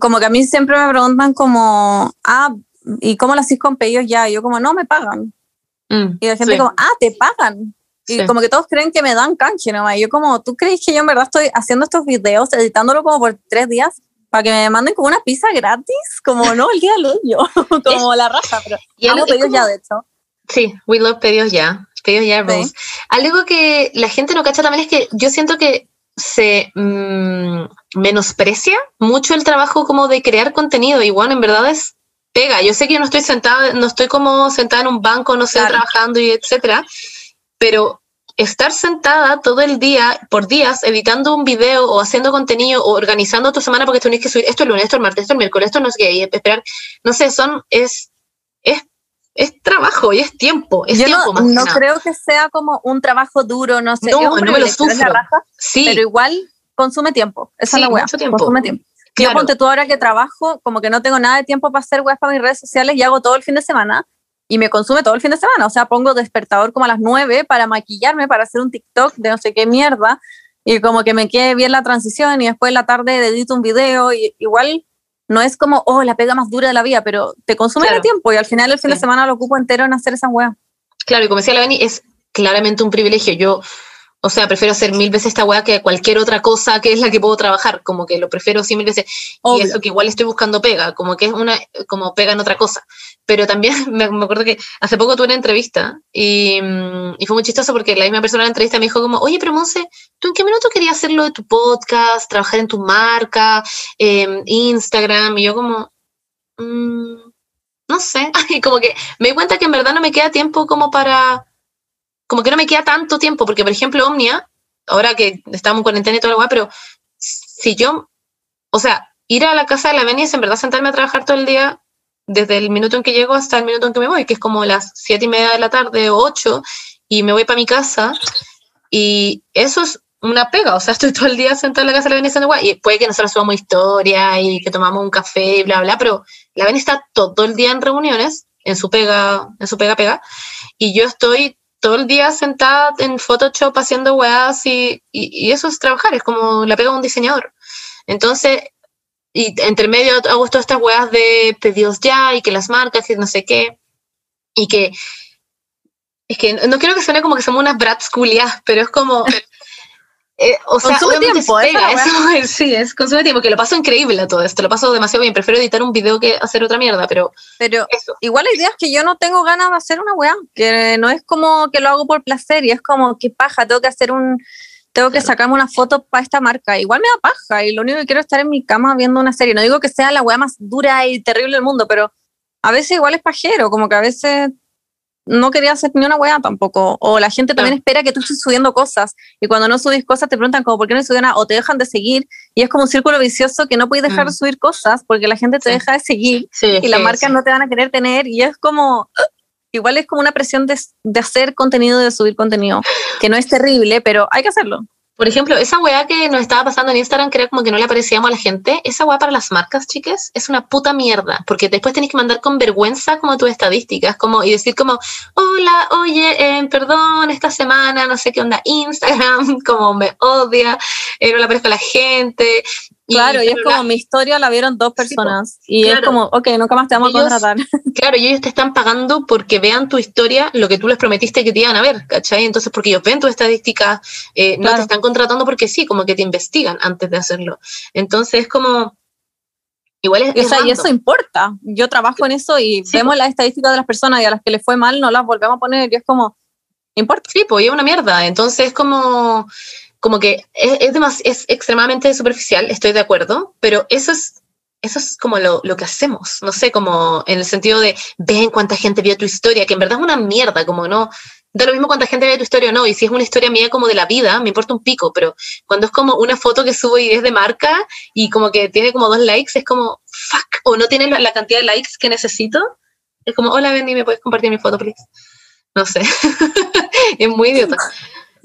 Speaker 1: Como que a mí siempre me preguntan como, ah, ¿y cómo lo hacís con pedidos ya? Y yo como, no, me pagan.
Speaker 2: Mm,
Speaker 1: Y la gente
Speaker 2: sí,
Speaker 1: como, ah, te pagan. Y
Speaker 2: sí.
Speaker 1: como que todos creen que me dan canje nomás. Y yo como, ¿tú crees que yo en verdad estoy haciendo estos videos, editándolo como por tres días? Para que me manden como una pizza gratis, como no, el día del hoyo, como la raja, pero
Speaker 2: Y es
Speaker 1: pedidos
Speaker 2: como-
Speaker 1: ya, de hecho.
Speaker 2: Sí, we love pedidos ya. Pedidos ya,
Speaker 1: Sí.
Speaker 2: rules. Algo que la gente no cacha también es que yo siento que se mm, menosprecia mucho el trabajo como de crear contenido y bueno, en verdad es pega. Yo sé que yo no estoy sentada, no estoy como sentada en un banco, no sé,
Speaker 1: Claro.
Speaker 2: trabajando y etcétera, pero estar sentada todo el día, por días, editando un video o haciendo contenido o organizando tu semana porque tenés que subir esto el lunes, esto el martes, esto el miércoles, esto no sé qué, y esperar, no sé, son, es, es, es trabajo y es tiempo, es
Speaker 1: Yo
Speaker 2: tiempo
Speaker 1: no,
Speaker 2: más
Speaker 1: creo que sea como un trabajo duro, no sé.
Speaker 2: No,
Speaker 1: es un
Speaker 2: no me lo
Speaker 1: privilegio, es la
Speaker 2: sufro.
Speaker 1: raja,
Speaker 2: Sí,
Speaker 1: pero igual consume tiempo. Esa
Speaker 2: Sí,
Speaker 1: es la weá.
Speaker 2: mucho tiempo.
Speaker 1: Consume tiempo.
Speaker 2: claro.
Speaker 1: Yo ponte tú ahora que trabajo, como que no tengo nada de tiempo para hacer weas para mis redes sociales y hago todo el fin de semana y me consume todo el fin de semana. O sea, pongo despertador como a las 9 para maquillarme, para hacer un TikTok de no sé qué mierda y como que me quede bien la transición y después en la tarde edito un video y igual no es como, oh, la pega más dura de la vida, pero te consume
Speaker 2: Claro.
Speaker 1: el tiempo y al final el fin de semana lo ocupo entero en hacer esa wea.
Speaker 2: Claro, y como decía la Beni, es claramente un privilegio. Yo, o sea, prefiero hacer mil veces esta weá que cualquier otra cosa que es la que puedo trabajar. Como que lo prefiero sí mil veces.
Speaker 1: Obvio.
Speaker 2: Y eso que igual estoy buscando pega, como que es una, como pega en otra cosa. Pero también me, me acuerdo que hace poco tuve una entrevista y, mm, y fue muy chistoso porque la misma persona en la entrevista me dijo como, oye, pero Monse, ¿tú en qué minuto querías hacer lo de tu podcast, trabajar en tu marca, em, Instagram? Y yo como, "Mm, no sé. Y como que me di cuenta que en verdad no me queda tiempo como para, como que no me queda tanto tiempo, porque por ejemplo Omnia, ahora que estamos en cuarentena y la weá, pero si yo, o sea, ir a la casa de la Beni es en verdad sentarme a trabajar todo el día, desde el minuto en que llego hasta el minuto en que me voy, que es como las siete y media de la tarde o ocho, y me voy para mi casa, y eso es una pega, o sea, estoy todo el día sentada en la casa de la Beni haciendo y puede que nosotros subamos historia y que tomamos un café y bla, bla, pero la Beni está todo el día en reuniones, en su pega, en su pega, pega, y yo estoy todo el día sentada en Photoshop haciendo weas y, y, y eso es trabajar, es como la pega de un diseñador. Entonces, y entre medio hago todas estas weas de pedidos ya y que las marcas, que no sé qué, y que es que no quiero que suene como que somos unas brats culias, pero es como... eh, o sea,
Speaker 1: Consume tiempo,
Speaker 2: pega, eso es- sí, es consume tiempo, que lo paso increíble a todo esto, lo paso demasiado bien, prefiero editar un video que hacer otra mierda, pero
Speaker 1: Pero
Speaker 2: eso.
Speaker 1: igual la idea es que yo no tengo ganas de hacer una weá, que no es como que lo hago por placer y es como que paja, tengo que hacer un, tengo que sacarme una foto para esta marca. Igual me da paja y lo único que quiero es estar en mi cama viendo una serie. No digo que sea la weá más dura y terrible del mundo, pero a veces igual es pajero, como que a veces no quería hacer ni una weá tampoco. O la gente también espera que tú estés subiendo cosas y cuando no subís cosas te preguntan como por qué no subí nada o te dejan de seguir y es como un círculo vicioso que no puedes dejar
Speaker 2: Mm.
Speaker 1: de subir cosas porque la gente te
Speaker 2: Sí.
Speaker 1: deja de seguir
Speaker 2: Sí,
Speaker 1: y las
Speaker 2: sí,
Speaker 1: marcas no te van a querer tener y es como igual es como una presión de, de hacer contenido de subir contenido que no es terrible pero hay que hacerlo
Speaker 2: Por ejemplo, esa weá que nos estaba pasando en Instagram, que era como que no le aparecíamos a la gente, esa weá para las marcas, chicas, es una puta mierda, porque después tenés que mandar con vergüenza como tus estadísticas, como, y decir como, hola, oye, eh, perdón, esta semana, no sé qué onda, Instagram, como me odia, eh, no le aparezco a la gente.
Speaker 1: Claro y es
Speaker 2: bla, bla,
Speaker 1: como mi historia la vieron dos
Speaker 2: Sí,
Speaker 1: personas y es
Speaker 2: Claro.
Speaker 1: como ok nunca más te vamos
Speaker 2: Ellos-
Speaker 1: a contratar
Speaker 2: Claro, y ellos te están pagando porque vean tu historia, lo que tú les prometiste que te iban a ver, ¿cachai? Entonces, porque ellos ven tu estadística, eh, no
Speaker 1: Claro.
Speaker 2: te están contratando porque sí, como que te investigan antes de hacerlo. Entonces, es como. Igual es.
Speaker 1: Y, o
Speaker 2: es
Speaker 1: sea, y eso importa yo trabajo en eso y
Speaker 2: Sí,
Speaker 1: vemos
Speaker 2: po.
Speaker 1: las estadísticas de las personas y a las que les fue mal no las volvemos a poner y es como importa
Speaker 2: Sí, pues es una mierda. Entonces, es como. Como que es, es, demas- es extremadamente superficial, estoy de acuerdo, pero eso es. Eso es como lo, que hacemos, no sé, como en el sentido de ven cuánta gente vio tu historia, que en verdad es una mierda, como no, da lo mismo cuánta gente ve tu historia o no, y si es una historia mía como de la vida, me importa un pico, pero cuando es como una foto que subo y es de marca y como que tiene como dos likes, es como, fuck, o no tiene la, cantidad de likes que necesito, es como, hola Benny, ¿me puedes compartir mi foto, please? No sé, es muy idiota,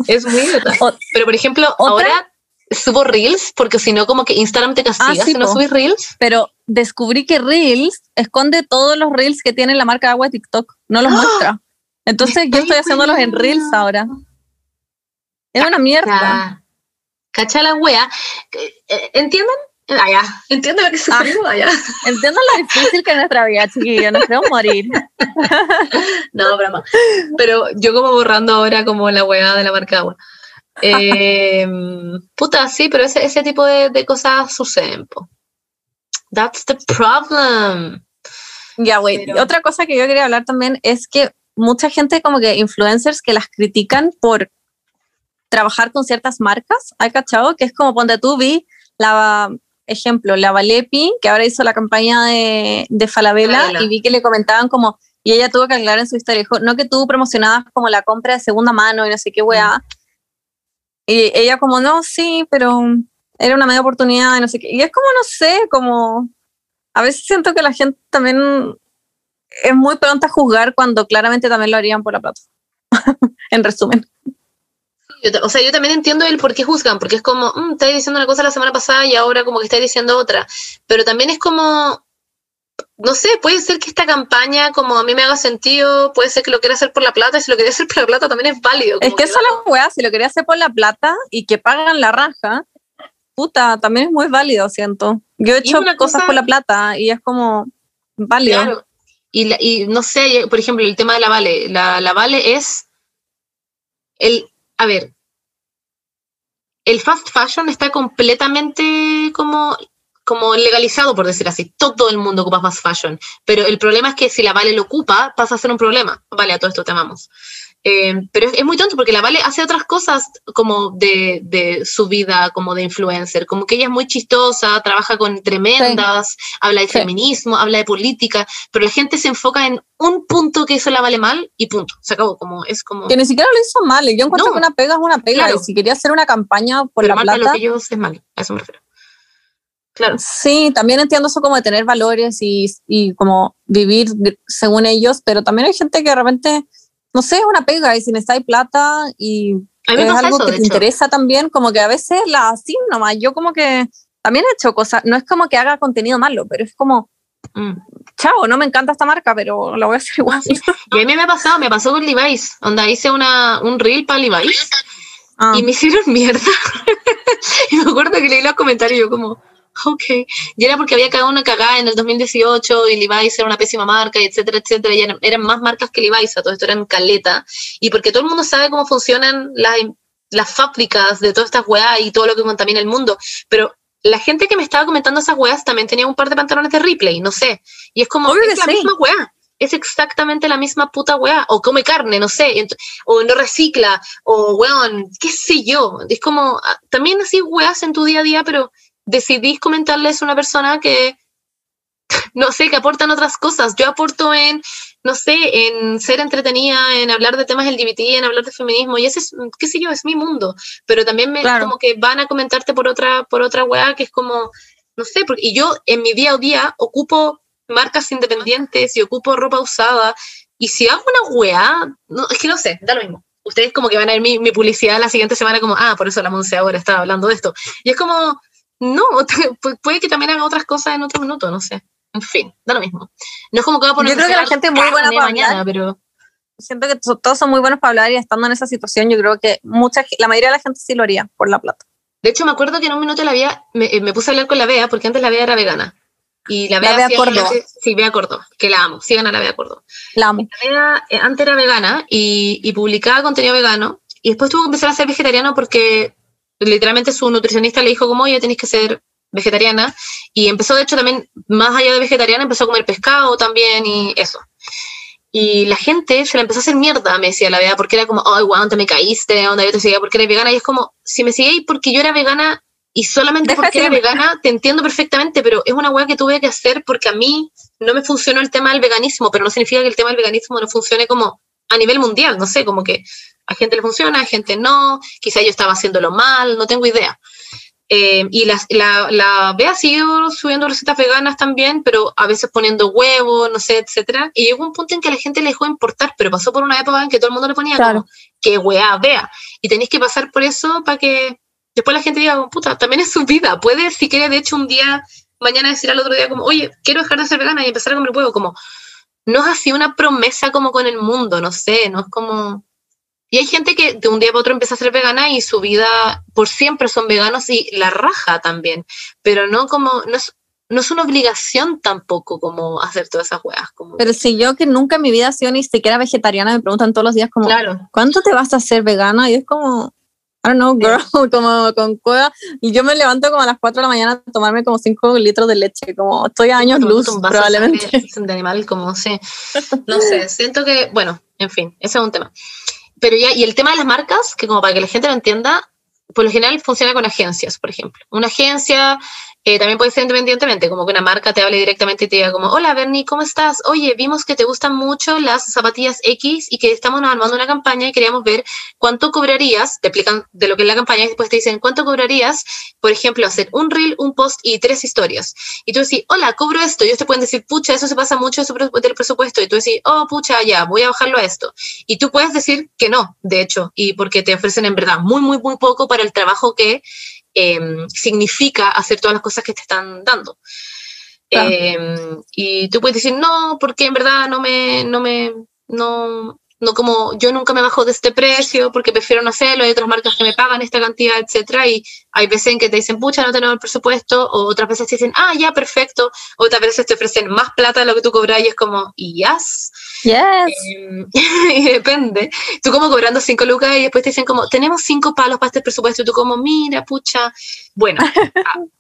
Speaker 2: es muy idiota. Pero por ejemplo,
Speaker 1: ¿Otra?
Speaker 2: ahora subo reels, porque si no como que Instagram te castiga
Speaker 1: Ah, sí,
Speaker 2: si no
Speaker 1: po.
Speaker 2: subís reels.
Speaker 1: pero descubrí que Reels esconde todos los Reels que tiene la marca de agua de TikTok no los muestra entonces yo estoy haciéndolos en Reels ahora es una mierda.
Speaker 2: Cacha la wea. Eh, eh, ¿Entienden? Ah, ya. ¿Entienden lo que sufrimos? Ah, ya.
Speaker 1: Entiendo lo difícil que es nuestra vida, chiquillos. Nos queremos morir.
Speaker 2: No, broma. Pero yo como borrando ahora como la weá de la marca agua. Eh, puta, sí, pero ese, ese tipo de, de cosas suceden, po. That's the problem.
Speaker 1: Ya, güey.
Speaker 2: Pero-
Speaker 1: Otra cosa que yo quería hablar también es que mucha gente, como que influencers, que las critican por trabajar con ciertas marcas, ¿hay cachado? Que es como ponte tú vi la, ejemplo, la Valepi, que ahora hizo la campaña de, de Falabella,
Speaker 2: Falabella.
Speaker 1: y vi que le comentaban como, y ella tuvo que aclarar en su historia, dijo, no que tú promocionabas como la compra de segunda mano y no sé qué weá. Y ella como, no, sí, pero era una media oportunidad y no sé qué. Y es como, no sé, como, a veces siento que la gente también es muy pronta a juzgar cuando claramente también lo harían por la plata. en resumen.
Speaker 2: Yo o sea, yo también entiendo el por qué juzgan, porque es como, mm, estáis diciendo una cosa la semana pasada y ahora como que estáis diciendo otra. Pero también es como, no sé, puede ser que esta campaña como a mí me haga sentido, puede ser que lo quiera hacer por la plata, y si lo quería hacer por la plata también es válido.
Speaker 1: Es
Speaker 2: como
Speaker 1: que eso es la weá, si lo quería hacer por la plata y que pagan la raja, puta, también es muy válido, siento. Yo he hecho cosas
Speaker 2: cosa-
Speaker 1: por la plata y es como válido.
Speaker 2: Claro. Y, la- y no sé, por ejemplo, el tema de la Vale. La, la Vale es el, a ver, el fast fashion está completamente como, como legalizado, por decir así. Todo el mundo ocupa fast fashion. Pero el problema es que si la Vale lo ocupa, pasa a ser un problema. Vale, a todo esto te amamos. Eh, pero es, es muy tonto porque la Vale hace otras cosas como de, de su vida, como de influencer, como que ella es muy chistosa, trabaja con tremendas, habla de
Speaker 1: Sí.
Speaker 2: feminismo, habla de política, pero la gente se enfoca en un punto que hizo la Vale mal y punto, se acabó, como es como...
Speaker 1: Que ni siquiera lo hizo mal. Yo encuentro
Speaker 2: No.
Speaker 1: que una pega es una pega.
Speaker 2: Claro.
Speaker 1: Y si quería hacer una campaña por
Speaker 2: pero
Speaker 1: la
Speaker 2: mal para
Speaker 1: plata,
Speaker 2: lo que ellos es mal, a eso me refiero. Claro,
Speaker 1: sí, también entiendo eso como de tener valores y, y como vivir según ellos, pero también hay gente que de repente, no sé, es una pega y si necesitáis plata y es algo
Speaker 2: eso,
Speaker 1: que te
Speaker 2: hecho.
Speaker 1: interesa también, como que a veces la así nomás. Yo como que también he hecho cosas, no es como que haga contenido malo, pero es como,
Speaker 2: Mm.
Speaker 1: chao, no me encanta esta marca, pero la voy a hacer igual.
Speaker 2: Y a mí me ha pasado, me pasó con Levi's, onda hice una, un reel para Levi's
Speaker 1: Ah,
Speaker 2: y me hicieron mierda. y me acuerdo que leí los comentarios y yo como, ok. Y era porque había cagado una cagada en el 2018 y Levi's era una pésima marca, y etcétera, etcétera. Y eran, eran más marcas que Levi's, a todo esto eran caleta. Y porque todo el mundo sabe cómo funcionan las, las fábricas de todas estas weas y todo lo que contamina el mundo. Pero la gente que me estaba comentando esas weas también tenía un par de pantalones de Ripley, no sé. Y es como,
Speaker 1: Obvio
Speaker 2: es la
Speaker 1: sí.
Speaker 2: misma wea. Es exactamente la misma puta weá. O come carne, no sé. O no recicla. O weón, qué sé yo. Es como, ah, también así weas en tu día a día, pero decidís comentarles a una persona que, no sé, que aportan otras cosas. Yo aporto en, no sé, en ser entretenida, en hablar de temas LGBT, en hablar de feminismo. Y ese es, qué sé yo, es mi mundo. Pero también me,
Speaker 1: Claro.
Speaker 2: como que van a comentarte por otra, por otra weá que es como, no sé, porque y yo en mi día a día ocupo marcas independientes y ocupo ropa usada. Y si hago una weá, no, es que no sé, da lo mismo. Ustedes como que van a ver mi, mi publicidad la siguiente semana como, ah, por eso la Monse ahora estaba hablando de esto. Y es como, no, pu- puede que también haga otras cosas en otro minuto, no sé. En fin, da lo mismo. No es como que va a poner
Speaker 1: Yo creo que la gente es muy buena para
Speaker 2: mañana,
Speaker 1: hablar.
Speaker 2: pero
Speaker 1: siento que to- todos son muy buenos para hablar y estando en esa situación, yo creo que mucha, la mayoría de la gente sí lo haría por la plata.
Speaker 2: de hecho me acuerdo que en un minuto la Bea, me, eh, me puse a hablar con la Bea, porque antes la Bea era vegana. Y la
Speaker 1: La
Speaker 2: Bea,
Speaker 1: Córdoba.
Speaker 2: solamente- Sí, Bea Córdoba, que la amo. Sigan a la Bea Córdoba.
Speaker 1: La amo.
Speaker 2: La Bea eh, antes era vegana y, y publicaba contenido vegano. Y después tuvo que empezar a ser vegetariano porque literalmente su nutricionista le dijo como, oye, tenéis que ser vegetariana. Y empezó, de hecho, también, más allá de vegetariana, empezó a comer pescado también y eso. Y la gente se la empezó a hacer mierda, me decía la Bea, porque era como, ay, guau, te me caíste, onda, yo te seguía porque eres vegana. Y es como, si me seguís porque yo era vegana y solamente
Speaker 1: Deja
Speaker 2: porque era vegana, te entiendo perfectamente, pero es una weá que tuve que hacer porque a mí no me funcionó el tema del veganismo, pero no significa que el tema del veganismo no funcione como a nivel mundial, no sé, como que a gente le funciona, a gente no, quizá yo estaba haciéndolo mal, no tengo idea. Eh, y la, la, la Bea siguió subiendo recetas veganas también, pero a veces poniendo huevos, no sé, etcétera. Y llegó un punto en que a la gente le dejó de importar, pero pasó por una época en que todo el mundo le ponía
Speaker 1: Claro.
Speaker 2: como, que weá, Bea. Y tenéis que pasar por eso para que después la gente diga, puta, también es su vida. Puede, si quiere, de hecho, un día, mañana decir al otro día como, oye, quiero dejar de ser vegana y empezar a comer huevo, como, no es así una promesa como con el mundo, no sé, no es como... Y hay gente que de un día para otro empieza a ser vegana y su vida por siempre son veganos y la raja también, pero no como, no es, no es una obligación tampoco como hacer todas esas weas. Como,
Speaker 1: Pero si yo que nunca en mi vida he sido ni siquiera vegetariana, me preguntan todos los días como,
Speaker 2: claro,
Speaker 1: ¿cuánto te vas a hacer vegana? Y es como, I don't know, girl, como con cueva. Y yo me levanto como a las 4 de la mañana a tomarme como 5 litros de leche, como estoy a años luz,
Speaker 2: de
Speaker 1: probablemente.
Speaker 2: De animal, como sé. No sé, siento que, bueno, en fin, ese es un tema. pero ya, y el tema de las marcas, que como para que la gente lo entienda, por lo general funciona con agencias, por ejemplo. Una agencia eh, también puede ser independientemente, como que una marca te hable directamente y te diga como, hola Bernie, ¿cómo estás? Oye, vimos que te gustan mucho las zapatillas X y que estamos armando una campaña y queríamos ver cuánto cobrarías, te explican de lo que es la campaña y después te dicen cuánto cobrarías, por ejemplo, hacer un reel, un post y tres historias. Y tú decís, hola, cobro esto. Y ellos te pueden decir, pucha, eso se pasa mucho del presupuesto. Y tú decís, oh, pucha, ya, voy a bajarlo a esto. Y tú puedes decir que no, de hecho, y porque te ofrecen en verdad muy, muy, muy poco para el trabajo que Em, significa hacer todas las cosas que te están dando. Em, y tú puedes decir, no, porque en verdad no me, no me, no, no como yo nunca me bajo de este precio porque prefiero no hacerlo, hay otras marcas que me pagan esta cantidad, etcétera, y hay veces en que te dicen, pucha, no tenemos el presupuesto, o otras veces te dicen, ah, ya, perfecto, otras veces te ofrecen más plata de lo que tú cobras y es como, yes.
Speaker 1: Yes.
Speaker 2: Em, y depende. Tú como cobrando cinco lucas y después te dicen como, tenemos cinco palos para este presupuesto, y tú como, mira, pucha, bueno.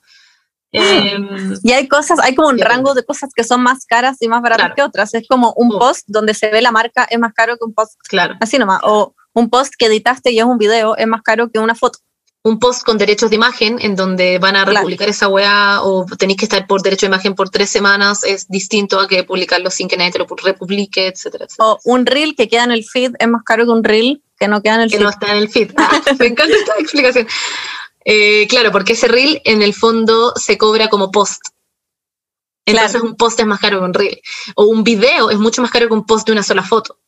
Speaker 2: Ah,
Speaker 1: Em, y hay cosas, hay como un rango de cosas que son más caras y más baratas que otras. Es como un oh. post donde se ve la marca es más caro que un post
Speaker 2: claro.
Speaker 1: así nomás. O un post que editaste y es un video es más caro que una foto.
Speaker 2: Un post con derechos de imagen en donde van a republicar esa weá o tenéis que estar por derecho de imagen por tres semanas es distinto a que publicarlo sin que nadie te lo republique, etcétera,
Speaker 1: O un reel que queda en el feed es más caro que un reel que no queda en el
Speaker 2: que
Speaker 1: feed.
Speaker 2: no está en el feed. me encanta esta explicación. Eh, claro, porque ese reel en el fondo se cobra como post. Entonces un post es más caro que un reel. O un video es mucho más caro que un post de una sola foto.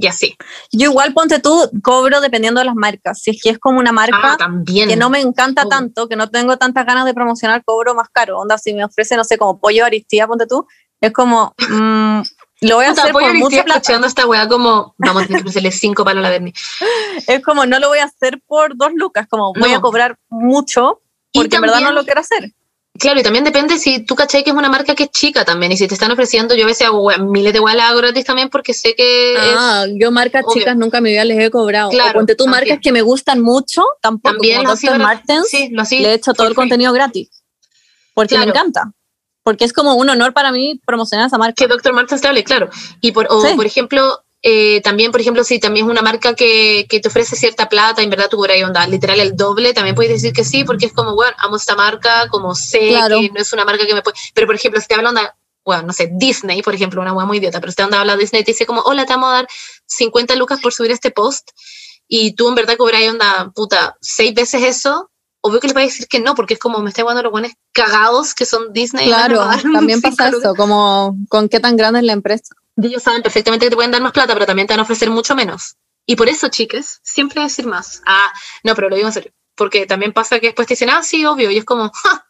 Speaker 2: Y así.
Speaker 1: Yo igual ponte tú, cobro dependiendo de las marcas. Si es que es como una marca
Speaker 2: ah,
Speaker 1: que no me encanta tanto, que no tengo tantas ganas de promocionar, cobro más caro. Onda, si me ofrece, no sé, como pollo aristía, ponte tú, es como, mm, lo voy a hacer por mucha plata.
Speaker 2: escuchando esta weá como, vamos a tener que hacerle cinco palos a la Bernie.
Speaker 1: Es como, no lo voy a hacer por dos lucas, como voy a cobrar mucho porque en verdad no lo quiero hacer.
Speaker 2: Claro, y también depende si tú cachai que es una marca que es chica también, y si te están ofreciendo, yo a veces hago miles de weá gratis también porque sé que
Speaker 1: Ah, yo marcas chicas nunca me les he cobrado. Claro, ponte tú marcas que me gustan mucho, tampoco.
Speaker 2: También
Speaker 1: como Dr. Martens,
Speaker 2: sí, lo
Speaker 1: le he hecho todo el contenido gratis. Porque me encanta porque es como un honor para mí promocionar esa marca.
Speaker 2: Que Dr. Martens te hable, claro. Y por, o, por ejemplo, eh, también, por ejemplo, si también es una marca que, que te ofrece cierta plata, en verdad tú por ahí onda, literal el doble, también puedes decir que sí, porque es como, bueno, amo esta marca, como sé que no es una marca que me puede... Pero, por ejemplo, si te hablan de, bueno, no sé, Disney, por ejemplo, una wea muy idiota, pero si te habla Disney, te dice como, hola, te vamos a dar 50 lucas por subir este post, y tú en verdad cobras onda, puta, seis veces eso, obvio que le va a decir que no, porque es como me está jugando los buenos cagados que son Disney.
Speaker 1: Claro, también pasa eso, como con qué tan grande es la empresa.
Speaker 2: ellos saben perfectamente que te pueden dar más plata, pero también te van a ofrecer mucho menos. Y por eso, chicas, siempre decir más. Ah, no, pero lo digo en serio. Porque también pasa que después te dicen, ah, sí, obvio. Y es como, ¡ja!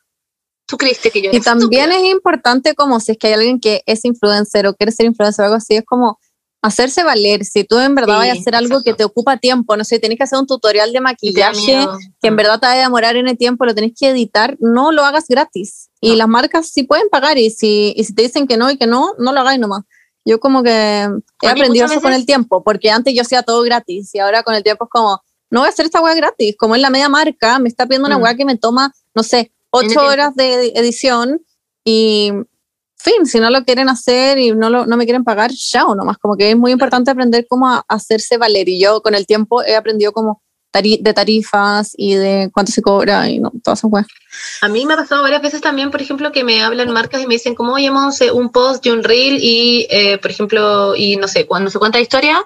Speaker 2: Tú creíste que yo.
Speaker 1: Y también es importante, como si es que hay alguien que es influencer o quiere ser influencer o algo así, es como hacerse valer. Si tú en verdad vas a hacer algo que te ocupa tiempo, no sé, tenés que hacer un tutorial de maquillaje que en verdad te va a demorar en el tiempo, lo tenés que editar, no lo hagas gratis. Y las marcas sí pueden pagar y si, y si te dicen que no y que no, no lo hagáis nomás. Yo como que he aprendido eso con el tiempo, porque antes yo hacía todo gratis y ahora con el tiempo es como, no voy a hacer esta weá gratis, como es la media marca, me está pidiendo una mm. weá que me toma, no sé, ocho horas de edición y fin, si no lo quieren hacer y no, lo, no me quieren pagar, chao nomás. Como que es muy importante aprender cómo hacerse valer. Y yo con el tiempo he aprendido como de tarifas y de cuánto se cobra y no, todas esas cosas.
Speaker 2: A mí me ha pasado varias veces también, por ejemplo, que me hablan marcas y me dicen, como, oye, un post y un reel y, eh, por ejemplo, y no sé, cuando se cuenta la historia,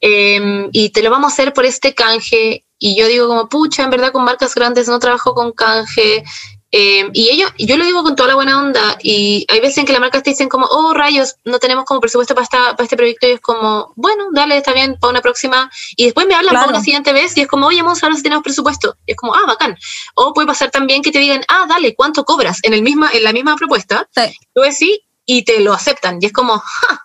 Speaker 2: em, y te lo vamos a hacer por este canje. Y yo digo como, pucha, en verdad con marcas grandes no trabajo con canje, eh, y ellos, yo lo digo con toda la buena onda, y hay veces en que las marcas te dicen como, oh rayos, no tenemos como presupuesto para, esta, para este proyecto, y es como, bueno, dale, está bien, para una próxima, y después me hablan para una siguiente vez, y es como, oye, vamos a ver si tenemos presupuesto, y es como, ah, bacán. O puede pasar también que te digan, ah, dale, ¿cuánto cobras? En, el misma, en la misma propuesta,
Speaker 1: sí.
Speaker 2: tú decís, y te lo aceptan, y es como, ja.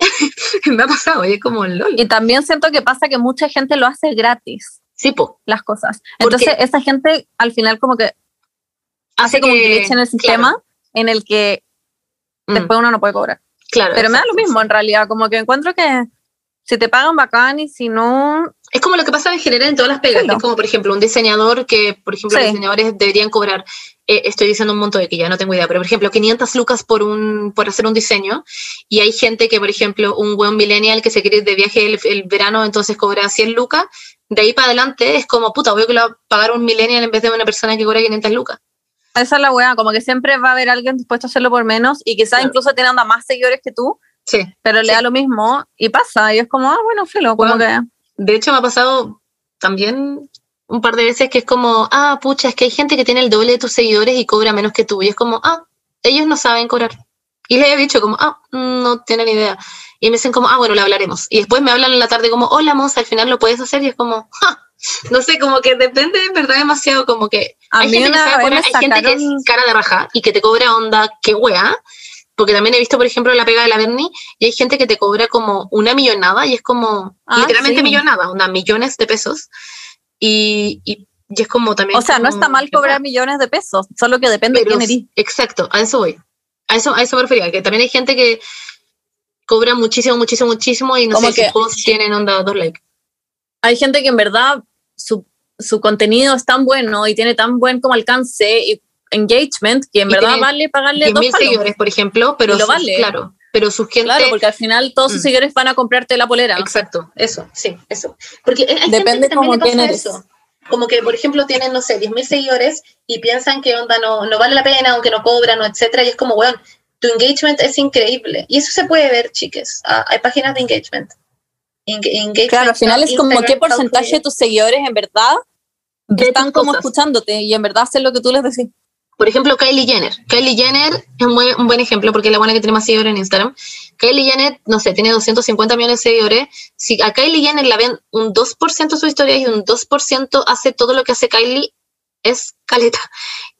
Speaker 2: me ha pasado, y es como, lol.
Speaker 1: Y también siento que pasa que mucha gente lo hace gratis.
Speaker 2: Sí, po.
Speaker 1: Las cosas. Entonces, esa gente al final como que hace como un glitch en el sistema en el que mm. después uno no puede cobrar.
Speaker 2: Claro.
Speaker 1: Pero me da lo mismo en realidad, como que encuentro que si te pagan bacán y si no...
Speaker 2: Es como lo que pasa en general en todas las pegas, es como por ejemplo un diseñador que, por ejemplo, los diseñadores deberían cobrar eh, estoy diciendo un monto de que ya no tengo idea, pero por ejemplo, 500 lucas por, un, por hacer un diseño, y hay gente que, por ejemplo, un buen millennial que se quiere ir de viaje el, el verano, entonces cobra 100 lucas, de ahí para adelante es como, puta, voy a pagar un millennial en vez de una persona que cobra 500 lucas.
Speaker 1: Esa es la weá, como que siempre va a haber alguien dispuesto a hacerlo por menos y quizás
Speaker 2: Claro.
Speaker 1: incluso teniendo más seguidores que tú,
Speaker 2: Sí.
Speaker 1: pero le
Speaker 2: Sí.
Speaker 1: da lo mismo y pasa. Y es como, ah, bueno, filo, como
Speaker 2: Bueno.
Speaker 1: que.
Speaker 2: De hecho, me ha pasado también un par de veces que es como, ah, pucha, es que hay gente que tiene el doble de tus seguidores y cobra menos que tú. Y es como, ah, ellos no saben cobrar. Y les he dicho como, ah, no tienen idea. Y me dicen como, ah, bueno, le hablaremos. Y después me hablan en la tarde como, hola, Monza, al final lo puedes hacer. Y es como, ja, no sé, como que depende en verdad demasiado, como que
Speaker 1: A
Speaker 2: hay
Speaker 1: mí
Speaker 2: gente que
Speaker 1: una
Speaker 2: sabe
Speaker 1: vez
Speaker 2: cobrar,
Speaker 1: me
Speaker 2: hay gente que es cara de raja y que te cobra onda, qué wea. Porque también he visto, por ejemplo, la pega de la Bernie y hay gente que te cobra como una millonada y es como,
Speaker 1: Ah,
Speaker 2: literalmente
Speaker 1: sí.
Speaker 2: millonada, onda, millones de pesos. Y, y, y es como también.
Speaker 1: O sea, no está mal cobrar millones de pesos, solo que depende de
Speaker 2: Pero
Speaker 1: quién eres.
Speaker 2: Exacto, a eso voy. A eso, a eso me refería, que también hay gente que cobra muchísimo, muchísimo, muchísimo y no
Speaker 1: Como
Speaker 2: sé,
Speaker 1: que-
Speaker 2: posts tienen onda dos likes.
Speaker 1: Hay gente que en verdad su, su contenido es tan bueno y tiene tan buen como alcance y engagement que en
Speaker 2: Y
Speaker 1: verdad vale pagarle dos
Speaker 2: 10.000
Speaker 1: palos.
Speaker 2: seguidores, por ejemplo, pero
Speaker 1: lo
Speaker 2: sus-
Speaker 1: vale.
Speaker 2: claro, pero su gente
Speaker 1: Claro, porque al final todos sus
Speaker 2: Mm.
Speaker 1: seguidores van a comprarte la polera.
Speaker 2: Exacto, eso, sí, eso. Porque hay gente
Speaker 1: Depende
Speaker 2: que también
Speaker 1: como quién eres.
Speaker 2: eso. Como que, por ejemplo, tienen, no sé, 10.000 seguidores y piensan que onda no, no vale la pena, aunque no cobran, o etcétera, y es como, weón, tu engagement es increíble. Y eso se puede ver, chiques. Ah, hay páginas de engagement. Engagement
Speaker 1: Claro, al final es como
Speaker 2: Instagram,
Speaker 1: qué porcentaje de tus seguidores en verdad
Speaker 2: De
Speaker 1: están como
Speaker 2: cosas.
Speaker 1: escuchándote y en verdad hacen lo que tú les decís.
Speaker 2: Por ejemplo, Kylie Jenner. Kylie Jenner es un buen, un buen ejemplo porque es la buena que tiene más seguidores en Instagram. Kylie Jenner, no sé, tiene 250 millones de seguidores. Si a Kylie Jenner la ven un 2% de su historia y un 2% hace todo lo que hace Kylie, es caleta.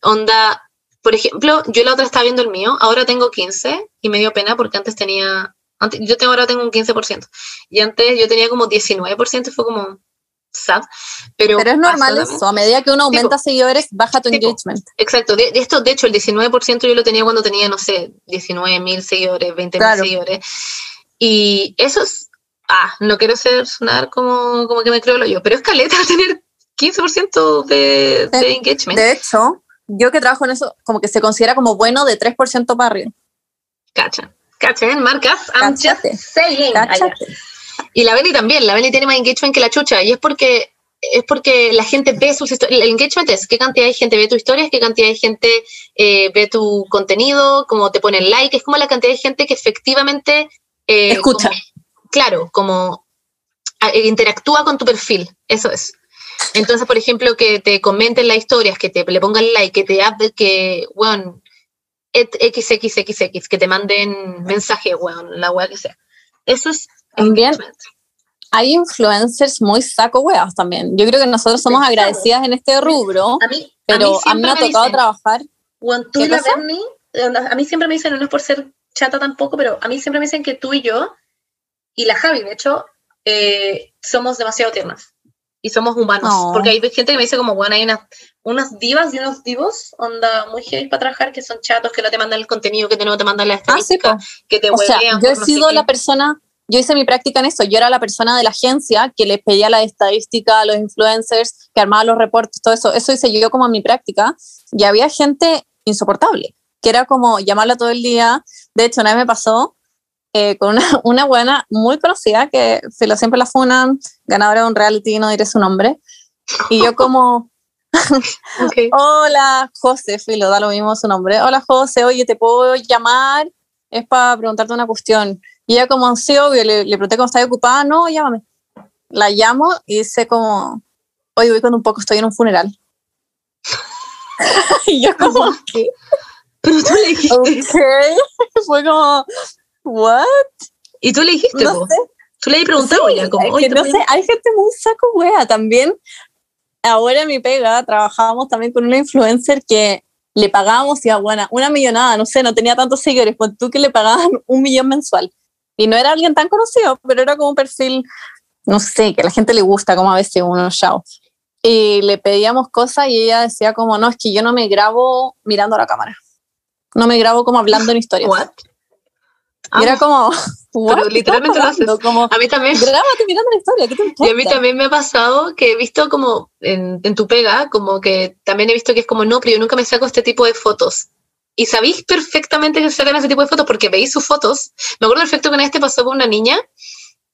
Speaker 2: Onda, por ejemplo, yo la otra estaba viendo el mío, ahora tengo 15 y me dio pena porque antes tenía, antes, yo tengo, ahora tengo un 15%. Y antes yo tenía como 19% y fue como sad. Pero,
Speaker 1: Pero es normal eso, a medida que uno aumenta
Speaker 2: Tipo.
Speaker 1: seguidores, baja tu
Speaker 2: Tipo.
Speaker 1: engagement.
Speaker 2: Exacto, de, de esto, de hecho, el 19% yo lo tenía cuando tenía, no sé, 19 mil seguidores, 20 mil
Speaker 1: Claro.
Speaker 2: seguidores. Y eso es, ah, no quiero ser sonar como, como que me creo lo yo, pero es caleta tener 15% de, de
Speaker 1: Sí.
Speaker 2: engagement.
Speaker 1: De hecho, yo que trabajo en eso, como que se considera como bueno de 3% para arriba.
Speaker 2: Cacha. Cacha, ¿eh? Marcas, I'm
Speaker 1: Cáchate.
Speaker 2: just saying. Y la Beni también, la Beni tiene más engagement que la chucha, y es porque es porque la gente ve sus historias. El engagement es qué cantidad de gente ve tu historias, qué cantidad de gente eh, ve tu contenido, cómo te ponen like, es como la cantidad de gente que efectivamente eh,
Speaker 1: Escucha.
Speaker 2: como- claro, como interactúa con tu perfil, eso es. Entonces, por ejemplo, que te comenten las historias, que te le pongan like, que te que, et- XXXX, que te manden mensaje, weón, la weá que sea. Eso es
Speaker 1: También hay influencers muy saco weas también. Yo creo que nosotros somos agradecidas en este rubro,
Speaker 2: A mí,
Speaker 1: pero a mí, me ha tocado
Speaker 2: dicen,
Speaker 1: trabajar.
Speaker 2: Juan, tú
Speaker 1: ¿Qué
Speaker 2: y la
Speaker 1: cosa?
Speaker 2: Bernie, eh, a mí siempre me dicen, no es por ser chata tampoco, pero a mí siempre me dicen que tú y yo, y la Javi, de hecho, eh, somos demasiado tiernas. Y somos humanos.
Speaker 1: Oh.
Speaker 2: Porque hay gente que me dice como, bueno, hay unas, unas divas y unos divos, onda muy heavy para trabajar, que son chatos, que no te mandan el contenido, que no te mandan la
Speaker 1: Ah, sí,
Speaker 2: estadística, que te
Speaker 1: O sea, yo he
Speaker 2: no
Speaker 1: sido
Speaker 2: qué.
Speaker 1: la persona, yo hice mi práctica en eso, yo era la persona de la agencia que les pedía la estadística a los influencers, que armaba los reportes, todo eso, eso hice yo como en mi práctica, y había gente insoportable, que era como llamarla todo el día, de hecho una vez me pasó eh, con una, una buena muy conocida, que se lo siempre la funan, ganadora de un reality, no diré su nombre, y yo como...
Speaker 2: Ok.
Speaker 1: Hola, José, Filo, da lo mismo su nombre. Hola, José, oye, ¿te puedo llamar? Es para preguntarte una cuestión. Y ella como, sí, obvio, le, le pregunté cómo estaba ocupada, no, llámame. La llamo y dice como, oye, voy con un poco, estoy en un funeral. y yo como, ¿qué?
Speaker 2: Pero tú le dijiste,
Speaker 1: Ok. Fue como, ¿what?
Speaker 2: y tú le dijiste,
Speaker 1: No
Speaker 2: po.
Speaker 1: sé.
Speaker 2: tú le preguntado
Speaker 1: Sí,
Speaker 2: ya, como, oye,
Speaker 1: no sé, hay gente muy saco wea también. Ahora en mi pega trabajábamos también con una influencer que le pagábamos, ya buena, una millonada, no sé, no tenía tantos seguidores, pues tú que le pagaban un millón mensual. Y no era alguien tan conocido, pero era como un perfil, no sé, que a la gente le gusta, como a veces uno, chao. Y le pedíamos cosas y ella decía como, no, es que yo no me grabo mirando a la cámara. No me grabo como hablando en historias.
Speaker 2: What?
Speaker 1: Y era como, what?
Speaker 2: Pero literalmente lo haces.
Speaker 1: Como,
Speaker 2: A mí también.
Speaker 1: grábate mirando la historia, ¿qué te importa?
Speaker 2: Y a mí también me ha pasado que he visto como en, en tu pega, como que también he visto que es como, no, pero yo nunca me saco este tipo de fotos. Y sabéis perfectamente que se sacan ese tipo de fotos porque veis sus fotos. Me acuerdo perfecto que una vez te pasó con una niña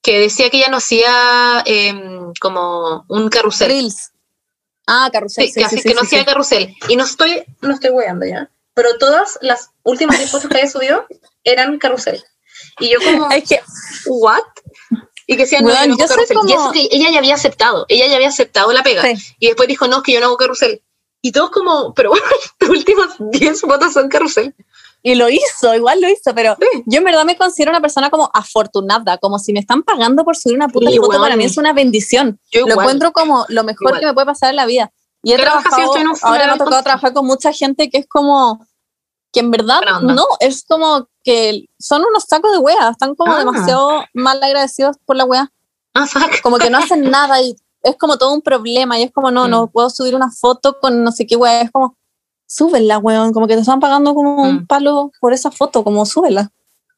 Speaker 2: que decía que ella no hacía em, como un carrusel.
Speaker 1: Reels. Ah, carrusel.
Speaker 2: Sí, que, así- que no hacía carrusel. Y no estoy, no estoy weando ya. Pero todas las últimas 10 fotos que había subido eran carrusel. Y yo como,
Speaker 1: Es que,
Speaker 2: ¿what? Y que decía, no,
Speaker 1: Weón,
Speaker 2: yo no
Speaker 1: yo soy
Speaker 2: carrusel. Y
Speaker 1: como-
Speaker 2: eso que ella ya había aceptado. Ella ya había aceptado la pega.
Speaker 1: Sí.
Speaker 2: Y después dijo, no, es que yo no hago carrusel. Y todos como, pero bueno, las últimas 10 fotos son carrusel.
Speaker 1: y lo hizo, igual lo hizo, pero
Speaker 2: Sí.
Speaker 1: yo en verdad me considero una persona como afortunada, como si me están pagando por subir una puta foto, para mí es una bendición.
Speaker 2: Yo
Speaker 1: Lo
Speaker 2: igual.
Speaker 1: encuentro como lo mejor
Speaker 2: Igual.
Speaker 1: que me puede pasar en la vida. Y he
Speaker 2: ¿Qué trabajas si
Speaker 1: trabajado, ahora me ha tocado trabajar con mucha gente que es como, que en verdad no, es como que son unos sacos de wea, están como
Speaker 2: Ah.
Speaker 1: demasiado mal agradecidos por la wea,
Speaker 2: Ah, fuck.
Speaker 1: como que no hacen nada y es como todo un problema y es como, no,
Speaker 2: Mm.
Speaker 1: no puedo subir una foto con no sé qué wea, es como, súbela, weón, como que te están pagando como un
Speaker 2: Mm.
Speaker 1: palo por esa foto, como súbela.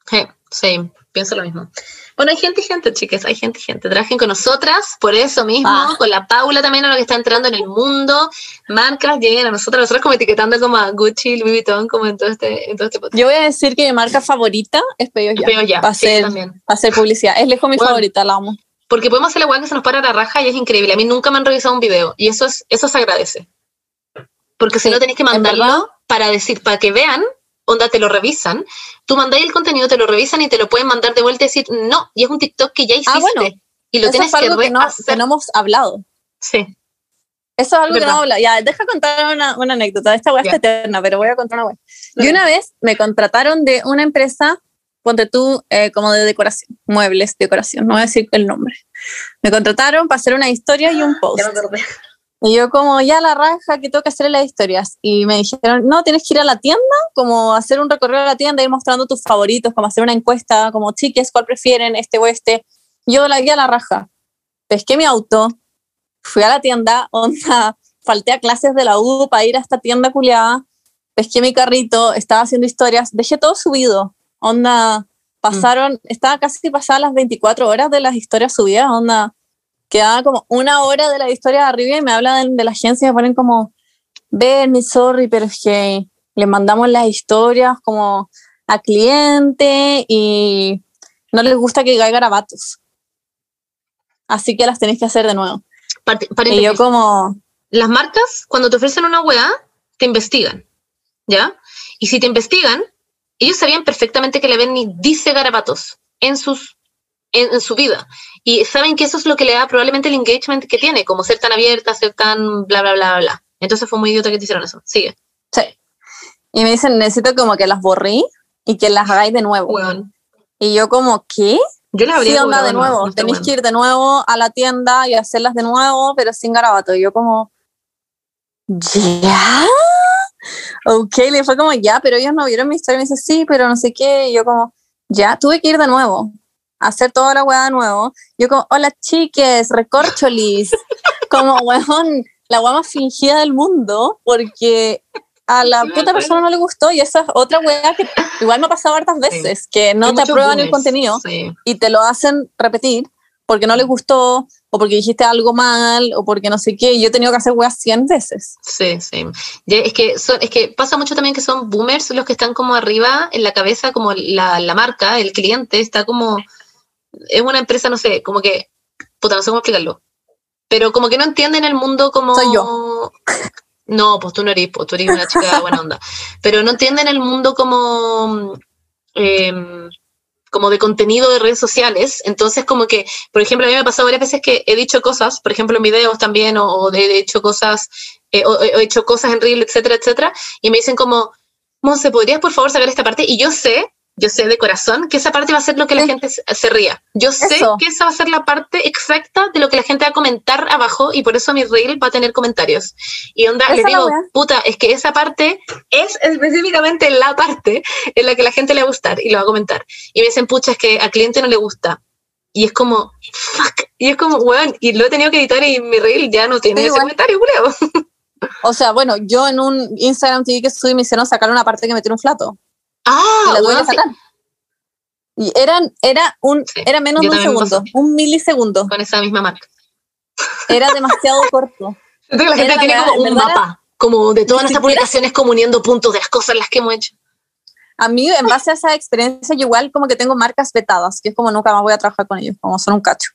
Speaker 2: Sí, sí, pienso lo mismo. Bueno, hay gente y gente, chicas, hay gente y gente. Trabajen con nosotras, por eso mismo,
Speaker 1: Ah.
Speaker 2: con la Paula también, a lo que está entrando en el mundo. Marcas lleguen a nosotras, nosotros como etiquetando como a Gucci, Louis Vuitton, como en todo este, en todo este podcast.
Speaker 1: Yo voy a decir que mi marca favorita es Pedidos Ya.
Speaker 2: Pero ya,
Speaker 1: Va a
Speaker 2: sí,
Speaker 1: ser-
Speaker 2: también.
Speaker 1: Va a ser publicidad. Es lejos mi
Speaker 2: Bueno.
Speaker 1: favorita, la amo.
Speaker 2: Porque podemos hacer la weá que se nos para la raja y es increíble. A mí nunca me han revisado un video y eso es eso se agradece. Porque si
Speaker 1: Sí,
Speaker 2: no tenéis que mandarlo para decir, para que vean, onda te lo revisan. Tú mandáis el contenido, te lo revisan y te lo pueden mandar de vuelta y decir, no, y es un TikTok que ya hiciste.
Speaker 1: Ah, bueno.
Speaker 2: y lo
Speaker 1: Eso
Speaker 2: tienes
Speaker 1: es algo
Speaker 2: que
Speaker 1: que no, que no hemos hablado.
Speaker 2: Sí.
Speaker 1: Eso es algo que
Speaker 2: Verdad.
Speaker 1: no hemos hablado. Ya, deja contar una, una anécdota. Esta weá
Speaker 2: Ya.
Speaker 1: está eterna, pero voy a contar una weá. Y una vez me contrataron de una empresa, ponte tú, eh, como de decoración, muebles, decoración, no voy a decir el nombre. Me contrataron para hacer una historia y un post.
Speaker 2: Ya me acordé.
Speaker 1: Y yo como, ya la raja, que tengo que hacer las historias? Y me dijeron, no, tienes que ir a la tienda, como hacer un recorrido a la tienda, ir mostrando tus favoritos, como hacer una encuesta, como chiques, ¿cuál prefieren, este o este? Yo la guía a la raja. Pesqué mi auto, fui a la tienda, onda, falté a clases de la U para ir a esta tienda culiada, pesqué mi carrito, estaba haciendo historias, dejé todo subido, onda, pasaron, estaba casi pasadas las 24 horas de las historias subidas, onda, quedaba como una hora de la historia de arriba y me hablan de la agencia y me ponen como, ven, sorry, pero es que le mandamos las historias como a cliente y no les gusta que caiga garabatos. Así que las tenéis que hacer de nuevo.
Speaker 2: Parte-
Speaker 1: Y yo como,
Speaker 2: Las marcas, cuando te ofrecen una weá, te investigan. ¿Ya? Y si te investigan, ellos sabían perfectamente que la Benny dice garabatos en sus en, en su vida. Y saben que eso es lo que le da probablemente el engagement que tiene, como ser tan abierta, ser tan bla, bla, bla, bla. Entonces fue muy idiota que te hicieron eso. Sigue.
Speaker 1: sí. Y me dicen, necesito como que las borrí y que las hagáis de nuevo.
Speaker 2: Weón.
Speaker 1: Y yo como, ¿qué?
Speaker 2: Yo la habría
Speaker 1: Sí, onda de nuevo.
Speaker 2: no
Speaker 1: Tenéis
Speaker 2: bueno.
Speaker 1: que ir de nuevo a la tienda y hacerlas de nuevo, pero sin garabato. Y yo como, ¿ya? Ok, le fue como, ya, pero ellos no vieron mi historia. Y me dice, sí, pero no sé qué. Y yo como, ya, tuve que ir de nuevo. Hacer toda la weá de nuevo. Yo como, hola chiques, recorcholis. como, weón, la weá más fingida del mundo, porque a la puta persona no le gustó y esa es otra weá que igual me ha pasado hartas veces, que no
Speaker 2: Hay
Speaker 1: te aprueban el
Speaker 2: boomers,
Speaker 1: contenido
Speaker 2: Sí.
Speaker 1: y te lo hacen repetir porque no les gustó o porque dijiste algo mal o porque no sé qué. Yo he tenido que hacer weas 100 veces.
Speaker 2: Sí, sí. Es que, son, es que pasa mucho también que son boomers los que están como arriba en la cabeza, como la, la marca, el cliente, está como. Es una empresa, no sé, como que. Puta, no sé cómo explicarlo. Pero como que no entienden el mundo como.
Speaker 1: Soy yo.
Speaker 2: No, pues tú no eres, pues tú eres una chica buena onda. Pero no entienden el mundo como. em, como de contenido de redes sociales. Entonces, como que, por ejemplo, a mí me ha pasado varias veces que he dicho cosas, por ejemplo, en videos también, o, o he hecho cosas, eh, o, o he hecho cosas en Reel, etcétera, etcétera, y me dicen como, Monse, ¿podrías por favor sacar esta parte? Y yo sé, yo sé de corazón que esa parte va a ser lo que la
Speaker 1: Sí.
Speaker 2: gente se, ría. Yo sé
Speaker 1: Eso.
Speaker 2: que esa va a ser la parte exacta de lo que la gente va a comentar abajo y por eso mi reel va a tener comentarios. Y onda,
Speaker 1: Esa
Speaker 2: le digo, puta, es que esa parte es específicamente la parte en la que la gente le va a gustar y lo va a comentar. Y me dicen, pucha, es que al cliente no le gusta. Y es como, fuck. Y es como, weón, y lo he tenido que editar y mi reel ya no tiene
Speaker 1: Sí,
Speaker 2: ese comentario, culeo.
Speaker 1: O sea, bueno, yo en un Instagram TV que subí me hicieron sacar una parte que me tiró un flato. Y
Speaker 2: Ah, weón,
Speaker 1: que
Speaker 2: sí.
Speaker 1: Y eran, era, un,
Speaker 2: Sí,
Speaker 1: era menos de un segundo, un milisegundo.
Speaker 2: con esa misma marca.
Speaker 1: Era demasiado corto.
Speaker 2: Que la gente
Speaker 1: Era
Speaker 2: tiene
Speaker 1: la
Speaker 2: como un mapa, como de todas nuestras publicaciones, como uniendo puntos de las cosas las que hemos hecho.
Speaker 1: A mí, en base a esa experiencia, yo igual como que tengo marcas vetadas, que es como nunca más voy a trabajar con ellos, como son un cacho.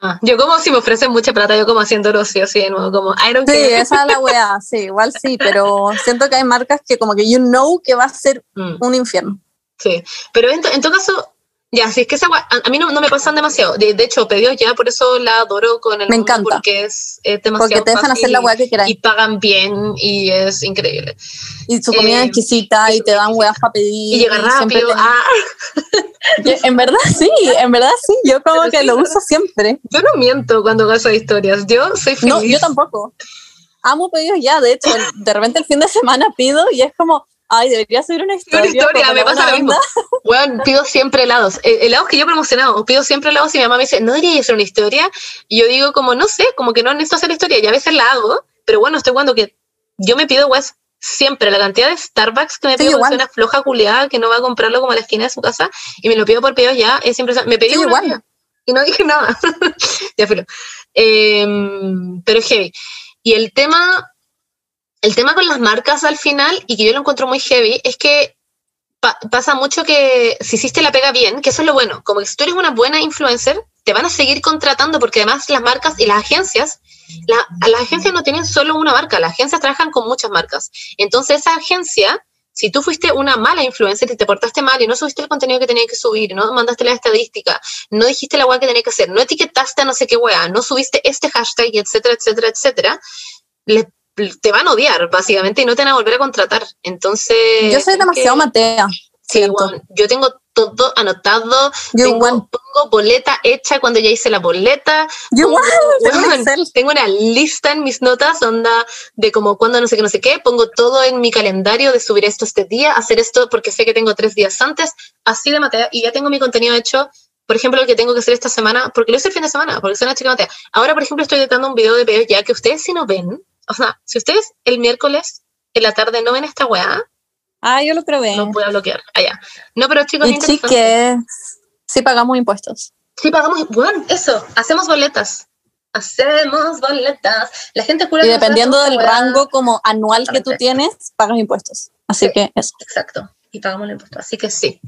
Speaker 2: Ah, yo como si me ofrecen mucha plata, yo como haciendo sí así de nuevo, como I don't
Speaker 1: Sí,
Speaker 2: care.
Speaker 1: esa es la weá, sí, igual sí, pero siento que hay marcas que como que you know que va a ser
Speaker 2: Mm,
Speaker 1: un infierno.
Speaker 2: sí, pero en todo caso, ya, si es que esa a, a mí no, no me pasan demasiado. De, de hecho, pedidos ya, por eso la adoro con el
Speaker 1: Me
Speaker 2: mundo,
Speaker 1: encanta.
Speaker 2: Porque es, es demasiado
Speaker 1: Porque te dejan
Speaker 2: fácil
Speaker 1: hacer la weá que quieras.
Speaker 2: y pagan bien y es increíble.
Speaker 1: Y su comida
Speaker 2: eh,
Speaker 1: es exquisita y te dan weas para pedir.
Speaker 2: Y llega rápido. Ah,
Speaker 1: En verdad sí, en verdad sí, yo como
Speaker 2: Pero
Speaker 1: que
Speaker 2: sí,
Speaker 1: lo uso siempre.
Speaker 2: yo no miento cuando hago esas historias. Yo soy feliz.
Speaker 1: No, yo tampoco. Amo pedidos ya, de hecho, el- de repente el fin de semana pido y es como, ay, debería subir una historia.
Speaker 2: Una historia, me pasa lo mismo. Bueno, pido siempre helados. Eh, helados que yo he promocionado. Pido siempre helados y mi mamá me dice, ¿no debería hacer una historia? Y yo digo, como, no sé, como que no necesito hacer historia. Y a veces la hago, pero bueno, estoy jugando que yo me pido, pues, siempre la cantidad de Starbucks que me pido una floja culiada que no va a comprarlo como a la esquina de su casa y me lo pido por pedidos ya, es impresionante. Me pedí una
Speaker 1: igual.
Speaker 2: día y no dije nada. ya. Em, pero es heavy. Y el tema, el tema con las marcas al final, y que yo lo encuentro muy heavy, es que pa- pasa mucho que si hiciste la pega bien, que eso es lo bueno, como que si tú eres una buena influencer, te van a seguir contratando porque además las marcas y las agencias, la- las agencias no tienen solo una marca, las agencias trabajan con muchas marcas. Entonces esa agencia, si tú fuiste una mala influencer y te portaste mal y no subiste el contenido que tenías que subir, no mandaste la estadística, no dijiste la weá que tenías que hacer, no etiquetaste a no sé qué weá, no subiste este hashtag, etcétera, etcétera, etcétera, le- te van a odiar básicamente y no te van a volver a contratar. Entonces...
Speaker 1: Yo soy demasiado
Speaker 2: que-
Speaker 1: matea.
Speaker 2: Sí, bueno, yo tengo todo anotado,
Speaker 1: Yo
Speaker 2: tengo,
Speaker 1: igual,
Speaker 2: pongo boleta hecha cuando ya hice la boleta,
Speaker 1: yo
Speaker 2: pongo,
Speaker 1: igual, tengo
Speaker 2: una lista en mis notas, onda de como cuando no sé qué, no sé qué, pongo todo en mi calendario de subir esto este día, hacer esto porque sé que tengo tres días antes, así de matea, y ya tengo mi contenido hecho, por ejemplo, el que tengo que hacer esta semana, porque lo hice el fin de semana, porque soy una chica matea. Ahora, por ejemplo, estoy editando un video de pedidos ya que ustedes si no ven, o sea, si ustedes el miércoles en la tarde no ven esta weá,
Speaker 1: Ah, yo lo probé.
Speaker 2: no a bloquear. Allá. No, pero chicos,
Speaker 1: y chiques, sí pagamos impuestos.
Speaker 2: Sí, pagamos. Bueno, eso, hacemos boletas. Hacemos boletas. La gente jura
Speaker 1: Y dependiendo del
Speaker 2: weá-
Speaker 1: rango como anual que tú tienes, pagas impuestos. Así
Speaker 2: Sí.
Speaker 1: que eso.
Speaker 2: Exacto. Y pagamos el impuesto. Así que sí.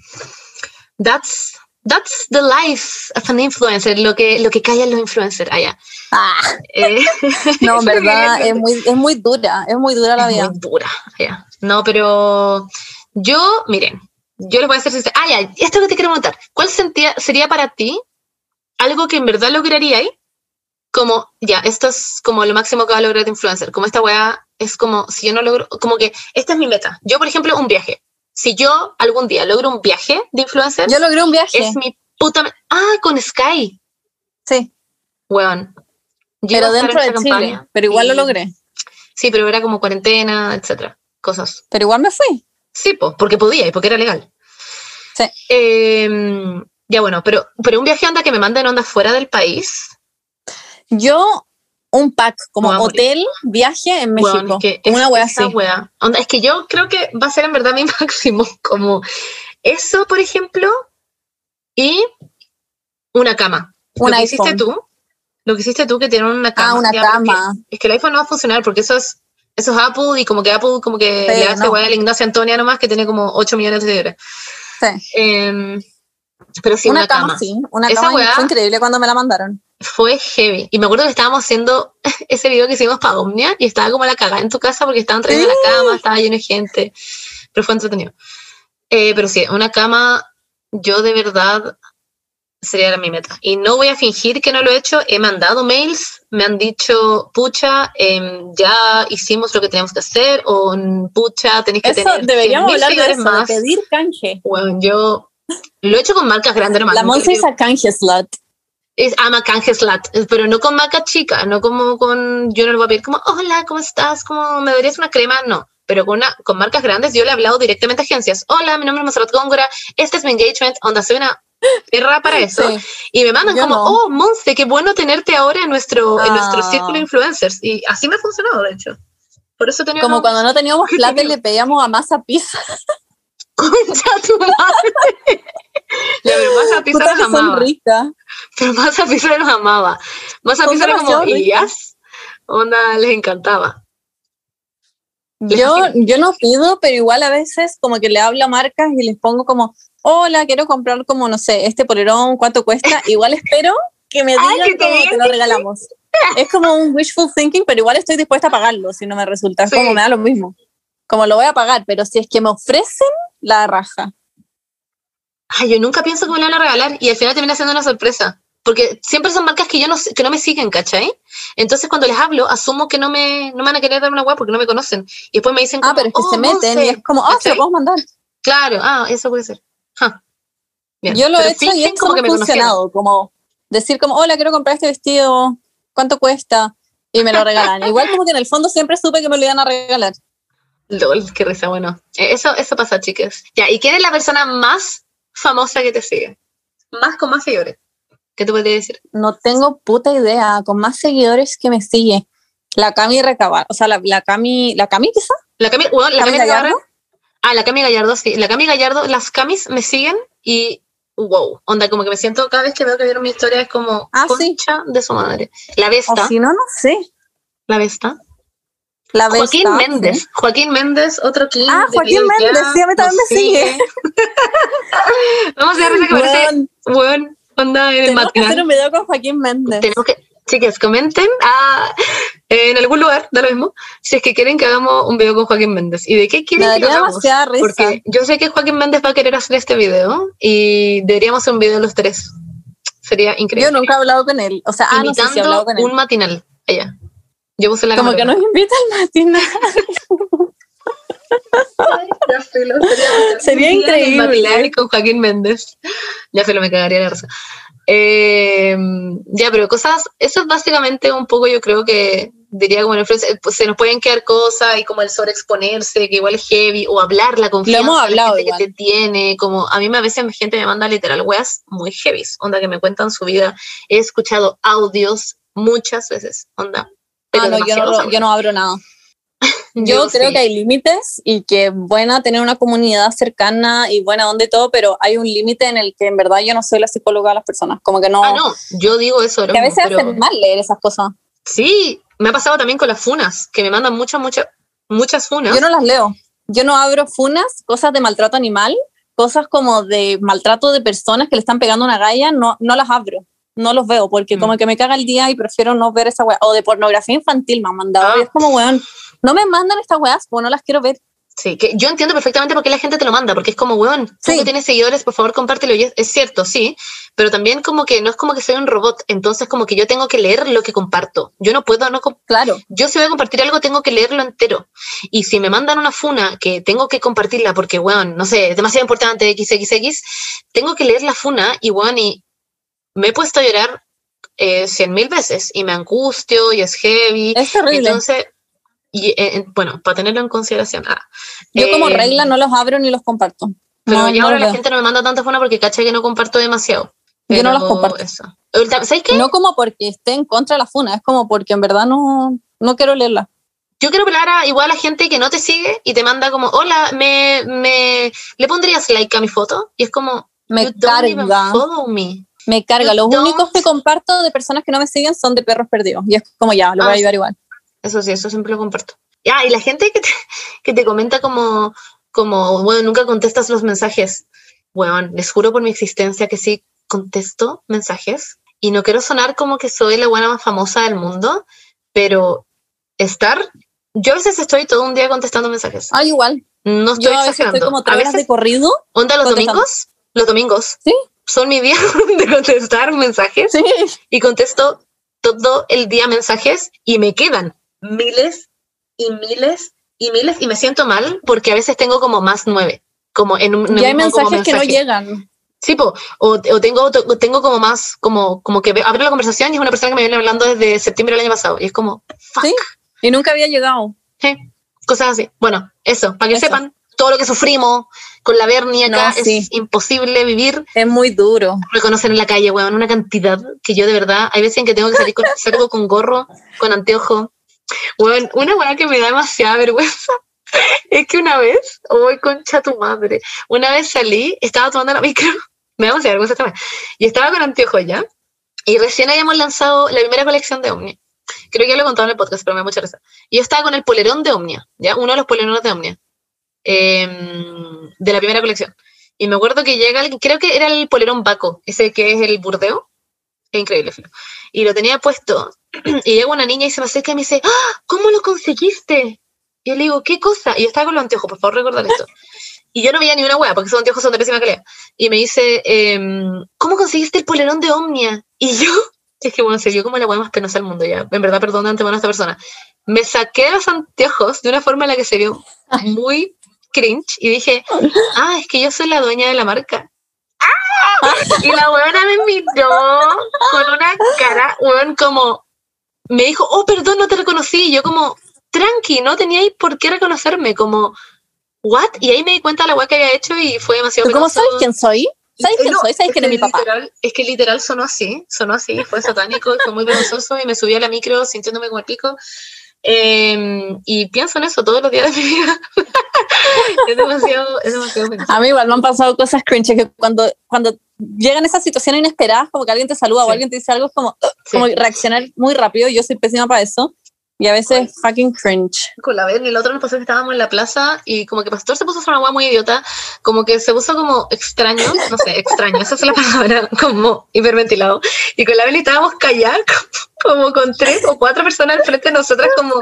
Speaker 2: That's, that's the life of an influencer. Lo que, lo que callan los influencers allá.
Speaker 1: Ah,
Speaker 2: Eh,
Speaker 1: no, en verdad, es muy, es muy dura, es muy dura la
Speaker 2: es
Speaker 1: vida.
Speaker 2: muy dura. ya. No, pero yo, miren, yo les voy a hacer sincera. Ah, ya, esto que te quiero preguntar. ¿Cuál sentía, sería para ti algo que en verdad lograría ahí? Como, ya, esto es como lo máximo que va a lograr de influencer. Como esta weá es como, si yo no logro, como que esta es mi meta. Yo, por ejemplo, un viaje. Si yo algún día logro un viaje de influencer,
Speaker 1: Yo logré un viaje,
Speaker 2: es mi puta. Ah, con Sky,
Speaker 1: sí,
Speaker 2: weón. Yo
Speaker 1: pero dentro de Chile,
Speaker 2: campaña
Speaker 1: pero igual lo logré.
Speaker 2: Sí, pero era como cuarentena, etcétera. Cosas.
Speaker 1: Pero igual me fui.
Speaker 2: Sí, po, porque podía y porque era legal.
Speaker 1: Sí.
Speaker 2: Eh, ya bueno, pero, pero un viaje onda que me manden onda fuera del país.
Speaker 1: Yo, un pack, como hotel, viaje en México.
Speaker 2: que
Speaker 1: una
Speaker 2: es-
Speaker 1: wea así.
Speaker 2: wea. Es que yo creo que va a ser en verdad mi máximo. Como eso, por ejemplo, y una cama.
Speaker 1: Un
Speaker 2: lo que hiciste tú, lo que hiciste tú que tiene una cama.
Speaker 1: Ah, una
Speaker 2: ya,
Speaker 1: cama.
Speaker 2: Es que el iPhone no va a funcionar porque eso es, eso es Apple y como que Apple como que
Speaker 1: Sí,
Speaker 2: le hace
Speaker 1: no.
Speaker 2: wea a la Ignacia Antonia nomás que tiene como 8 millones de seguidores.
Speaker 1: Sí.
Speaker 2: Em, pero sí,
Speaker 1: una,
Speaker 2: una,
Speaker 1: cama,
Speaker 2: cama.
Speaker 1: sí. Una
Speaker 2: Esa
Speaker 1: cama fue increíble cuando me la mandaron.
Speaker 2: Fue heavy. Y me acuerdo que estábamos haciendo ese video que hicimos para Omnia y estaba como la cagada en tu casa porque estaban trayendo
Speaker 1: Sí.
Speaker 2: la cama, estaba lleno de gente. Pero fue entretenido. Eh, pero sí, una cama, yo de verdad sería mi meta. Y no voy a fingir que no lo he hecho. He mandado mails, me han dicho, pucha, em, ya hicimos lo que teníamos que hacer, o pucha, tenéis que
Speaker 1: Eso,
Speaker 2: tener
Speaker 1: deberíamos
Speaker 2: 100.000
Speaker 1: hablar de eso, de
Speaker 2: más.
Speaker 1: pedir canje.
Speaker 2: Bueno, yo lo he hecho con marcas grandes, hermano.
Speaker 1: La Monse es a canje slut.
Speaker 2: es ama canje slat, pero no con marca chica, no como con, yo no le voy a pedir como, hola, ¿cómo estás? ¿Cómo me darías una crema? No, pero con, una, con marcas grandes yo le he hablado directamente a agencias. Hola, mi nombre es Monserrat Góngora, este es mi engagement, onda, soy una perra para eso.
Speaker 1: Sí.
Speaker 2: Y me mandan
Speaker 1: Yo
Speaker 2: como,
Speaker 1: no.
Speaker 2: oh, Monse, qué bueno tenerte ahora en nuestro, en nuestro
Speaker 1: Ah.
Speaker 2: círculo de influencers. Y así me ha funcionado, de hecho. Por eso tenía
Speaker 1: Como cuando no teníamos plata y le pedíamos a masa pizza.
Speaker 2: Concha tu madre. Ya, pero Masa
Speaker 1: Puta
Speaker 2: los amaba.
Speaker 1: ricas.
Speaker 2: Pero Masa Pizza los amaba. Masa como,
Speaker 1: demasiado
Speaker 2: ¿y
Speaker 1: ricas.
Speaker 2: Onda, les encantaba. Les
Speaker 1: Yo, yo no pido, pero igual a veces como que le hablo a marcas y les pongo como, hola, quiero comprar como, no sé, este polerón, ¿cuánto cuesta? Igual espero que me digan
Speaker 2: que
Speaker 1: como te lo regalamos. Es como un wishful thinking, pero igual estoy dispuesta a pagarlo si no me resulta.
Speaker 2: Sí.
Speaker 1: como me da lo mismo. Como lo voy a pagar, pero si es que me ofrecen, la raja.
Speaker 2: Ay, yo nunca pienso que me lo van a regalar y al final termina siendo una sorpresa. Porque siempre son marcas que yo no que no me siguen, ¿cachai? Entonces cuando les hablo, asumo que no me, no me van a querer dar una web porque no me conocen. Y después me dicen
Speaker 1: Ah,
Speaker 2: como,
Speaker 1: pero es que
Speaker 2: "Oh,
Speaker 1: se meten
Speaker 2: Monse".
Speaker 1: y es como, ah, se lo podemos mandar.
Speaker 2: Claro, ah, eso puede ser. Bien,
Speaker 1: Yo lo
Speaker 2: pero
Speaker 1: he hecho y es como
Speaker 2: me conocieron.
Speaker 1: funcionado, como decir como, hola, quiero comprar este vestido, ¿cuánto cuesta? Y me lo regalan. Igual como que en el fondo siempre supe que me lo iban a regalar.
Speaker 2: Lol, qué risa, bueno. Eh, Eso, eso pasa, chicas. Ya, ¿y quién es la persona más famosa que te sigue? Más con más seguidores. ¿Qué te podría decir?
Speaker 1: No tengo puta idea, con más seguidores que me sigue. La Cami Recabar, o sea, la, la Cami, la Cami quizá,
Speaker 2: La Cami, bueno, la
Speaker 1: Cami
Speaker 2: Cami
Speaker 1: Gallardo.
Speaker 2: Ah, la Cami Gallardo, sí. La Cami Gallardo, las Camis me siguen y wow. Onda, como que me siento cada vez que veo que vieron mi historia es como
Speaker 1: Ah, sí.
Speaker 2: concha de su madre. La
Speaker 1: o
Speaker 2: Vesta,
Speaker 1: si no, no sé.
Speaker 2: la Vesta.
Speaker 1: La
Speaker 2: Joaquín Méndez. Joaquín Méndez, otro King.
Speaker 1: Ah, Joaquín Méndez, sí, a mí también me sigue.
Speaker 2: Vamos a ver que parece,
Speaker 1: weón,
Speaker 2: onda en el
Speaker 1: tenemos que hacer
Speaker 2: matinal.
Speaker 1: un video con Joaquín Méndez.
Speaker 2: Tenemos que, chicas, comenten ah, en algún lugar, da lo mismo, si es que quieren que hagamos un video con Joaquín Méndez. ¿Y de qué
Speaker 1: Me
Speaker 2: quieren que lo hagamos? Porque yo sé que Joaquín Méndez va a querer hacer este video y deberíamos hacer un video los tres. Sería
Speaker 1: Yo
Speaker 2: increíble.
Speaker 1: nunca he hablado con él. O sea, ah, no sé si he hablado con él.
Speaker 2: un matinal allá. Yo puse la
Speaker 1: Como que nos invita al matinal.
Speaker 2: Ya, filo,
Speaker 1: Sería
Speaker 2: el
Speaker 1: increíble.
Speaker 2: con Joaquín Méndez. Ya se lo me cagaría la risa. Eh, ya, pero cosas, eso es básicamente un poco, yo creo que diría como en influencia, pues se nos pueden quedar cosas y como el sobreexponerse, que igual es heavy, o hablar la confianza
Speaker 1: hemos
Speaker 2: la gente que te tiene, como a mí me- a veces gente me manda literal weas muy heavy, onda que me cuentan su vida, he escuchado audios muchas veces, onda. Pero
Speaker 1: Ah, no, yo no, yo no abro nada. Yo, creo
Speaker 2: sí.
Speaker 1: que hay límites y que buena tener una comunidad cercana y buena y todo, pero hay un límite en el que en verdad yo no soy la psicóloga de las personas. Como que no.
Speaker 2: Ah, no, yo digo eso,
Speaker 1: que a veces
Speaker 2: pero-
Speaker 1: hace mal leer esas cosas.
Speaker 2: Sí, me ha pasado también con las funas, que me mandan muchas, muchas, muchas funas.
Speaker 1: Yo no las leo. Yo no abro funas, cosas de maltrato animal, cosas como de maltrato de personas que le están pegando una galla, no, no las abro. No los veo porque
Speaker 2: Mm.
Speaker 1: como que me caga el día y prefiero no ver esa weá. O de pornografía infantil me han mandado.
Speaker 2: Ah.
Speaker 1: Y es como, weón, no me mandan estas weas, porque no las quiero ver.
Speaker 2: Sí, que yo entiendo perfectamente por qué la gente te lo manda, porque es como, weón, tú
Speaker 1: Sí.
Speaker 2: que tienes seguidores, por favor, compártelo. Y es, es cierto, sí, pero también como que no es como que soy un robot, entonces como que yo tengo que leer lo que comparto. Yo no puedo, no
Speaker 1: Claro.
Speaker 2: yo si voy a compartir algo tengo que leerlo entero. Y si me mandan una funa que tengo que compartirla porque, weón, no sé, es demasiado importante, XXX, tengo que leer la funa y, weón, y me he puesto a llorar eh, cien mil veces y me angustio y es heavy.
Speaker 1: Es terrible.
Speaker 2: Entonces, y, eh, eh, bueno, para tenerlo en consideración. ah,
Speaker 1: Yo como
Speaker 2: eh,
Speaker 1: regla no los abro ni los comparto.
Speaker 2: Pero
Speaker 1: no,
Speaker 2: ya
Speaker 1: no
Speaker 2: ahora
Speaker 1: los
Speaker 2: la gente no me manda tanta funa porque caché que no comparto demasiado.
Speaker 1: Yo no las comparto.
Speaker 2: Eso. ¿Sabes qué?
Speaker 1: No como porque esté en contra de la funa, es como porque en verdad no, no quiero leerla.
Speaker 2: Yo quiero hablar a igual a gente que no te sigue y te manda como, hola, me, me, ¿le pondrías like a mi foto? Y es como,
Speaker 1: Me
Speaker 2: "You don't even follow me.
Speaker 1: Me carga. Los únicos que comparto de personas que no me siguen son de perros perdidos. Y es como ya, lo voy
Speaker 2: Ah,
Speaker 1: a ayudar igual.
Speaker 2: Eso sí, eso siempre lo comparto. Ya, y la gente que te, que te comenta como, como, bueno, nunca contestas los mensajes. Bueno, les juro por mi existencia que sí contesto mensajes. Y no quiero sonar como que soy la buena más famosa del mundo, pero estar, yo a veces estoy todo un día contestando mensajes.
Speaker 1: Ah, igual.
Speaker 2: No estoy
Speaker 1: Yo a veces
Speaker 2: exagerando.
Speaker 1: estoy como
Speaker 2: a veces,
Speaker 1: de corrido.
Speaker 2: onda los domingos, los domingos
Speaker 1: Sí.
Speaker 2: Son mi día de contestar mensajes
Speaker 1: Sí.
Speaker 2: y contesto todo el día mensajes y me quedan miles y miles y miles y me siento mal porque a veces tengo como más nueve, como en un
Speaker 1: Y hay mensajes que no
Speaker 2: mensaje.
Speaker 1: llegan.
Speaker 2: Sí, po, o, o tengo, o tengo como más, como, como que abro la conversación y es una persona que me viene hablando desde septiembre del año pasado y es como, fuck,
Speaker 1: Sí. Y nunca había llegado.
Speaker 2: cosas así. Bueno, eso, para que
Speaker 1: Eso.
Speaker 2: sepan todo lo que sufrimos con la Bernie acá,
Speaker 1: No, sí.
Speaker 2: es imposible vivir
Speaker 1: Es muy duro.
Speaker 2: reconocer en la calle, weón, una cantidad que yo de verdad, hay veces en que tengo que salir con, salgo con gorro, con anteojo. Weón, una weá que me da demasiada vergüenza es que una vez, hoy concha tu madre, una vez salí, estaba tomando la micro, me da demasiada vergüenza esta wea. Y estaba con anteojos ya. Y recién habíamos lanzado la primera colección de Omnia. Creo que ya lo he contado en el podcast, pero me da mucha risa. Y yo estaba con el polerón de Omnia, ¿ya? Uno de los polerones de Omnia. Em, de la primera colección. Y me acuerdo que llega alguien, creo que era el polerón Baco, ese que es el burdeo. Es increíble, filo. Y lo tenía puesto. Y llega una niña y se me acerca y me dice, ¡Ah! ¿cómo lo conseguiste? Y yo le digo, ¿qué cosa? Y yo estaba con los anteojos, por favor, recordar esto. Y yo no veía ni una hueá, porque esos anteojos son de pésima calidad. Y me dice, em, ¿cómo conseguiste el polerón de Omnia? Y yo, es que bueno, se vio como la hueá más penosa del mundo ya. En verdad, perdón de antemano a esta persona. Me saqué los anteojos de una forma en la que se vio muy cringe y dije, ah, es que yo soy la dueña de la marca. ¡Ah! Y la huevona me miró con una cara, huevón, como, me dijo, oh, perdón, no te reconocí. Y yo como, tranqui, no teníais por qué reconocerme, como, what? Y ahí me di cuenta de la hueá que había hecho y fue demasiado
Speaker 1: ¿Tú cómo sabes quién soy? ¿Sabes quién
Speaker 2: No,
Speaker 1: soy? ¿Sabes quién es mi papá?
Speaker 2: literal- es que literal sonó así, sonó así, fue satánico, fue muy vergonzoso y me subí a la micro sintiéndome como el pico. Eh, y pienso en eso todos los días de mi vida. es demasiado, es demasiado.
Speaker 1: A mí igual me han pasado cosas cringe que cuando, cuando llegan esas situaciones inesperadas, como que alguien te saluda o alguien te dice algo, es como,
Speaker 2: Sí.
Speaker 1: como reaccionar muy rápido. Yo soy pésima para eso. Y a veces fucking cringe.
Speaker 2: con la Berni, el otro nos pasó que estábamos en la plaza y como que Pastor se puso a hacer una hueá muy idiota, como que se puso como extraño, no sé, extraño, esa es la palabra, como hiperventilado. Y con la Berni estábamos callados, como con tres o cuatro personas al frente de nosotras, como,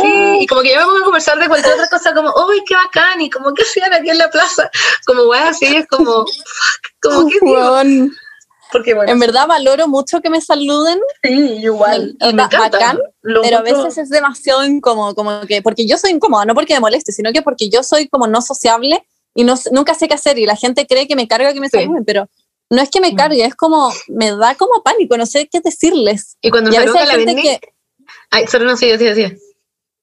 Speaker 2: sí, y como que ya vamos a conversar de cualquier otra cosa, como, uy, qué bacán, y como, ¿qué hacían aquí en la plaza? Como, weá, así, es como, fuck, como, ¿qué digo? Porque, bueno,
Speaker 1: en verdad valoro mucho que me saluden,
Speaker 2: sí, igual, me encanta.
Speaker 1: bacán, pero a
Speaker 2: encuentro-
Speaker 1: veces es demasiado incómodo, como que, porque yo soy incómoda, no porque me moleste, sino que porque yo soy como no sociable y no, nunca sé qué hacer y la gente cree que me carga que me
Speaker 2: Sí.
Speaker 1: saluden, pero no es que me
Speaker 2: Mm.
Speaker 1: cargue, es como, me da como pánico, no sé qué decirles.
Speaker 2: Y cuando
Speaker 1: a
Speaker 2: me saluda la
Speaker 1: gente que,
Speaker 2: ay, solo no sé, sí, sí.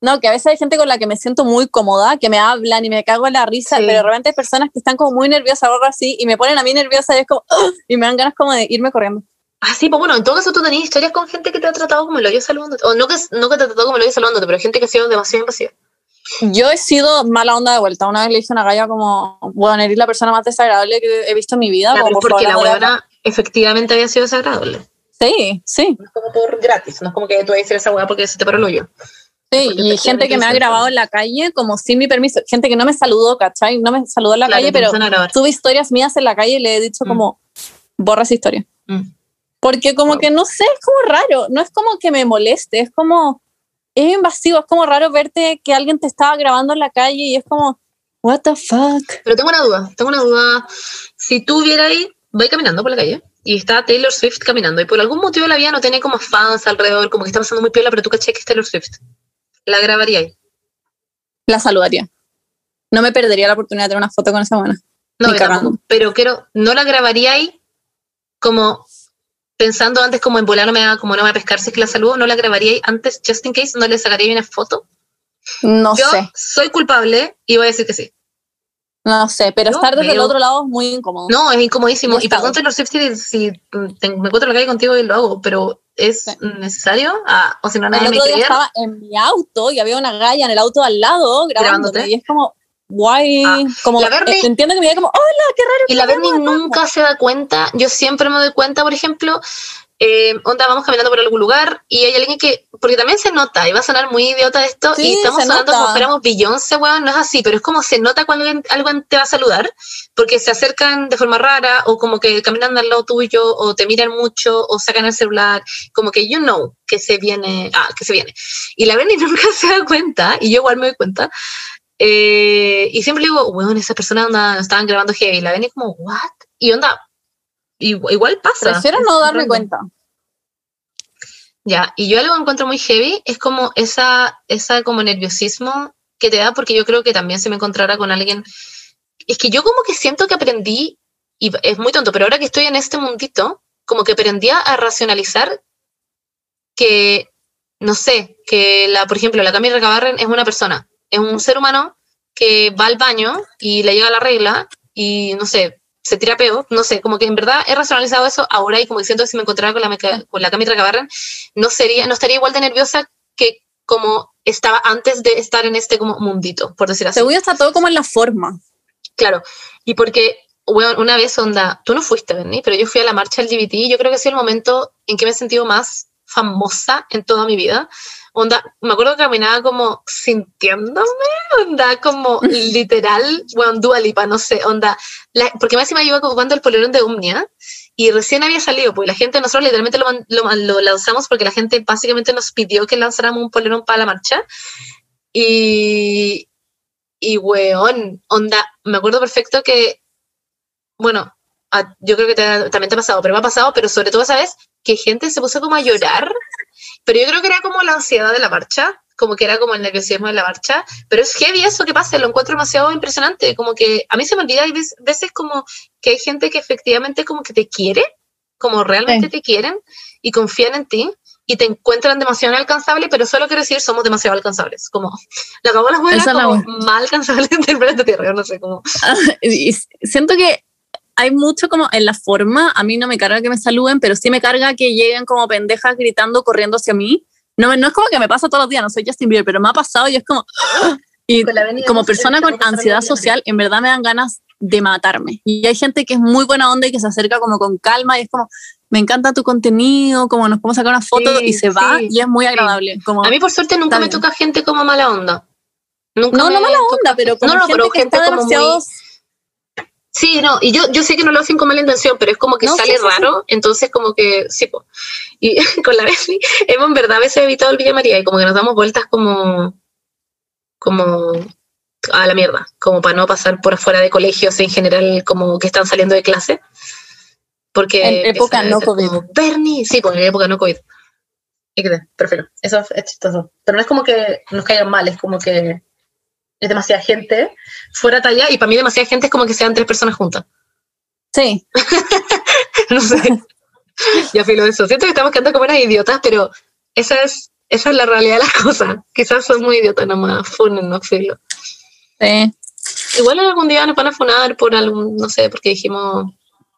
Speaker 1: No, que a veces hay gente con la que me siento muy cómoda, que me hablan y me cago en la risa,
Speaker 2: Sí.
Speaker 1: pero de repente hay personas que están como muy nerviosas o algo así y me ponen a mí nerviosa y es como, "Ugh", y me dan ganas como de irme corriendo.
Speaker 2: Ah, sí, pues bueno, en todo caso tú tenías historias con gente que te ha tratado como el hoyo saludándote. O no que, no que te ha tratado como el hoyo saludándote, pero gente que ha sido demasiado invasiva.
Speaker 1: Yo he sido mala onda de vuelta. Una vez le dije a una galla como, bueno, eres la persona más desagradable que he visto en mi vida.
Speaker 2: Claro,
Speaker 1: por
Speaker 2: porque la
Speaker 1: favor, háblame".
Speaker 2: huevona efectivamente había sido desagradable.
Speaker 1: Sí, sí,
Speaker 2: No es como por gratis, no es como que tú vayas a hacer esa hueá porque se te paró el hoyo.
Speaker 1: Sí. Y gente que me ha grabado en la calle como sin mi permiso. Gente que no me saludó, ¿cachai? No me saludó en la
Speaker 2: Claro,
Speaker 1: calle, pero tuve historias mías en la calle y le he dicho
Speaker 2: Mm.
Speaker 1: como, borra esa historia.
Speaker 2: Mm.
Speaker 1: Porque como
Speaker 2: Wow.
Speaker 1: que no sé, es como raro. No es como que me moleste, es como, es invasivo. Es como raro verte que alguien te estaba grabando en la calle y es como, what the fuck.
Speaker 2: Pero tengo una duda, tengo una duda. Si tú vieras ahí, voy caminando por la calle y está Taylor Swift caminando y por algún motivo la vida no tiene como fans alrededor, como que está pasando muy piola, pero tú caché que es Taylor Swift. La grabaría ahí.
Speaker 1: La saludaría. No me perdería la oportunidad de tener una foto con esa buena.
Speaker 2: No, tampoco, pero quiero, no la grabaría ahí como pensando antes como en volar no me va, como no me va a pescar si es que la saludo, no la grabaría ahí antes, just in case, no le sacaría una foto.
Speaker 1: No
Speaker 2: Yo
Speaker 1: sé,
Speaker 2: soy culpable y voy a decir que sí.
Speaker 1: No sé, pero
Speaker 2: Yo
Speaker 1: estar desde el otro lado es muy incómodo.
Speaker 2: No, es incomodísimo.
Speaker 1: No
Speaker 2: y perdón. Taylor Swift, si, si te- me encuentro en la calle contigo y lo hago, pero ¿es
Speaker 1: Sí.
Speaker 2: necesario? Ah, o si no, nadie
Speaker 1: el
Speaker 2: me
Speaker 1: otro día
Speaker 2: creía.
Speaker 1: estaba en mi auto y había una galla en el auto al lado
Speaker 2: Grabándote.
Speaker 1: y es como, guay,
Speaker 2: Ah,
Speaker 1: como,
Speaker 2: la Berni-
Speaker 1: eh, entiendo que me diga como, hola, qué raro.
Speaker 2: Y la Berni nunca se da cuenta. Yo siempre me doy cuenta, por ejemplo, eh, onda, vamos caminando por algún lugar y hay alguien que, porque también se nota, y va a sonar muy idiota esto,
Speaker 1: Sí,
Speaker 2: y estamos sonando
Speaker 1: nota.
Speaker 2: como fuéramos Beyoncé, weón, no es así, pero es como se nota cuando alguien, alguien te va a saludar, porque se acercan de forma rara, o como que caminan al lado tuyo, o te miran mucho, o sacan el celular, como que you know que se viene, ah, que se viene. Y la Berni nunca se da cuenta, y yo igual me doy cuenta, eh, y siempre digo, weón, esa persona onda, estaban grabando heavy, y la Berni como, what? Y onda, igual, pasa.
Speaker 1: Prefiero no darme cuenta.
Speaker 2: Ya, y yo algo que encuentro muy heavy es como esa, esa como nerviosismo que te da, porque yo creo que también se me encontrara con alguien. Es que yo como que siento que aprendí, y es muy tonto, pero ahora que estoy en este mundito, como que aprendí a racionalizar que, no sé, que la, por ejemplo, la Camila Recabarren es una persona, es un ser humano que va al baño y le llega la regla y, no sé, se tira peo, no sé, como que en verdad he racionalizado eso ahora y como siento que si me encontrara con la, meca- con la Recabarren, no sería, no estaría igual de nerviosa que como estaba antes de estar en este como mundito, por decir así.
Speaker 1: Según yo está todo como en la forma.
Speaker 2: Claro, y porque Bueno, una vez, onda, tú no fuiste, Benny, pero yo fui a la marcha LGBT y yo creo que ha sido el momento en que me he sentido más famosa en toda mi vida. Onda, me acuerdo que caminaba como sintiéndome, onda, como literal, bueno, dualipa, no sé, onda, porque más me iba ocupando el polerón de Omnia y recién había salido, pues la gente, nosotros literalmente lo, lo, lo, lanzamos porque la gente básicamente nos pidió que lanzáramos un polerón para la marcha y, y weón, onda, me acuerdo perfecto que, bueno, yo creo que también te ha pasado, pero me ha pasado, pero sobre todo, ¿sabes? Que gente se puso como a llorar, pero yo creo que era como la ansiedad de la marcha, como que era como el nerviosismo de la marcha, pero es heavy eso que pasa, lo encuentro demasiado impresionante, como que a mí se me olvida, hay veces como que hay gente que efectivamente como que te quiere, como realmente te quieren y confían en ti, y te encuentran demasiado inalcanzable, pero solo quiero decir, somos demasiado alcanzables. Como, la acabó las buenas, como más alcanzables del planeta Tierra, no sé cómo.
Speaker 1: y siento que hay mucho como en la forma, a mí no me carga que me saluden, pero sí me carga que lleguen como pendejas gritando, corriendo hacia mí. No, no es como que me pasa todos los días, no soy Justin Bieber, pero me ha pasado y es como... Y como persona con ansiedad social, en verdad me dan ganas de matarme. Y hay gente que es muy buena onda y que se acerca como con calma y es como, me encanta tu contenido, como nos podemos sacar una foto y se va y es muy agradable. Como,
Speaker 2: a mí por suerte nunca me toca gente como mala onda.
Speaker 1: Nunca no, no mala onda, pero como no, gente, que está demasiado...
Speaker 2: Sí, no, y yo, yo sé que no lo hacen con mala intención, pero es como que sale raro, entonces como que, sí, po. y con la Bessie hemos en verdad a veces evitado el Villa María y como que nos damos vueltas como, como a la mierda, como para no pasar por afuera de colegios en general, como que están saliendo de clase. Porque
Speaker 1: en época no COVID.
Speaker 2: Bernie, sí, pues en época no COVID. Y que prefiero. Eso es chistoso. Pero no es como que nos caigan mal, es como que es demasiada gente fuera talla y para mí demasiada gente es como que sean tres personas juntas.
Speaker 1: Sí.
Speaker 2: no sé. ya filo eso. Siento que estamos quedando como unas idiotas, pero esa es, esa es la realidad de las cosas. Quizás son muy idiotas nomás, funen, no filo.
Speaker 1: Sí.
Speaker 2: Igual algún día nos van a funar por algún, no sé, porque dijimos...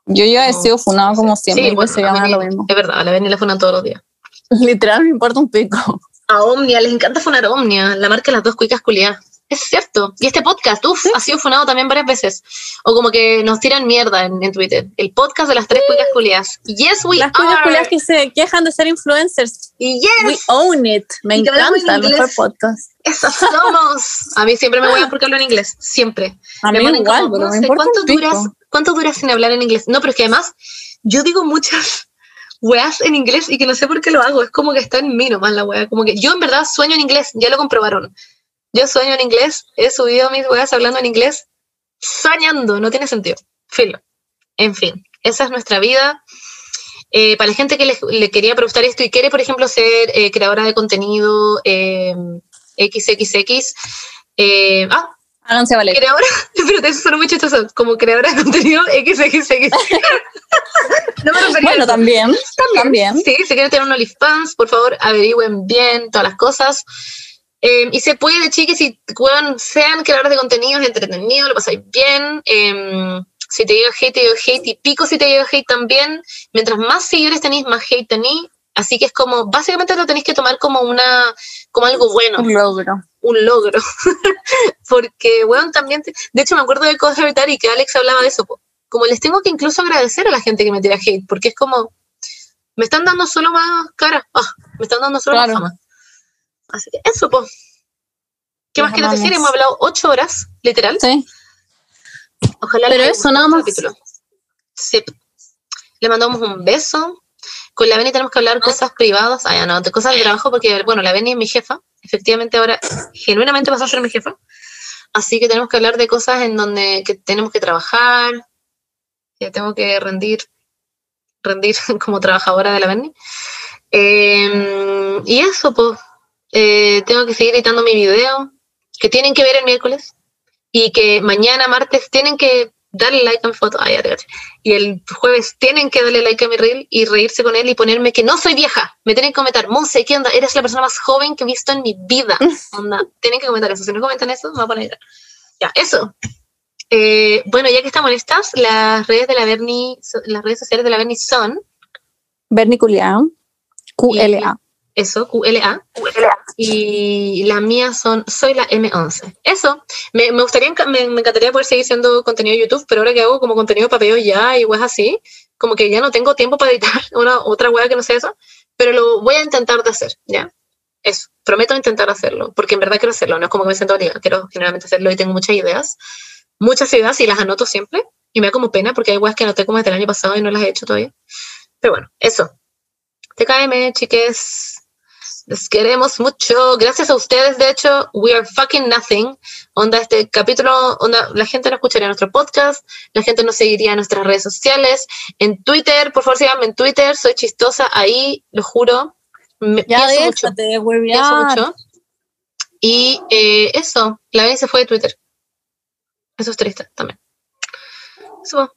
Speaker 1: Yo ya he sido funado como siempre, sí, bueno, lo mismo.
Speaker 2: Es verdad, a la Benny la funan todos los días.
Speaker 1: Literal me importa un pico.
Speaker 2: A Omnia, les encanta funar Omnia, la marca de las dos cuicas culiadas. Es cierto. Y este podcast, uff, ha sido funado también varias veces. O como que nos tiran mierda en, Twitter. El podcast de las tres cuicas culias. Yes, we
Speaker 1: las cuicas que se quejan de ser influencers.
Speaker 2: Y yes.
Speaker 1: We own it. Me encanta el mejor podcast.
Speaker 2: Eso somos. A mí siempre me voy a porque hablo en inglés. Siempre.
Speaker 1: A mí igual, pero me importa
Speaker 2: ¿cuánto duras, ¿Cuánto duras sin hablar en inglés? No, pero es que además yo digo muchas weas en inglés y que no sé por qué lo hago. Es como que está en mí nomás la wea. Como que yo en verdad sueño en inglés. Ya lo comprobaron. Yo sueño en inglés, he subido mis weas hablando en inglés, soñando, no tiene sentido. Filo. En fin, esa es nuestra vida. Eh, para la gente que le, quería preguntar esto y quiere, por ejemplo, ser eh, creadora de contenido eh, XXX, ah,
Speaker 1: Háganse valer.
Speaker 2: Creadora, pero eso suena muy chistoso, como creadora de contenido XXX.
Speaker 1: no me bueno, también, también.
Speaker 2: Sí, si quieren tener un OnlyFans, por favor, averigüen bien todas las cosas. Em, y se puede, chiques, si sean creadores de contenidos entretenidos, lo pasáis bien. Em, si te llega hate, te llega hate, y pico si te llega hate también. Mientras más seguidores tenéis, más hate tenéis. Así que es como, básicamente lo tenéis que tomar como una, como algo bueno.
Speaker 1: Un logro.
Speaker 2: Un logro. Porque, bueno, también, de hecho me acuerdo de Code y que Alex hablaba de eso. Como les tengo que incluso agradecer a la gente que me tira hate, porque es como, me están dando solo más cara, ah, me están dando solo más fama. Así que eso, pues. ¿Qué más quieres decir? Hemos hablado ocho horas, literal.
Speaker 1: Sí.
Speaker 2: Ojalá
Speaker 1: Pero eso, nada más.
Speaker 2: Sí. Le mandamos un beso. Con la Beni tenemos que hablar cosas privadas. Ah, ya no, de cosas de trabajo, porque, bueno, la Beni es mi jefa. Efectivamente, ahora genuinamente vas a ser mi jefa. Así que tenemos que hablar de cosas en donde que tenemos que trabajar, que tengo que rendir, rendir como trabajadora de la Beni. Em, y eso, pues eh, tengo que seguir editando mi video, que tienen que ver el miércoles, y que mañana, martes, tienen que darle like a mi foto, y el jueves tienen que darle like a mi reel y reírse con él y ponerme que no soy vieja, me tienen que comentar, Monse, ¿qué onda? Eres la persona más joven que he visto en mi vida, onda, tienen que comentar eso, si no comentan eso, me voy a poner ya, eso. Eh, bueno, ya que estamos en estas, las redes de la Bernie, las redes sociales de la Bernie son
Speaker 1: Bernie Culiao, QLA.
Speaker 2: Eso, QLA. Y las mías son Soy la M11. Eso. Me, me gustaría, me, me, encantaría poder seguir haciendo contenido de YouTube, pero ahora que hago como contenido de ya y weas así, como que ya no tengo tiempo para editar una otra wea que no sea eso, pero lo voy a intentar de hacer, ¿ya? Eso. Prometo intentar hacerlo, porque en verdad quiero hacerlo, no es como que me siento obligada, quiero generalmente hacerlo y tengo muchas ideas, muchas ideas y las anoto siempre. Y me da como pena porque hay weas que anoté como desde el año pasado y no las he hecho todavía. Pero bueno, eso. TKM, chiques. Les queremos mucho. Gracias a ustedes, de hecho, we are fucking nothing. Onda, este capítulo, onda, la gente no escucharía nuestro podcast, la gente nos seguiría en nuestras redes sociales. En Twitter, por favor, síganme en Twitter, soy chistosa ahí, lo juro. Me,
Speaker 1: Ya
Speaker 2: pienso mucho.
Speaker 1: déjate,
Speaker 2: Pienso mucho. Y eh, eso, la vez se fue de Twitter. Eso es triste también. Eso.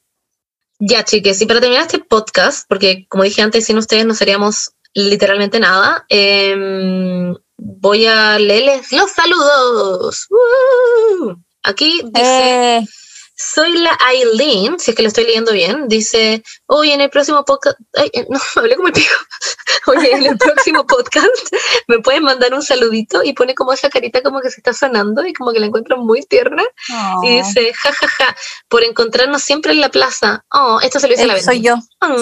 Speaker 2: Ya, chiques, y para terminar este podcast, porque como dije antes, sin ustedes no seríamos literalmente nada, em, voy a leerles los saludos. Aquí dice,
Speaker 1: Eh,
Speaker 2: soy la Aileen, si es que lo estoy leyendo bien, dice, oye, en el próximo podcast, ay, eh, no, me hablé como el pico, oye, en el próximo podcast me pueden mandar un saludito y pone como esa carita como que se está sonando y como que la encuentro muy tierna
Speaker 1: oh,
Speaker 2: y dice, ja, ja, ja, por encontrarnos siempre en la plaza. Oh, esto se lo dice a la
Speaker 1: eh, soy yo.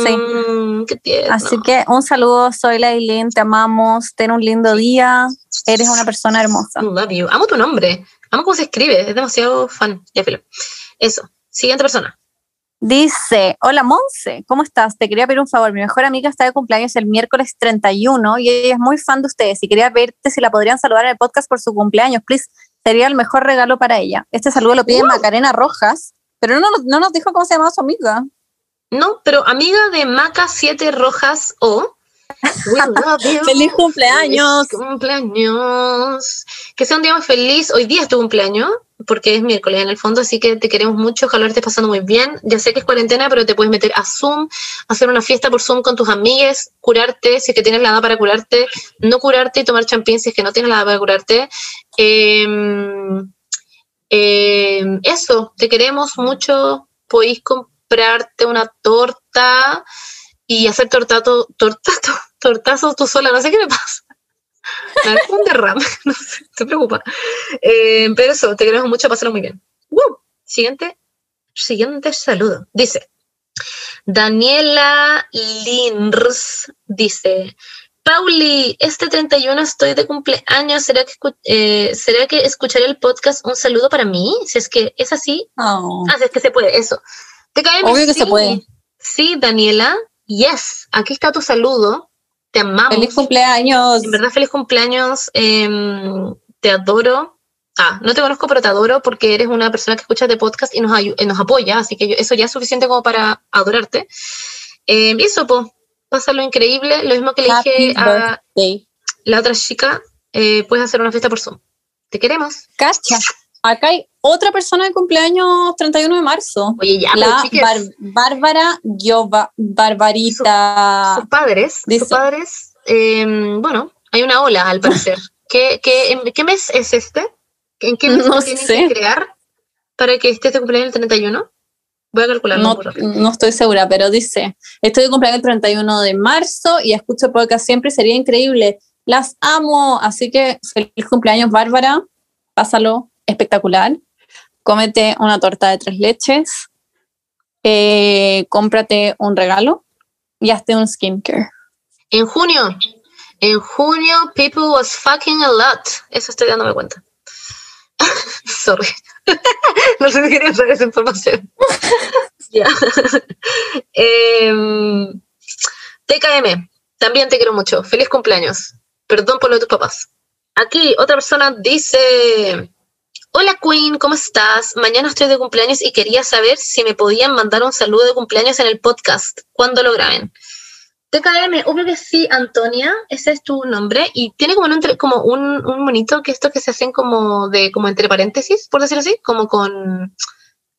Speaker 1: sí.
Speaker 2: Mm, qué tierno.
Speaker 1: Así que un saludo, soy la Eileen, te amamos, ten un lindo día, eres una persona hermosa.
Speaker 2: Love you. Amo tu nombre. Amo cómo se escribe. Es demasiado fan. Ya, filo. Eso. Siguiente persona.
Speaker 1: Dice, hola Monse, ¿cómo estás? Te quería pedir un favor, mi mejor amiga está de cumpleaños el miércoles 31 y ella es muy fan de ustedes y quería verte si la podrían saludar en el podcast por su cumpleaños, please. Sería el mejor regalo para ella. Este saludo lo pide Macarena Rojas, pero no, no nos dijo cómo se llamaba su amiga.
Speaker 2: No, pero amiga de Maca 7 Rojas O.
Speaker 1: ¡Feliz cumpleaños!
Speaker 2: Feliz cumpleaños. Que sea un día muy feliz. Hoy día es tu cumpleaños, porque es miércoles en el fondo, así que te queremos mucho. Ojalá estés pasando muy bien. Ya sé que es cuarentena, pero te puedes meter a Zoom, hacer una fiesta por Zoom con tus amigues, curarte si es que tienes la edad para curarte, no curarte y tomar champín si es que no tienes la edad para curarte. Em, em, eso, te queremos mucho. Podéis comprarte una torta y hacer tortato, tortato, tortazos tú sola, no sé qué me pasa. Me un derrame, no sé, te preocupa. Eh, pero eso, te queremos mucho, pasarlo muy bien. ¡Woo! Siguiente, siguiente saludo. Dice, Daniela Linrs dice, Pauli, este 31 estoy de cumpleaños, ¿será que, eh, ¿será que escucharé el podcast un saludo para mí? Si es que es así,
Speaker 1: Oh,
Speaker 2: Ah, sí, es que se puede, eso. ¿Te cae?
Speaker 1: Obvio que
Speaker 2: Sí.
Speaker 1: se puede.
Speaker 2: Sí, Daniela. Yes, aquí está tu saludo. Te amamos.
Speaker 1: ¡Feliz cumpleaños!
Speaker 2: En verdad, feliz cumpleaños. em, te adoro. Ah, no te conozco, pero te adoro porque eres una persona que escucha de podcast y nos, eh, nos apoya, así que yo- eso ya es suficiente como para adorarte. Em, y eso, pues, pásalo increíble. Lo mismo que le
Speaker 1: Happy
Speaker 2: dije a la otra chica, eh, puedes hacer una fiesta por Zoom. Te queremos.
Speaker 1: Cacha, acá hay otra persona de cumpleaños 31 de marzo.
Speaker 2: Oye, ya,
Speaker 1: La Bar- Bárbara Giova, Barbarita.
Speaker 2: sus padres,
Speaker 1: Dice-
Speaker 2: sus padres, eh, bueno, hay una ola al parecer. ¿Qué, qué, en qué mes es este? ¿En qué mes
Speaker 1: No sé.
Speaker 2: que crear para que estés de cumpleaños el 31? Voy a calcularlo.
Speaker 1: No, no estoy segura, pero dice, estoy de cumpleaños el 31 de marzo y escucho podcast siempre sería increíble. Las amo, así que feliz cumpleaños Bárbara, pásalo espectacular. Cómete una torta de tres leches, eh, cómprate un regalo y hazte un skincare.
Speaker 2: En junio, en junio, people was fucking a lot. Eso estoy dándome cuenta. Sorry. no sé si quería saber esa información. Ya. Em, TKM, también te quiero mucho. Feliz cumpleaños. Perdón por lo de tus papás. Aquí otra persona dice, hola Queen, ¿cómo estás? Mañana estoy de cumpleaños y quería saber si me podían mandar un saludo de cumpleaños en el podcast. ¿Cuándo lo graben? TKM, obvio que sí, Antonia, ese es tu nombre, y tiene como un, entre- como un, un monito que esto que se hacen como de, como entre paréntesis, por decirlo así, como con,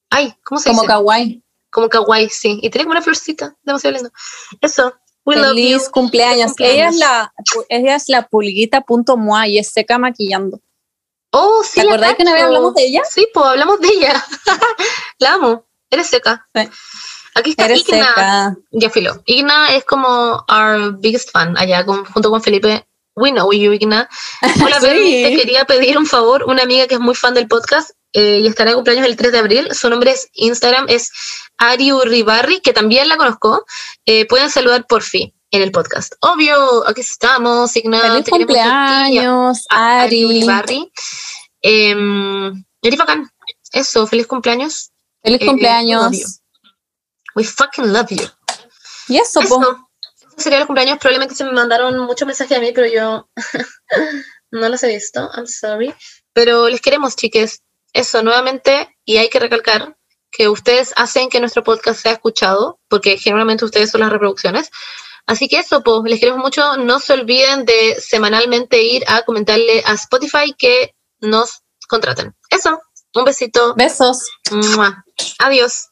Speaker 2: ay, ¿cómo se
Speaker 1: Como
Speaker 2: dice?
Speaker 1: kawaii.
Speaker 2: como kawaii, sí, y tiene como una florcita, demasiado lindo. Eso, we love you.
Speaker 1: Feliz cumpleaños.
Speaker 2: Feliz
Speaker 1: Ella
Speaker 2: cumpleaños.
Speaker 1: es la, ella es la pulguita.mua y es seca maquillando.
Speaker 2: Oh, sí,
Speaker 1: ¿Te acordás que una vez hablamos de ella?
Speaker 2: Sí, pues hablamos de ella. la amo, eres seca.
Speaker 1: Sí.
Speaker 2: Aquí está
Speaker 1: Eres
Speaker 2: Igna.
Speaker 1: seca.
Speaker 2: Ya filo. Igna es como our biggest fan allá, con- junto con Felipe. We know you, Igna. Hola,
Speaker 1: Sí.
Speaker 2: Te quería pedir un favor. Una amiga que es muy fan del podcast eh, y estará de cumpleaños el 3 de abril. Su nombre es Instagram, es Ari Uribarri, que también la conozco. Eh, pueden saludar por fin en el podcast. Obvio, aquí estamos, Igna.
Speaker 1: Feliz cumpleaños,
Speaker 2: Ari
Speaker 1: Ari.
Speaker 2: Eh, eres bacán. Eso, feliz cumpleaños.
Speaker 1: Feliz
Speaker 2: Eh,
Speaker 1: cumpleaños.
Speaker 2: We fucking love you.
Speaker 1: Y eso.
Speaker 2: Eso. Sería los cumpleaños. Probablemente se me mandaron muchos mensajes a mí, pero yo no los he visto. I'm sorry. Pero les queremos, chiques. Eso, nuevamente. Y hay que recalcar que ustedes hacen que nuestro podcast sea escuchado, porque generalmente ustedes son las reproducciones. Así que eso, pues, les queremos mucho. No se olviden de semanalmente ir a comentarle a Spotify que nos contraten. Eso, un besito.
Speaker 1: Besos.
Speaker 2: Mua. Adiós.